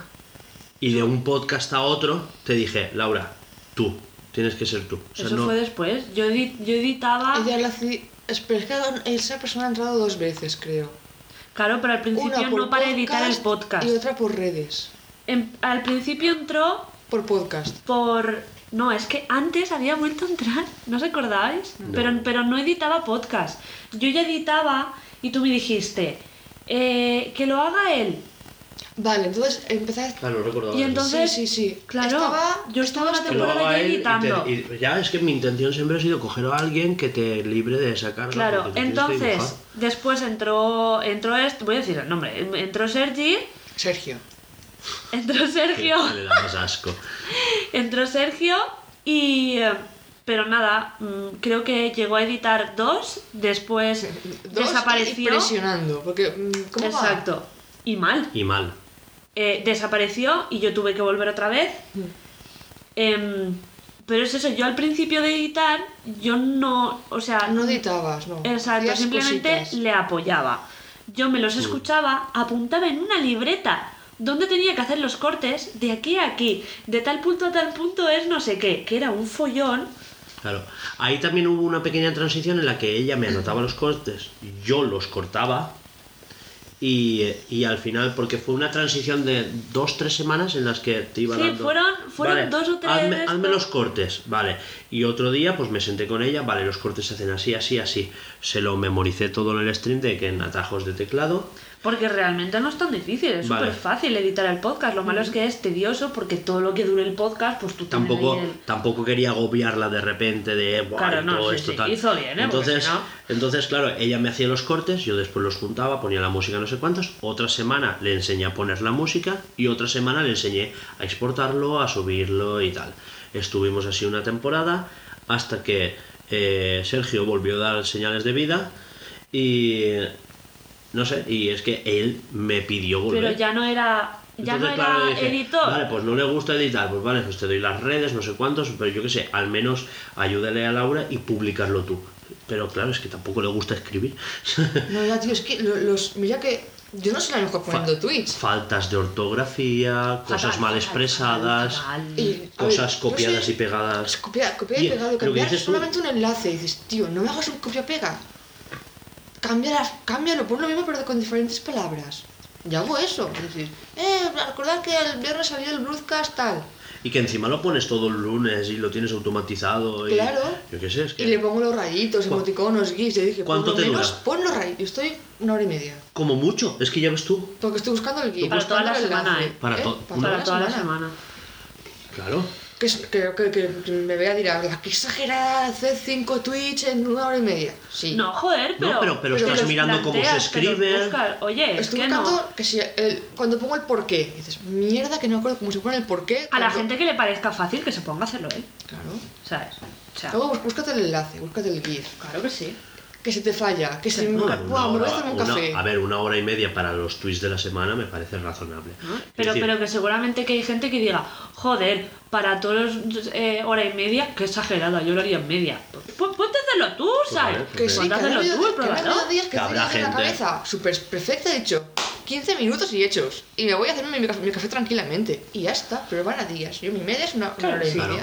Y de un podcast a otro te dije, Laura, tú, tienes que ser tú. O sea, Eso no- fue después. Yo, edi- yo editaba. Ella la hace- Espera, es que esa persona ha entrado dos veces, creo. Claro, pero al principio Una por no para editar el podcast. Y otra por redes. En- al principio entró Por podcast. por. No, es que antes había vuelto a entrar, ¿no os acordáis? No. Pero, pero no editaba podcast. Yo ya editaba y tú me dijiste eh, que lo haga él. Vale, entonces empecé Claro, recordaba Y entonces, Sí, sí, sí. claro, Estaba- yo estuve una temporada y te- editando. y ya, es que mi intención siempre ha sido coger a alguien que te libre de esa carga. Claro, entonces, después entró, entró este, voy a decir el nombre, entró Sergi, Sergio. entró Sergio, le da más asco. entró Sergio y... eh, Pero nada, mm, creo que llegó a editar dos, después Dos, y presionando, porque mm, ¿cómo va? Exacto. Y mal. Y mal. Eh, desapareció y yo tuve que volver otra vez. Em, pero es eso, yo al principio de editar, yo no, o sea, No editabas, no. Exacto, simplemente cositas. le apoyaba. Yo me los escuchaba, apuntaba en una libreta donde tenía que hacer los cortes de aquí a aquí, de tal punto a tal punto es no sé qué, que era un follón. Claro. Ahí también hubo una pequeña transición en la que ella me anotaba los cortes, yo los cortaba y, y al final, porque fue una transición de dos, tres semanas en las que te iba Sí, dando... fueron- fueron dos o tres Hazme, hazme estos". los cortes, vale. Y otro día pues me senté con ella, vale, los cortes se hacen así, así, así. Se lo memoricé todo en el stream de que en atajos de teclado. Porque realmente no es tan difícil, es Vale. súper fácil editar el podcast. Lo malo es que es tedioso porque todo lo que dure el podcast, pues tú Tampoco, el- tampoco quería agobiarla de repente de "Buah, Claro, no, todo sí, esto sí. tal". Hizo bien, ¿eh? Entonces, si no- entonces, claro, ella me hacía los cortes, yo después los juntaba, ponía la música no sé cuántos. Otra semana le enseñé a poner la música y otra semana le enseñé a exportarlo, a subirlo y tal. Estuvimos así una temporada hasta que eh, Sergio volvió a dar señales de vida y no sé, y es que él me pidió volver. Pero ya no era, ya Entonces, no claro, era dije, editor. Vale, pues no le gusta editar, pues vale, pues te doy las redes, no sé cuántos, pero yo qué sé, al menos ayúdale a Laura y publicarlo tú. Pero claro, es que tampoco le gusta escribir. No, ya, tío, es que lo- los. Mira que. Yo no soy la mejor poniendo tweets. Faltas de ortografía, cosas Fatal, mal expresadas, fatal. Y, a cosas ver, copiadas sé- y pegadas. Es copia, copia Y y pegado, cambiar tú- solamente un enlace. Y dices, tío, no me hagas un copia-pega. Cámbiala, cámbialo, pon lo mismo pero con diferentes palabras. Y hago eso. Es decir, eh, recordad que el viernes salió el broadcast tal. Y que encima lo pones todo el lunes y lo tienes automatizado. Y, Claro. Yo qué sé, es que. Y le pongo los rayitos, ¿Cu- emoticonos, gifs. Y dije, por ¿Cuánto lo te menos dura? pon los rayitos. Yo estoy una hora y media. Como mucho, es que ya ves tú. Porque estoy buscando el gif. Para toda la semana. ¿eh? Para to- Para, Para toda la semana. Claro. Que, que, que, que me vea dirá, "La que exagerada hacer cinco tweets en una hora y media. Sí. No, joder, pero. No, pero- pero te estás mirando cómo se escribe. Oye, es que no. que si el, cuando pongo el porqué, dices, mierda que no acuerdo cómo se pone el porqué. A la cuando- gente que le parezca fácil que se ponga a hacerlo él. Claro. ¿Sabes? O sea, Luego búscate el enlace, búscate el GIF. claro que sí. Que se te falla, que se me. No, Buah, una me voy a hacer un una- café. a ver, una hora y media para los tweets de la semana me parece razonable. Es Pero, decir, pero que seguramente que hay gente que diga, joder, para todos los eh, hora y media, qué exagerada, yo lo haría en media. Pues, pues ponte a hacerlo tú, ¿sabes? vale, Que pues sí, Ponte hacerlo tú, pruébalo. días que Que habrá en la gente. cabeza súper perfecta, he dicho 15 minutos y hechos. Y me voy a hacerme mi, café- mi café tranquilamente. Y ya está, pero van a días. Yo mi media es una, una Claro, hora y claro.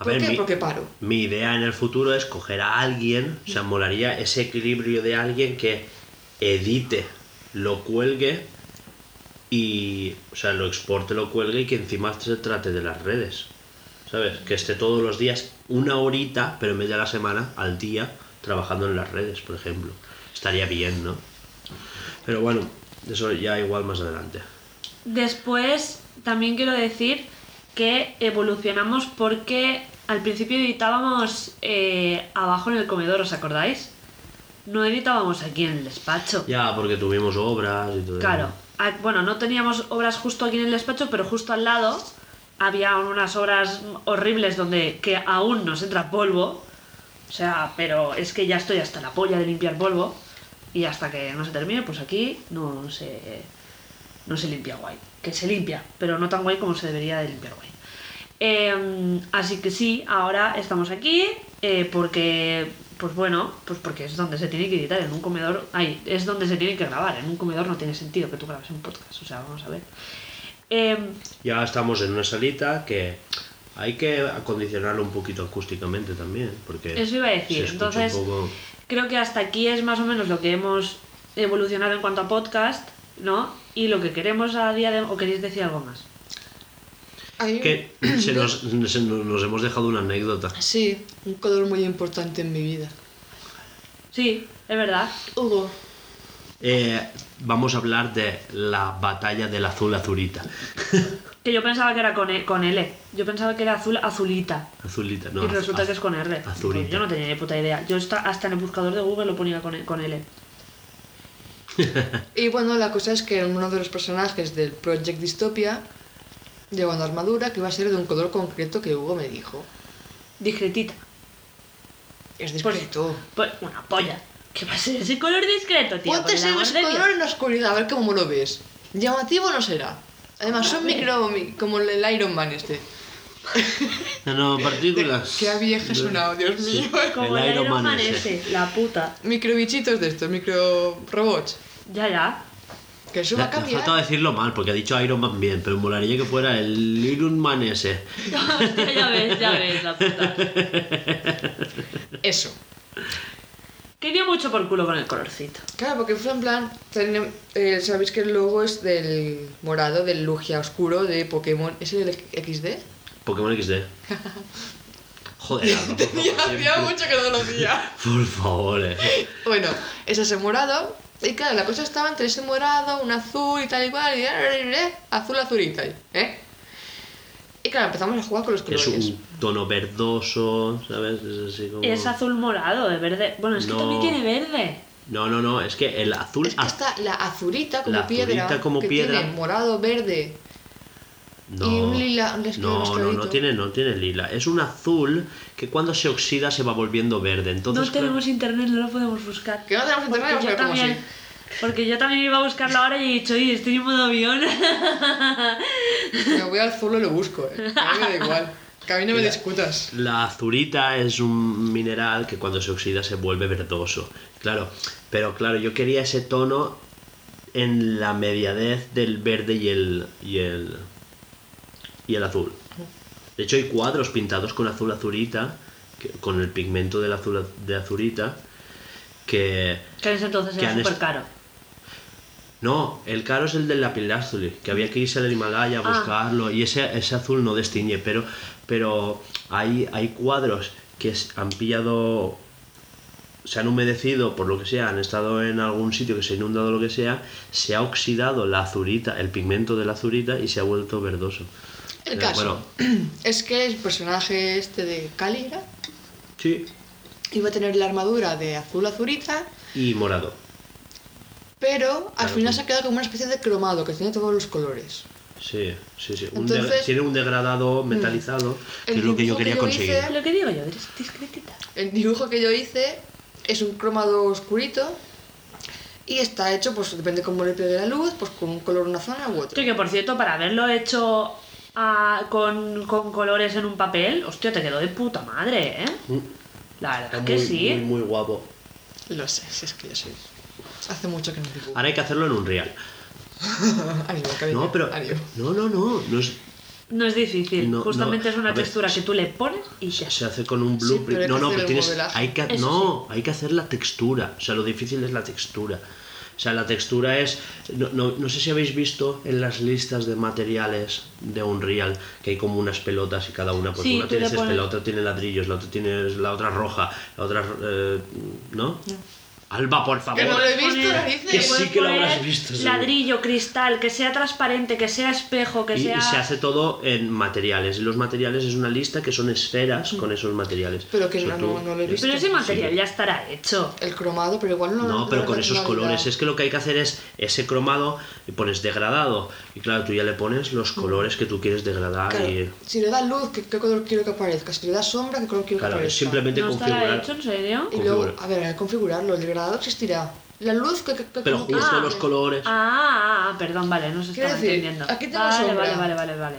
A ¿Por ver, qué? mi- Porque paro. Mi idea en el futuro es coger a alguien, o sea, molaría ese equilibrio de alguien que edite, lo cuelgue y, o sea, lo exporte, lo cuelgue y que encima se trate de las redes. ¿Sabes? Que esté todos los días una horita, pero en vez de a la semana, al día, trabajando en las redes, por ejemplo. Estaría bien, ¿no? Pero bueno, eso ya igual más adelante. Después, también quiero decir que evolucionamos porque al principio editábamos eh, abajo en el comedor, ¿os acordáis? No editábamos aquí en el despacho. Ya, porque tuvimos obras y todo eso. Claro. Ah, Bueno, no teníamos obras justo aquí en el despacho, pero justo al lado había unas obras horribles donde que aún nos entra polvo. O sea, pero es que ya estoy hasta la polla de limpiar polvo. Y hasta que no se termine, pues aquí no se, no se limpia guay. Que se limpia, pero no tan guay como se debería de limpiar guay. Eh, así que sí, ahora estamos aquí eh, porque, pues bueno, pues porque es donde se tiene que editar, en un comedor, ay, es donde se tiene que grabar, en un comedor no tiene sentido que tú grabes un podcast, o sea, vamos a ver. Eh, Ya estamos en una salita que hay que acondicionarlo un poquito acústicamente también, porque Eso iba a decir. Entonces, poco... creo que hasta aquí es más o menos lo que hemos evolucionado en cuanto a podcast, ¿no? Y lo que queremos a día de... ¿O queréis decir algo más? Hay- que se nos, se nos- nos hemos dejado una anécdota. Sí, un color muy importante en mi vida. Sí, es verdad. Hugo, Eh, vamos a hablar de la batalla del azul azurita. Que yo pensaba que era con, E- con L. Yo pensaba que era azul azulita. Azulita, no. y resulta az- que es con R. Azulita. Pues yo no tenía ni puta idea. Yo esta- hasta en el buscador de Google lo ponía con, E- con L. Y bueno, la cosa es que uno de los personajes del Project Dystopia lleva una armadura que va a ser de un color concreto que Hugo me dijo. Discretita. Es discreto. Pues una polla. ¿Qué va a ser ese color discreto, tío? Ponte ese color en la oscuridad, a ver cómo lo ves. Llamativo no será. Además, son micro, mi- como el Iron Man este. No, no, partículas. Qué vieja es una, Dios mío. Como El el, Iron Iron Man Man ese. ese. La puta. Microbichitos de estos, micro robots. Ya, ya. Que eso va a cambiar. falta decirlo mal, porque ha dicho Iron Man bien, pero molaría que fuera el Iron Man ese. Ya ves, ya ves, la puta. Eso. Que dio mucho por culo con el colorcito. Claro, porque fue en plan, eh, sabéis que el logo es del morado, del Lugia Oscuro de Pokémon. ¿Es el XD? Pokémon XD. Joder, Alba, por favor, Ya hacía mucho que no lo hacía. Por favor, eh. Bueno, es ese morado. Y claro, la cosa estaba entre ese morado, un azul y tal y cual. Y eh, azul azulita. ¿Eh? Y claro, empezamos a jugar con los Es colores. un tono verdoso, ¿sabes? Es así como... Es azul morado, de verde. Bueno, es que también tiene verde. No, no, no, es que el azul... Es que está la azurita como La piedra. azurita como que piedra. Tiene morado, verde. No, y un lila, un no, no, no tiene, no tiene lila. Es un azul que cuando se oxida se va volviendo verde. Entonces, no tenemos internet, no lo podemos buscar. Que no tenemos internet, Porque yo también, sí. porque yo también iba a buscarlo ahora y he dicho, oye, estoy en modo avión. Me voy al azul y lo busco, eh. A mí me da igual. Que a mí no me discutas. La azurita es un mineral que cuando se oxida se vuelve verdoso. Claro, pero claro, yo quería ese tono en la mediadez del verde y el y el y el azul. De hecho hay cuadros pintados con azul azurita, que- con el pigmento del azul de azurita que que en ese entonces Que era súper caro. no, el caro es el del lapislázuli, que había que irse al Himalaya a Ah. buscarlo y ese, ese azul no destiñe, pero, pero hay, hay cuadros que han pillado, se han humedecido por lo que sea, han estado en algún sitio que se ha inundado lo que sea, se ha oxidado la azurita, el pigmento de la azurita y se ha vuelto verdoso. El Pero caso bueno, es que el personaje este de Calira sí, iba a tener la armadura de azul azurita, y morado. pero al Claro, final sí. se ha quedado como una especie de cromado que tiene todos los colores. Sí, sí, sí. Un Entonces- mm, de- tiene un degradado metalizado, que El es lo que yo dibujo que quería yo conseguir. hice- Lo que digo yo, eres discretita. El dibujo que yo hice es un cromado oscurito y está hecho, pues depende cómo le pegue la luz, pues con un color una zona u otro. Que por cierto, para haberlo hecho ah, con, con colores en un papel, hostia, te quedó de puta madre, ¿eh? Mm. La verdad Está que muy, sí. muy, muy guapo. Lo sé, si es que yo soy. Hace mucho que no dibujo. Ahora hay que hacerlo en un real. Ánimo, cariño. No, pero. ánimo. No, no, no. no es- No es difícil, No, justamente no, es una a ver, textura que tú le pones y ya. se hace con un blueprint. no, no, pero tienes. Hay que, Eso no, hay que hacer la textura. O sea, lo difícil es la textura. O sea, la textura es. No, no, no sé si habéis visto en las listas de materiales de Unreal que hay como unas pelotas y cada una, pues Sí, una tiene le césped, pones- la otra tiene ladrillos, la otra tiene la otra roja, la otra. eh, ¿No? Alba, por favor. Que no lo he visto, Poner- narices. Que sí puedes que lo habrás visto, seguro. Ladrillo, cristal, que sea transparente, que sea espejo, que Y, sea. y se hace todo en materiales. Y los materiales es una lista que son esferas con esos materiales. Pero que O sea, no- tú- no- no lo he visto. Pero ese material Sí. ya estará hecho. El cromado, pero igual no. No, pero con esos colores. Es que lo que hay que hacer es ese cromado y pones degradado. Y claro, tú ya le pones los colores que tú quieres degradar. Claro, Y, si le das luz, ¿qué, qué color quiero que aparezca? Si le das sombra, ¿qué color quiero claro, que aparezca? simplemente ¿No estará configurar. hecho en serio? Y luego, a ver, configurarlo. El morado existirá. La luz que... que- que- Pero justo ah, los colores. Ah, ah, perdón, vale, no se decir, entendiendo. aquí tenemos vale, sombra. vale, vale, vale, vale.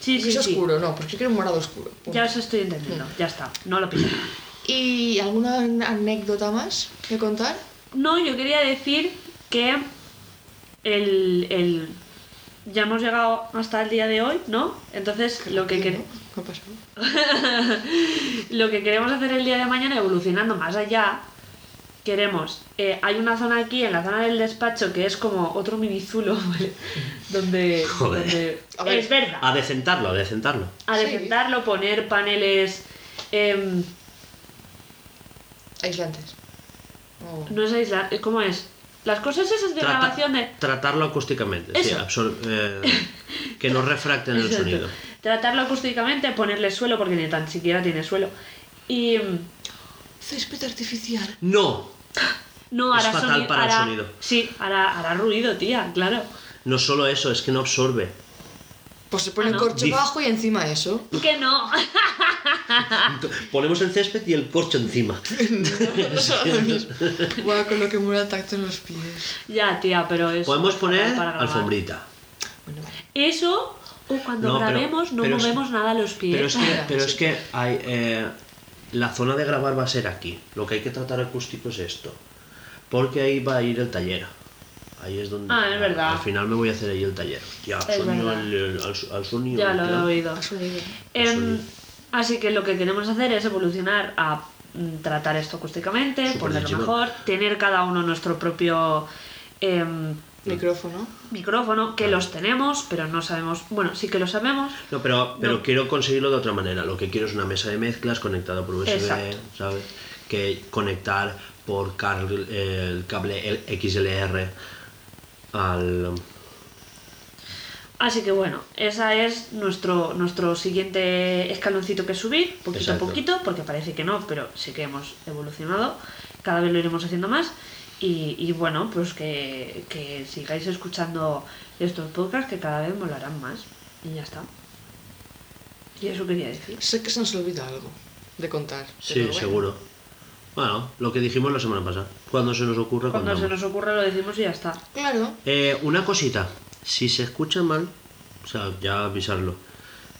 Sí, sí, es sí. oscuro, no, porque quiero un morado oscuro. punto. Ya os estoy entendiendo, ya está, no lo pillo. ¿Y alguna anécdota más que contar? No, yo quería decir que el, el- ya hemos llegado hasta el día de hoy, ¿no? Entonces lo que, ¿Qué, que- no? ¿Qué ha pasado? lo que queremos hacer el día de mañana, evolucionando más allá, queremos. eh, hay una zona aquí, en la zona del despacho, que es como otro mini zulo, ¿vale? Donde. Joder. donde- A ver, es verdad. A decentarlo, a decentarlo. A Sí. decentarlo, poner paneles. em, Aislantes. Oh. no es aislar, ¿cómo es? Las cosas esas de Trata- grabación de. Tratarlo acústicamente, sí, Eso. absor- eh, que no refracten el Exacto. sonido. Tratarlo acústicamente, ponerle suelo, porque ni tan siquiera tiene suelo. Y. mm, Césped artificial. No, No, Es hará fatal soni- para el hará- sonido. Sí, hará, hará ruido, tía, claro. no solo eso, es que no absorbe. Pues se pone Ah, ¿no? corcho Dif- bajo y encima eso. Que no. Ponemos el césped y el corcho encima. Guau, con lo que muera el tacto en los pies. ya, tía, pero es. Podemos poner alfombrita. Bueno, vale. Eso, o cuando No, pero- grabemos, no pero es- movemos nada los pies. Pero es que, pero es que hay, eh, la zona de grabar va a ser aquí. Lo que hay que tratar acústico es esto. Porque ahí va a ir el taller. Ahí es donde. Ah, es verdad. Al final me voy a hacer ahí el taller. Ya, Es sonido al, al- al- al sonido. ya lo he claro. oído. Sonido. Em, sonido. así que lo que queremos hacer es evolucionar a mm, tratar esto acústicamente, Súper ponerlo mejor, tener cada uno nuestro propio em, Micrófono. micrófono, que los tenemos, pero no sabemos. Bueno, sí que lo sabemos. No, pero, pero No. quiero conseguirlo de otra manera. Lo que quiero es una mesa de mezclas conectada por USB, Exacto. ¿sabes? Que conectar por car- el cable XLR al. Así que bueno, esa es nuestro, nuestro siguiente escaloncito que subir, poquito Exacto. a poquito, porque parece que no, pero sí que hemos evolucionado, cada vez lo iremos haciendo más. Y, y bueno, pues que, que sigáis escuchando estos podcasts que cada vez molarán más. Y ya está. Y eso quería decir. Sé que se nos olvida algo de contar. Sí, pero bueno. Bueno, lo que dijimos la semana pasada. Cuando se nos ocurra, Cuando se contamos. nos ocurra lo decimos y ya está. Claro. Eh, una cosita. Si se escucha mal, o sea, ya avisarlo.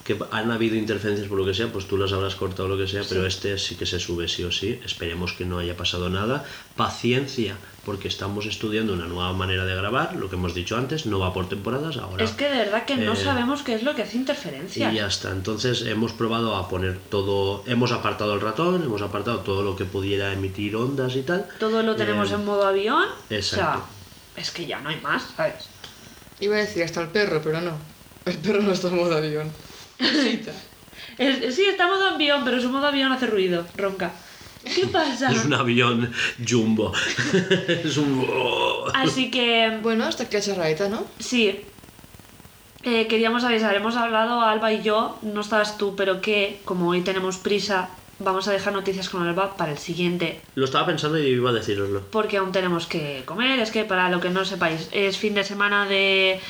Que han habido interferencias por lo que sea, pues tú las habrás cortado o lo que sea, pero este sí que se sube sí o sí. Esperemos que no haya pasado nada. Paciencia, porque estamos estudiando una nueva manera de grabar, lo que hemos dicho antes, no va por temporadas ahora. Es que de verdad que no Eh, sabemos qué es lo que hace interferencia. Y ya está. Entonces hemos probado a poner todo, hemos apartado el ratón, hemos apartado todo lo que pudiera emitir ondas y tal. Todo lo tenemos Eh, en modo avión. exacto. O sea, es que ya no hay más, ¿sabes? Iba a decir hasta el perro, pero no. El perro no está en modo avión. Sí, está en modo avión, pero su modo avión hace ruido, ronca. ¿Qué pasa? Es un avión jumbo. es un. Así que, bueno, hasta aquí la charradita, ¿no? sí. Eh, queríamos avisar, hemos hablado Alba y yo, no estabas tú, pero que como hoy tenemos prisa, vamos a dejar noticias con Alba para el siguiente, Lo estaba pensando y iba a deciroslo. porque aún tenemos que comer. Es que para lo que no sepáis, es fin de semana de.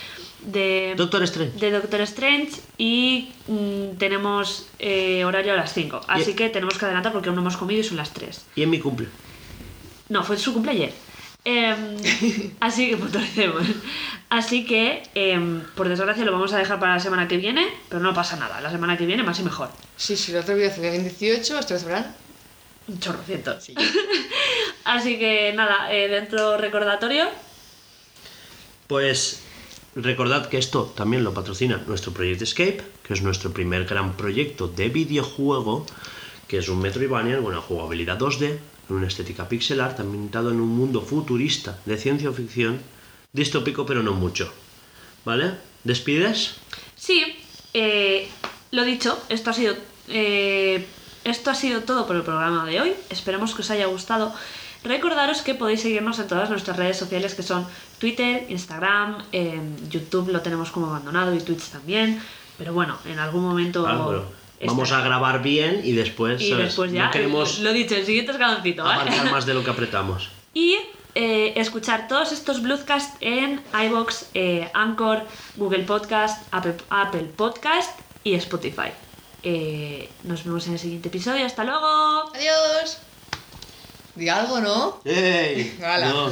De Doctor Strange. de Doctor Strange y mm, tenemos eh, horario a las 5. Así Y- que tenemos que adelantar porque aún no hemos comido y son las 3. Y en mi cumple. No, fue su cumple ayer. Em, así que puntualicemos. Así que, em, por desgracia, lo vamos a dejar para la semana que viene, pero no pasa nada. La semana que viene más y mejor. Sí, sí, la otra vez fue en 18, esta vez habrán. Un chorro ciento. Así que nada, eh, dentro recordatorio. Pues recordad que esto también lo patrocina nuestro Project Escape, que es nuestro primer gran proyecto de videojuego, que es un Metroidvania con una jugabilidad 2D, con una estética pixelar, ambientado en un mundo futurista de ciencia ficción, distópico pero no mucho. ¿Vale? ¿Despides? Sí, eh, lo dicho, esto ha sido. eh, esto ha sido todo por el programa de hoy. Esperemos que os haya gustado. Recordaros que podéis seguirnos en todas nuestras redes sociales que son Twitter, Instagram, YouTube lo tenemos como abandonado y Twitch también. Pero bueno, en algún momento. Ah, bueno, estará. Vamos a grabar bien y después, Y ¿sabes? después ya. no queremos Lo dicho, el siguiente escaloncito, ¿vale? abarcar más de lo que apretamos. Y eh, escuchar todos estos Bluescast en iBox, Anchor, Google Podcast, Apple, Apple Podcast y Spotify. Eh, nos vemos en el siguiente episodio. ¡Hasta luego! ¡Adiós! Di algo, ¿no? ¡Ey! Hala. No.